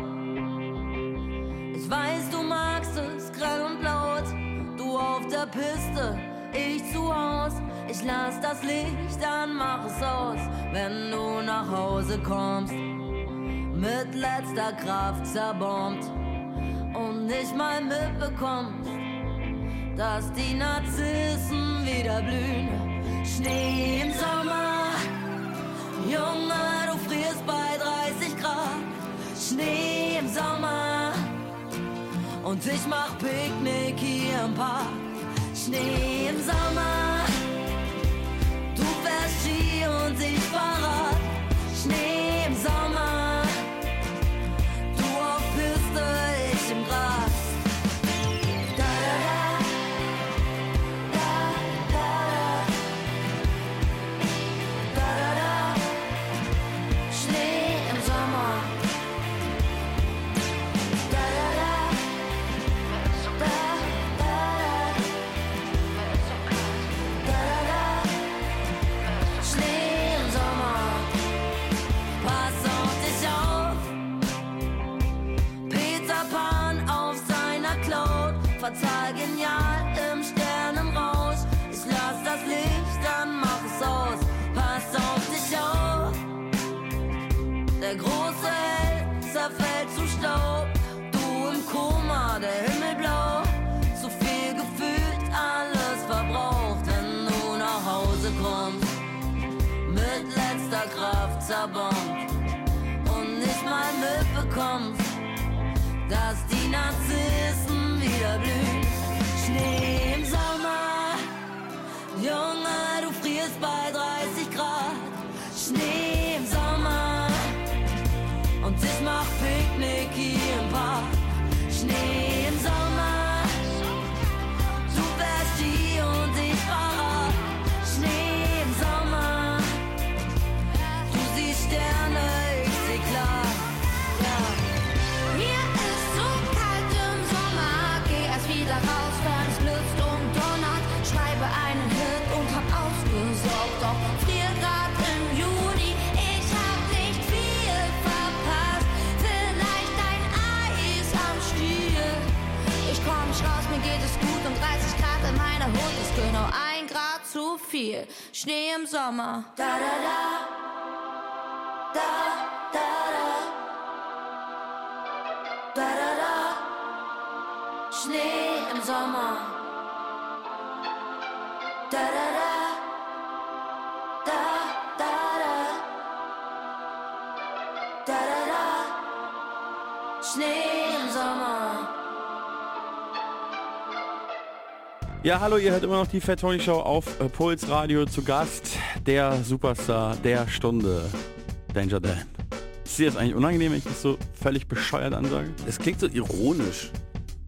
Ich weiß, du magst es grell und laut. Du auf der Piste, ich zu Haus. Ich lass das Licht, dann mach es aus, wenn du nach Hause kommst mit letzter Kraft zerbombt und nicht mal mitbekommst, dass die Narzissen wieder blühen. Schnee im Sommer, Junge, du frierst bei 30 Grad. Schnee im Sommer und ich mach Picknick hier im Park. Schnee im Sommer, du fährst Ski und ich Fahrrad. Schnee Zerbombt und nicht mal mitbekommst, dass die Narzissen wieder blühen. Schnee im Sommer, Junge, du frierst bei 30 Grad. Schnee viel. Schnee im Sommer. Da, da, da. Da, da, da. Da, da, da. Schnee im Sommer. Da, da, da. Da, da, da. Da, da, da. Schnee im Sommer. Ja, hallo, ihr hört immer noch die Fat Tony Show auf äh, Puls Radio zu Gast. Der Superstar der Stunde, Danger Dan. Ist dir das eigentlich unangenehm, wenn ich das so völlig bescheuert ansage? Es klingt so ironisch.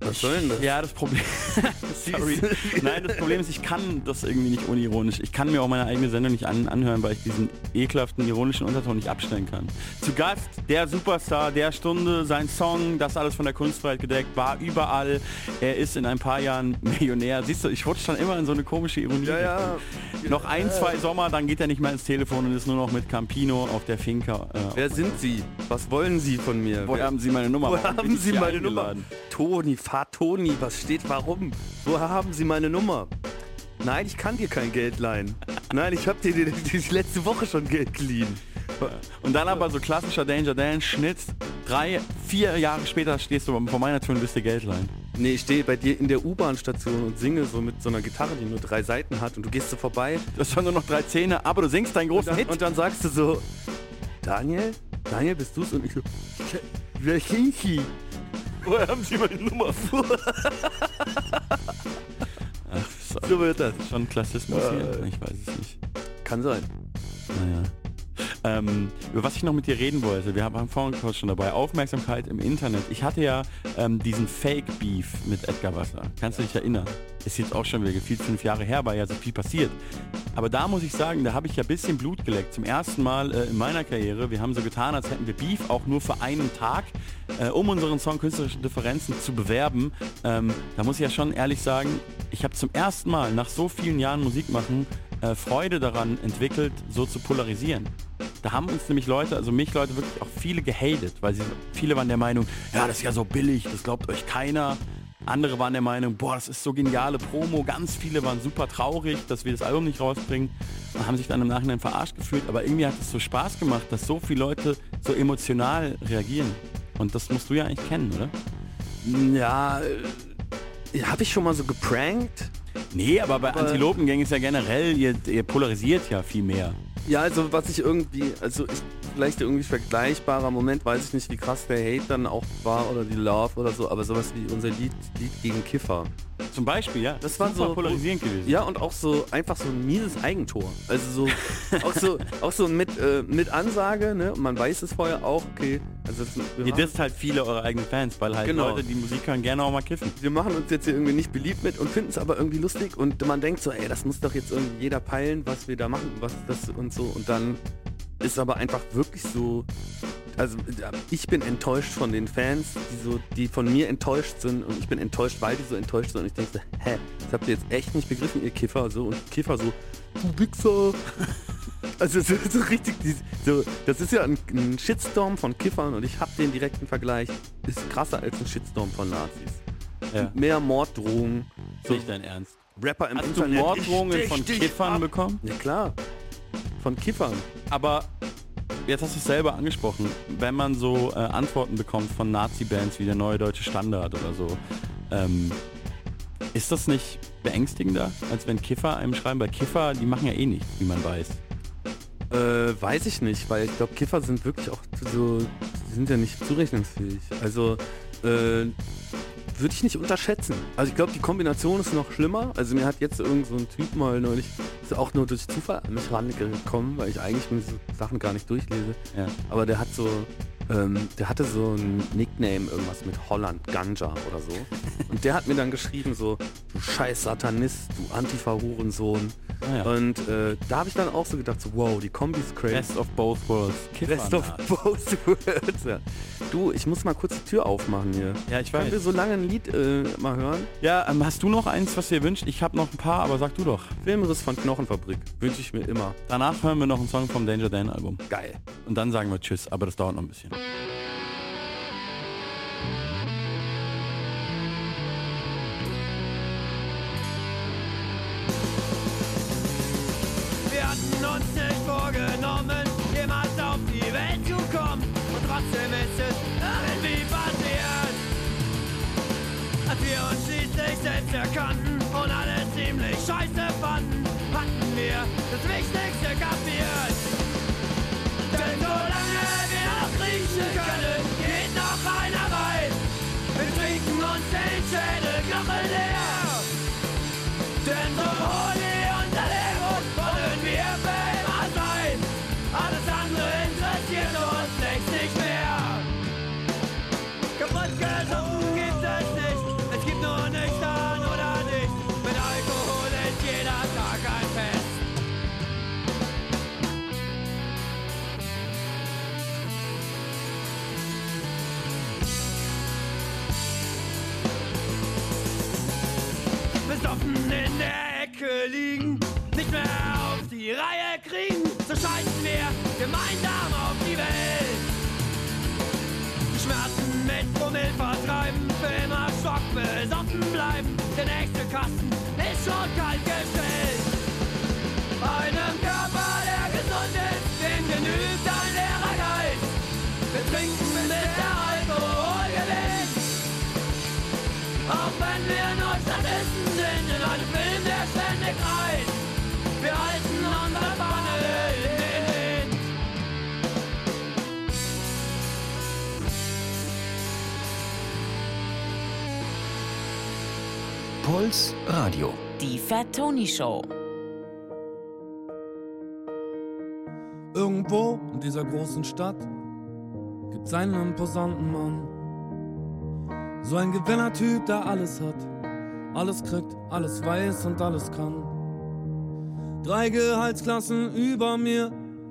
Was soll denn das? Ja, das Problem. Sorry. Nein, das Problem ist, ich kann das irgendwie nicht unironisch. Ich kann mir auch meine eigene Sendung nicht an, anhören, weil ich diesen ekelhaften ironischen Unterton nicht abstellen kann. Zu Gast der Superstar der Stunde, sein Song, das alles von der Kunstfreiheit gedeckt, war überall. Er ist in ein paar Jahren Millionär. Siehst du, ich rutsche dann immer in so eine komische Ironie. Ja, ja. Noch ein, zwei Sommer, dann geht er nicht mehr ins Telefon und ist nur noch mit Campino auf der Finca. Äh, Wer sind Sie? Was wollen Sie von mir? Woher Wer- haben Sie meine Nummer? Bin haben Sie meine Nummer? eingeladen? Toni, fahr Toni, was steht warum? Woher haben Sie meine Nummer? Nein, ich kann dir kein Geld leihen. Nein, ich habe dir die, die letzte Woche schon Geld geliehen. Und dann aber so klassischer Danger Dan, Schnitt, drei, vier Jahre später stehst du vor meiner Tür und bist dir Geld leihen. Nee, ich stehe bei dir in der U-Bahn-Station und singe so mit so einer Gitarre, die nur drei Seiten hat und du gehst so vorbei. Du hast schon nur noch drei Zähne, aber du singst deinen Und großen dann, Hit. und dann sagst du so, Daniel? Daniel, bist du's? Und ich so, Sie? Woher haben Sie meine Nummer? Ach, so, so wird das. schon Klassismus hier? Ich weiß es nicht. Kann sein. Naja. Ähm, über was ich noch mit dir reden wollte, wir haben vorhin kurz schon dabei, Aufmerksamkeit im Internet. Ich hatte ja ähm, diesen Fake-Beef mit Edgar Wasser. Kannst du dich erinnern? Ist jetzt auch schon wieder gefühlt fünf Jahre her, weil ja so viel passiert. Aber da muss ich sagen, da habe ich ja ein bisschen Blut geleckt. Zum ersten Mal äh, in meiner Karriere. Wir haben so getan, als hätten wir Beef, auch nur für einen Tag, äh, um unseren Song Künstlerische Differenzen zu bewerben. Ähm, da muss ich ja schon ehrlich sagen, ich habe zum ersten Mal nach so vielen Jahren Musik machen äh, Freude daran entwickelt, so zu polarisieren. Da haben uns nämlich Leute, also mich Leute wirklich auch viele gehatet, weil sie viele waren der Meinung, ja, das ist ja so billig, das glaubt euch keiner. Andere waren der Meinung, boah, das ist so geniale Promo. Ganz viele waren super traurig, dass wir das Album nicht rausbringen und haben sich dann im Nachhinein verarscht gefühlt. Aber irgendwie hat es so Spaß gemacht, dass so viele Leute so emotional reagieren. Und das musst du ja eigentlich kennen, oder? Ja, äh, habe ich schon mal so geprankt? Nee, aber bei Aber- Antilopengang ist ja generell, ihr, ihr polarisiert ja viel mehr. Ja, also was ich irgendwie, also ich, vielleicht irgendwie vergleichbarer Moment, weiß ich nicht, wie krass der Hate dann auch war oder die Love oder so, aber sowas wie unser Lied, Lied gegen Kiffer. Zum Beispiel, ja. Das war so polarisierend gewesen. Ja, und auch so einfach so ein mieses Eigentor. Also so auch so auch so mit äh, mit Ansage, ne? Und man weiß es vorher auch, okay. Also das, Ihr disst halt viele eure eigenen Fans, weil halt Genau. Leute, die Musik hören, gerne auch mal kiffen. wir machen uns jetzt hier irgendwie nicht beliebt mit und finden es aber irgendwie lustig und man denkt so, ey, das muss doch jetzt irgendwie jeder peilen, was wir da machen, was das und so und dann ist aber einfach wirklich so also ja, ich bin enttäuscht von den Fans, die so, die von mir enttäuscht sind und ich bin enttäuscht, weil die so enttäuscht sind und ich denke so, hä, das habt ihr jetzt echt nicht begriffen, ihr Kiffer, so und Kiffer so, du Wichser. Also so, so richtig, so, das ist ja ein, ein Shitstorm von Kiffern und ich habe den direkten Vergleich, ist krasser als ein Shitstorm von Nazis. Ja. Mehr Morddrohungen, so Nicht dein Ernst. Rapper im Hast du Internet. Morddrohungen ich von stich dich Kiffern ab. bekommen? Ja klar, von Kiffern. Aber jetzt hast du es selber angesprochen, wenn man so äh, Antworten bekommt von Nazi-Bands wie der Neue Deutsche Standard oder so, ähm, ist das nicht beängstigender, als wenn Kiffer einem schreiben? Weil Kiffer, die machen ja eh nichts, wie man weiß. Äh, weiß ich nicht, weil ich glaube, Kiffer sind wirklich auch so, die sind ja nicht zurechnungsfähig. Also, äh, würde ich nicht unterschätzen. Also ich glaube, die Kombination ist noch schlimmer. Also mir hat jetzt irgend so ein Typ mal neulich, ist auch nur durch Zufall an mich rangekommen, weil ich eigentlich mir so Sachen gar nicht durchlese. Ja. Aber der hat so, ähm, der hatte so ein Nickname, irgendwas mit Holland, Ganja oder so. Und der hat mir dann geschrieben so, du scheiß Satanist, du Antifa-Hurensohn. Ah, ja. Und äh, da habe ich dann auch so gedacht, so, wow, die Kombi ist crazy. Best of both worlds. Kiffer Best of both worlds. Ja. Du, ich muss mal kurz die Tür aufmachen hier. Ja, ich Können wir weiß. so lange ein Lied äh, mal hören? Ja, ähm, hast du noch eins, was dir wünscht? Ich habe noch ein paar, aber sag du doch. Filmriss von Knochenfabrik. Wünsche ich mir immer. Danach hören wir noch einen Song vom Danger Dan Album. Geil. Und dann sagen wir Tschüss, aber das dauert noch ein bisschen. Wir hatten uns nicht vorgenommen, jemals auf die Welt zu kommen. Und trotzdem ist es irgendwie passiert. Als wir uns schließlich selbst erkannten und alle ziemlich scheiße fanden, hatten wir das Wichtigste seine Knochen liegen, nicht mehr auf die Reihe kriegen, so scheißen wir gemeinsam auf die Welt. Die Schmerzen mit Promille vertreiben, für immer schockbesoffen bleiben, der nächste Kasten ist schon kalt der ständig reißt. Wir halten unsere Fahne in den Wind. Puls Radio. Die Fat Tony Show. Irgendwo in dieser großen Stadt gibt's einen imposanten Mann. So ein Gewinnertyp, der alles hat. Alles kriegt, alles weiß und alles kann. Drei Gehaltsklassen über mir,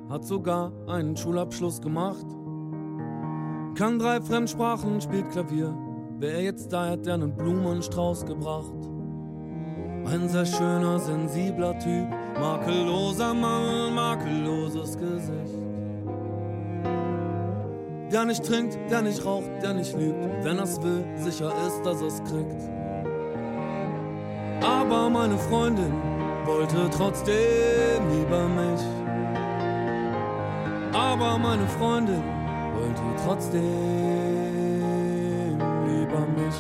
hat sogar einen Schulabschluss gemacht. Kann drei Fremdsprachen, spielt Klavier. Wer er jetzt da hätte, der einen Blumenstrauß gebracht. Ein sehr schöner, sensibler Typ, makelloser Mann, makelloses Gesicht. Der nicht trinkt, der nicht raucht, der nicht lügt, wenn er's will, sicher ist, dass er's kriegt. Aber meine Freundin wollte trotzdem lieber mich. Aber meine Freundin wollte trotzdem lieber mich.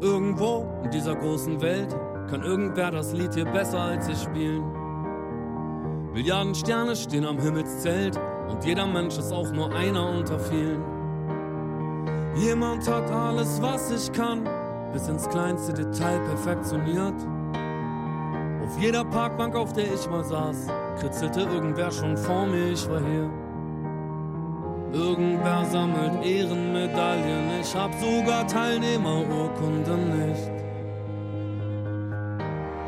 Irgendwo in dieser großen Welt kann irgendwer das Lied hier besser als ich spielen. Milliarden Sterne stehen am Himmelszelt und jeder Mensch ist auch nur einer unter vielen. Jemand hat alles, was ich kann, bis ins kleinste Detail perfektioniert. Auf jeder Parkbank, auf der ich mal saß, kritzelte irgendwer schon vor mir, ich war hier. Irgendwer sammelt Ehrenmedaillen, ich hab sogar Teilnehmerurkunden nicht.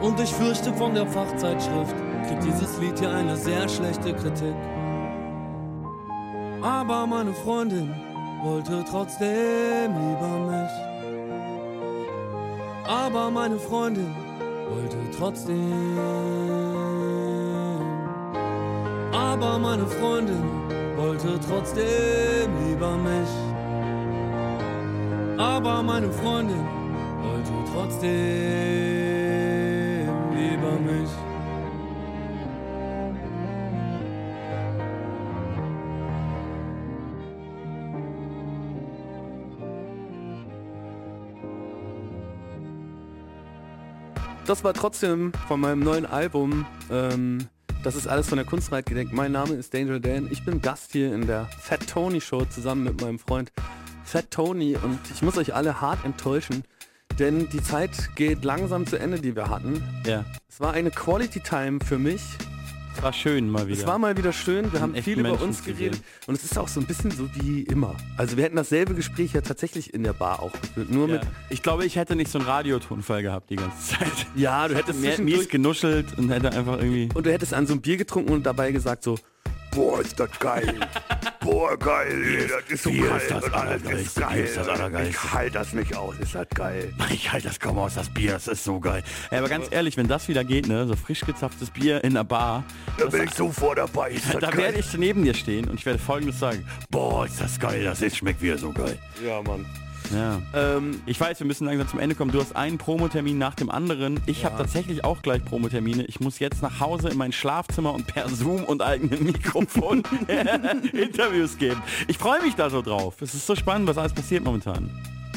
Und ich fürchte von der Fachzeitschrift kriegt dieses Lied hier eine sehr schlechte Kritik. Aber meine Freundin wollte trotzdem lieber mich. Aber meine Freundin wollte trotzdem. Aber meine Freundin wollte trotzdem lieber mich. Aber meine Freundin wollte trotzdem Das war trotzdem von meinem neuen Album. Ähm, das ist alles von der Kunstreit gedenkt. Mein Name ist Danger Dan. Ich bin Gast hier in der Fat Tony Show zusammen mit meinem Freund Fat Tony und ich muss euch alle hart enttäuschen, denn die Zeit geht langsam zu Ende, die wir hatten. Ja. Es war eine Quality Time für mich. War schön mal wieder. Es war mal wieder schön, wir haben viel über Menschen uns geredet und es ist auch so ein bisschen so wie immer. Also wir hätten dasselbe Gespräch ja tatsächlich in der Bar auch geführt, nur Ja. mit Ich glaube, ich hätte nicht so einen Radiotonfall gehabt die ganze Zeit. Ja, du hättest hätte mehr, mies genuschelt und hätte einfach irgendwie... und du hättest an so ein Bier getrunken und dabei gesagt so, boah, ist das geil. boah, geil, ey, das ist so Bier geil. ist das und alles ist geil. Bier ist das Allergeilste. Ich halte das nicht aus, ist das geil. Ich halte das kaum aus, das Bier, das ist so geil. Ja, aber ganz ehrlich, wenn das wieder geht, ne, so frisch gezapftes Bier in der Bar, Da bin ich sofort dabei, ist das da geil. werde ich neben dir stehen und ich werde folgendes sagen. Boah, ist das geil, das ist, schmeckt wieder so geil. Ja, Mann. Ja. Ähm, Ich weiß, wir müssen langsam zum Ende kommen. Du hast einen Promotermin nach dem anderen. Ich habe tatsächlich auch gleich Promotermine. Ich muss jetzt nach Hause in mein Schlafzimmer und per Zoom und eigenem Mikrofon Interviews geben. Ich freue mich da so drauf. Es ist so spannend, was alles passiert momentan.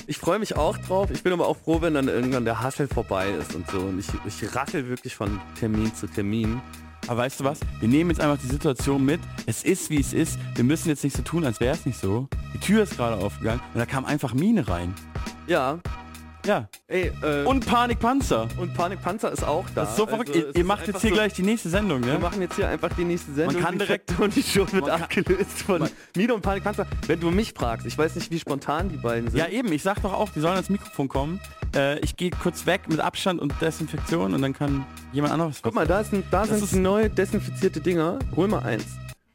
Ich freue mich auch drauf. Ich bin aber auch froh, wenn dann irgendwann der Hassel vorbei ist und so. Und ich, ich rassel wirklich von Termin zu Termin. Aber weißt du was? Wir nehmen jetzt einfach die Situation mit. Es ist, wie es ist. Wir müssen jetzt nicht so tun, als wäre es nicht so. Die Tür ist gerade aufgegangen und da kam einfach Mine rein. Ja. Ja. Ey, äh, Und Panikpanzer. und Panikpanzer ist auch da. Das ist so verrückt. Also, ihr ihr macht jetzt hier so- gleich die nächste Sendung, Wir ne? machen jetzt hier einfach die nächste Sendung. kann Die direkt- und die Show wird Man kann- abgelöst von Mine und Panikpanzer. Wenn du mich fragst, ich weiß nicht, wie spontan die beiden sind. Ja eben, ich sag doch auch, die sollen ans Mikrofon kommen. Äh, ich gehe kurz weg mit Abstand und Desinfektion und dann kann jemand anderes Guck mal, da, ist ein, da sind ist- neu desinfizierte Dinger. Hol mal eins.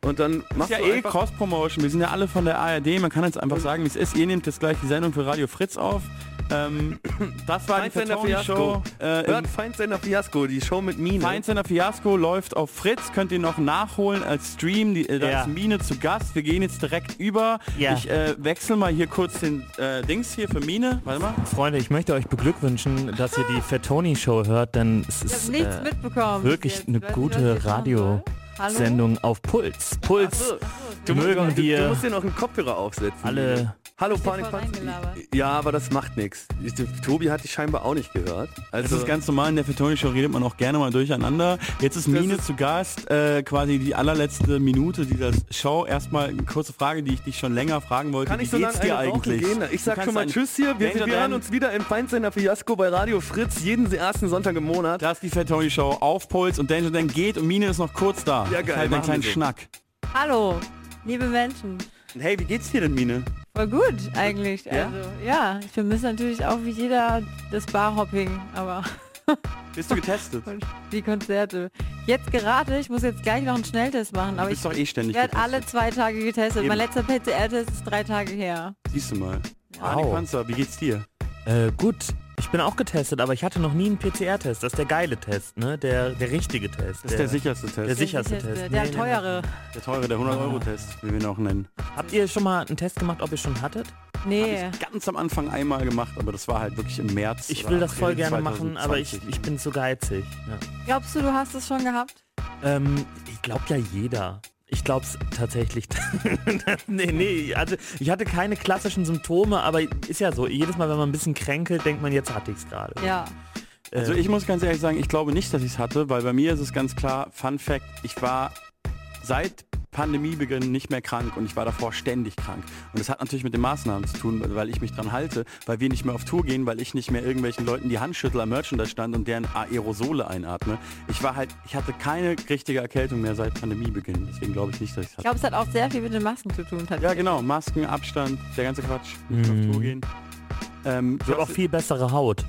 Und dann Das machst ist ja eh. Cross-Promotion. Wir sind ja alle von der ARD. Man kann jetzt einfach sagen, wie es ist. Ihr nehmt jetzt gleich die Sendung für Radio Fritz auf. Ähm, das war die Feindsender Fatoni Show. Fiasco. Äh, Hört Feindsender Fiasco, die Show mit Mine. Feindsender Fiasco läuft auf Fritz. Könnt ihr noch nachholen als Stream. Die, äh, da Ja. ist Mine zu Gast. Wir gehen jetzt direkt über. Ja. Ich äh, wechsle mal hier kurz den äh, Dings hier für Mine. Warte mal. Freunde, ich möchte euch beglückwünschen, dass ihr die Fettoni Show hört, denn es ist äh, mitbekommen. wirklich Jetzt. eine gute ihr jetzt soll. Radiosendung auf Puls. Puls Du, musst- mögen du, du wir musst dir noch einen Kopfhörer aufsetzen. alle Hallo Ist reingelabert. Ja, aber das macht nichts. Tobi hat dich scheinbar auch nicht gehört. Das Also ist ganz normal, in der Fatoni Show redet man auch gerne mal durcheinander. Jetzt ist Mine zu Gast, äh, quasi die allerletzte Minute dieser Show. Erstmal eine kurze Frage, die ich dich schon länger fragen wollte. kann Wie ich so geht's lange dir eigentlich? gehen? Ich Du sag schon mal Tschüss hier. Wir, wir hören uns wieder im Feindsender Fiasco bei Radio Fritz jeden ersten Sonntag im Monat. Das ist die Fatoni Show auf Puls und Danger Dan geht und Mine ist noch kurz da. Ja, geil, Halt einen kleinen so. Schnack. Hallo, liebe Menschen. Hey, wie geht's dir denn, Mine? Voll gut eigentlich. Ja? Also ja, ich vermisse natürlich auch wie jeder das Barhopping, aber Bist du getestet? und die Konzerte. Jetzt gerade, ich muss jetzt gleich noch einen Schnelltest machen, aber Du ich eh ständig werde alle zwei Tage getestet. Eben. Mein letzter PCR-Test ist drei Tage her. Siehst du mal. Wow. Wow. Panzer, wie geht's dir? Äh, gut, ich bin auch getestet, aber ich hatte noch nie einen PCR-Test. Das ist der geile Test, ne? Der, der richtige Test. Das ist der sicherste Test. Der sicherste sicherste, Test. der Nee, nee, teure. Der teure, der 100-Euro-Test, wie wir ihn auch nennen. Habt ihr schon mal einen Test gemacht, ob ihr schon hattet? Nee. Hab ich ganz am Anfang einmal gemacht, aber das war halt wirklich im März. Ich will das voll gerne machen, aber ich, 2020. ich bin zu geizig. Ja. Glaubst du, du hast es schon gehabt? Ähm, ich glaube ja jeder. Ich glaube es tatsächlich. nee, nee, also ich hatte keine klassischen Symptome, aber ist ja so, jedes Mal, wenn man ein bisschen kränkelt, denkt man, jetzt hatte ich es gerade. Ja. Also Äh, ich muss ganz ehrlich sagen, ich glaube nicht, dass ich es hatte, weil bei mir ist es ganz klar, Fun Fact, ich war seit Pandemiebeginn nicht mehr krank und ich war davor ständig krank. Und das hat natürlich mit den Maßnahmen zu tun, weil ich mich dran halte, weil wir nicht mehr auf Tour gehen, weil ich nicht mehr irgendwelchen Leuten die Hand schüttel am Merchandise stand und deren Aerosole einatme. Ich war halt, ich hatte keine richtige Erkältung mehr seit Pandemiebeginn. Deswegen glaube ich nicht, dass ich es Ich hatte. glaube, es hat auch sehr viel mit den Masken zu tun. Ja genau, Masken, Abstand, der ganze Quatsch. Mhm. auf Tour gehen. Ähm, ich du habe auch viel bessere Haut.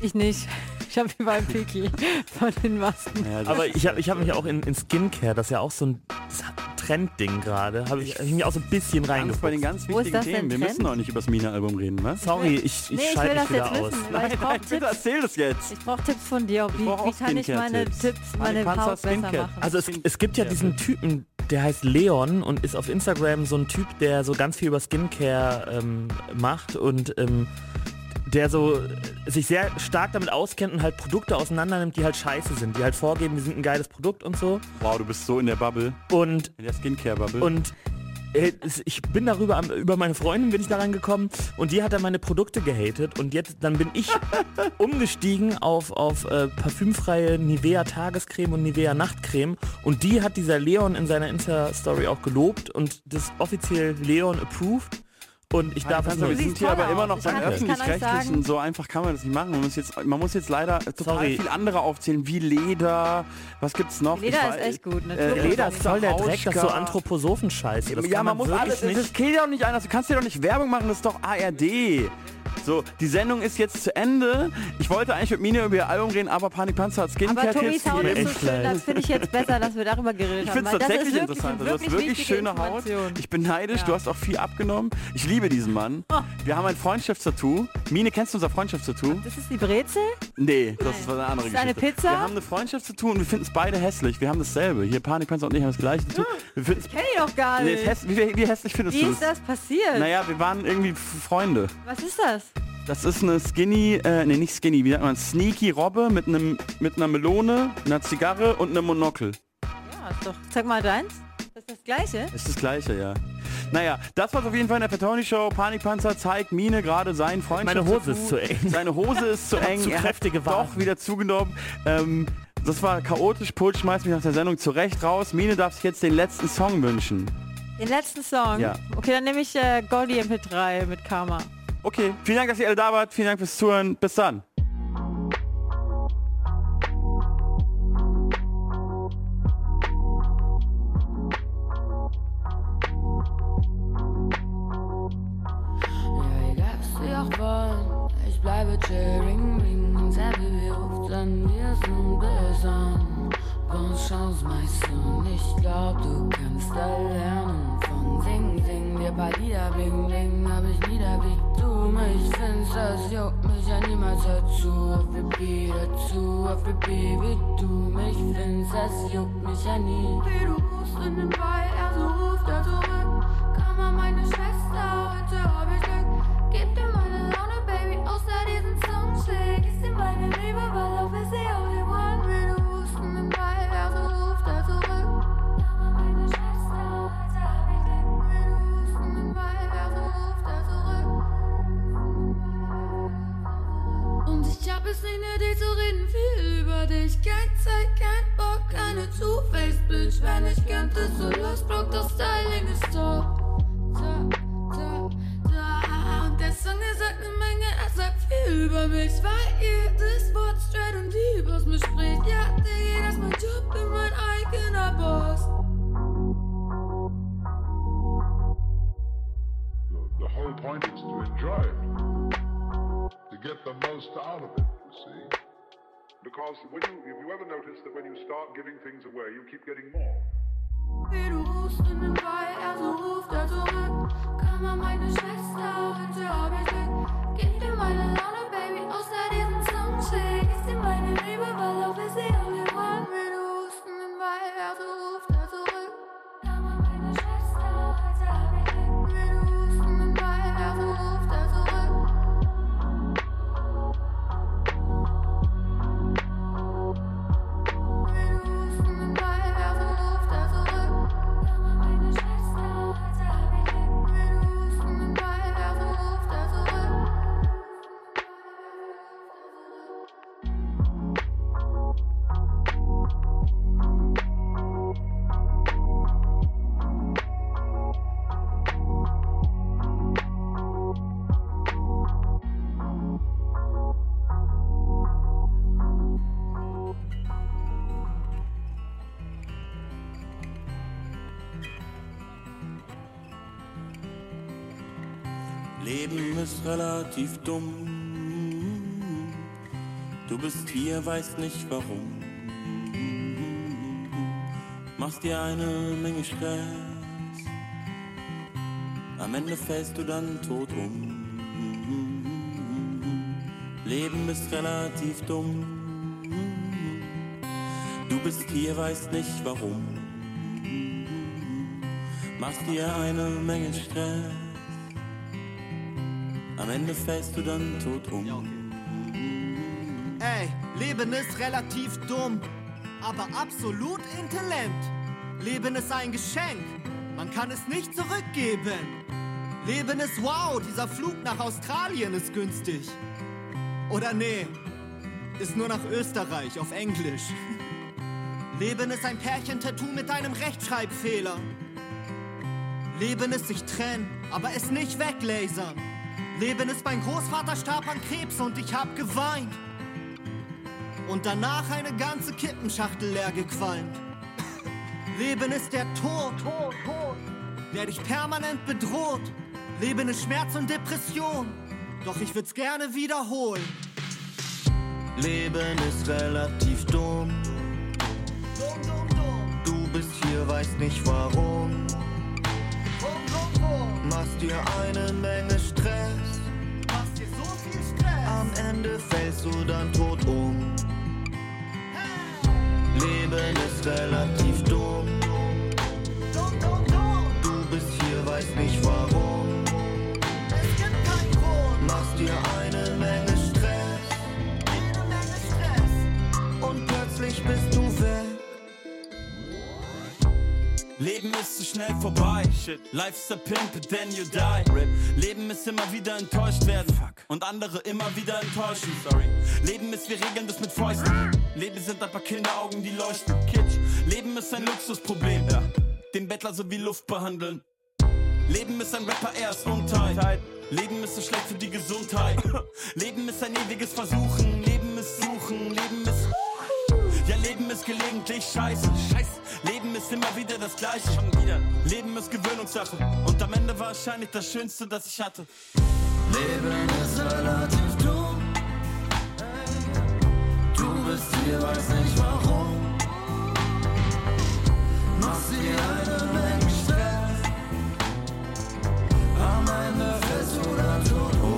Ich nicht. Ich habe überall Piki von den Masken. Ja, Aber ich habe ich hab mich auch in, in Skincare, das ist ja auch so ein Trendding gerade, habe ich, hab ich mich auch so ein bisschen Ganz bei den reingefuchst. ganz Wo ist wichtigen Themen. Wir Trend? müssen noch nicht über das Mine-Album reden, was? Sorry, ich, ich Nee, schalte das mich wieder jetzt aus. wissen, weil ich brauche bitte Tipps. erzähl das jetzt. Ich brauche Tipps von dir. Wie, wie kann ich meine. Tipps, meine Haut besser machen? Also es, es gibt ja diesen Typen, der heißt Leon und ist auf Instagram so ein Typ, der so ganz viel über Skincare ähm, macht und ähm, der so äh, sich sehr stark damit auskennt und halt Produkte auseinander nimmt, die halt scheiße sind, die halt vorgeben, die sind ein geiles Produkt und so. Wow, du bist so in der Bubble, Und in der Skincare-Bubble. und äh, ich bin darüber, über meine Freundin bin ich daran gekommen und die hat dann meine Produkte gehatet und jetzt, dann bin ich umgestiegen auf, auf äh, parfümfreie Nivea Tagescreme und Nivea Nachtcreme und die hat dieser Leon in seiner Insta-Story auch gelobt und das offiziell Leon approved und ich darf es Panzer, wir nicht. sind hier aber immer noch beim öffentlich-rechtlichen. So einfach kann man das nicht machen. Man muss jetzt, man muss jetzt leider total Sorry. viel andere aufzählen, wie Leder. Was gibt's noch? Leder Ich ist weiß- echt gut. Äh. Leder ist voll der Dreck, das ist so. Anthroposophen-Scheiße. Ja, kann man muss alles, nicht. das geht doch nicht anders. Du kannst dir doch nicht Werbung machen, das ist doch ARD. So, die Sendung ist jetzt zu Ende. Ich wollte eigentlich mit Mine über ihr Album reden, aber Panikpanzer hat Aber Skincare-Tipps Tobis Haut gegeben. ist so schön, das finde ich jetzt besser, dass wir darüber geredet Ich haben. finde es ist tatsächlich interessant. Du hast wirklich schöne Haut. Ich bin neidisch. Ja. Du hast auch viel abgenommen. Ich liebe diesen Mann. Oh. Wir haben ein Freundschaftstattoo. Mine, kennst du unser Freundschaftstattoo? Das ist die Brezel? Nee, das ist eine andere Ist das eine Geschichte. Pizza? Wir haben eine Freundschaftstattoo und wir finden es beide hässlich. Wir haben dasselbe. Hier Panikpanzer und ich haben das gleiche Tattoo. Wir finden's- Kenn ich doch gar nee, nicht. ist häss- wie, wie hässlich findest Wie du ist es? das passiert? Naja, wir waren irgendwie Freunde. Was ist das? Das ist eine Skinny, äh, nee, nicht Skinny, wie sagt man, Sneaky Robbe mit einem mit einer Melone, einer Zigarre und einem Monokel. Ja, ist doch. Zeig mal deins. Das ist das gleiche. Ist das gleiche, ja. Naja, das war auf jeden Fall in der Petoni Show. Panikpanzer zeigt Mine gerade seinen Freund. Meine Hose ist zu eng. Seine Hose ist zu eng. Zu kräftige Waden. doch wieder zugenommen. Ähm, das war chaotisch. Pult schmeißt mich nach der Sendung zurecht raus. Mine darf sich jetzt den letzten Song wünschen. Den letzten Song. Ja. Okay, dann nehme ich äh, Goldie MP3 mit Karma. Okay, vielen Dank, dass ihr alle da wart. Vielen Dank fürs Zuhören. Bis dann. Ich bleibe chilling, ring und sehr ruft an, wir sind bis an. Bonne Chance, Meister, ich glaub, du kannst da lernen. Von Sing, Sing, dir paar Lieder, Bling, Bling, hab ich wieder, wie du. Mich findest, das juckt mich ja niemals. Dazu, auf Repeat dazu, auf Repeat, wie du. Mich findest, das juckt mich ja nie. Wie du rufst in den Ball, er so ruft er zurück, komm mal meine Schwester, heute hab ich Glück, gib dir meine Laune, Baby, außer diesen Soundcheck, ist dir meine Liebe, weil auf ist sie auch ich hab es nicht nötig zu reden, viel über dich. Kein Zeit, kein Bock, keine Two-Face-Bitch. Wenn ich könnte, so los, Block, das Styling ist top. Da, da, da. Und der Song, der sagt eine Menge, er sagt viel über mich. Weil jedes Wort straight und lieb aus mir spricht. Ja, Diggi, das ist mein Job, bin mein eigener Boss. The whole point is to enjoy it, to get the most out of it, you see. Because when you, if you ever notice that when you start giving things away, you keep getting more. Wie du rufst in den Ball, er so ruft er zurück. Komm mal meine Schwester, heute hab ich Glück. Gib dir meine Laune, Baby, außer diesen Soundcheck. Ist dir meine Liebe, weil auf ist sie only one. Wie du rufst in den Ball, er so ruft Leben ist relativ dumm. Du bist hier, weißt nicht warum. Machst dir eine Menge Stress. Am Ende fällst du dann tot um. Leben ist relativ dumm. Du bist hier, weißt nicht warum. Machst dir eine Menge Stress. Am Ende fällst du dann tot um. Ey, Leben ist relativ dumm, aber absolut intelligent. Leben ist ein Geschenk, man kann es nicht zurückgeben. Leben ist wow, dieser Flug nach Australien ist günstig. Oder nee, ist nur nach Österreich auf Englisch. Leben ist ein Pärchentattoo mit einem Rechtschreibfehler. Leben ist sich trennen, aber es nicht weglasern. Leben ist mein Großvater starb an Krebs und ich hab geweint. Und danach eine ganze Kippenschachtel leer gequalmt. Leben ist der Tod, der dich permanent bedroht. Leben ist Schmerz und Depression, doch ich würd's gerne wiederholen. Leben ist relativ dumm. Du bist hier, weißt nicht warum. Machst dir eine Menge Stress. Ende fällst du dann tot um. Leben ist relativ dumm. Du bist hier, weißt nicht warum. Leben ist zu schnell vorbei. Life's a pimp, then you die. Leben ist immer wieder enttäuscht werden. Und andere immer wieder enttäuschen. Sorry. Leben ist, wir regeln das mit Fäusten. Leben sind ein paar Kinderaugen, die leuchten. Kitsch. Leben ist ein Luxusproblem. Den Bettler so wie Luft behandeln. Leben ist ein Rapper, er ist untight. Leben ist so schlecht für die Gesundheit. Leben ist ein ewiges Versuchen. Leben ist Suchen. Leben ist. Ja, Leben ist gelegentlich scheiße. Scheiße. Leben ist immer wieder das Gleiche. Leben ist Gewöhnungssache. Und am Ende war wahrscheinlich das Schönste, das ich hatte. Leben ist relativ dumm. Du bist hier, weiß nicht warum. Machst dir eine Menge Stress. Am Ende fällst du da tot um.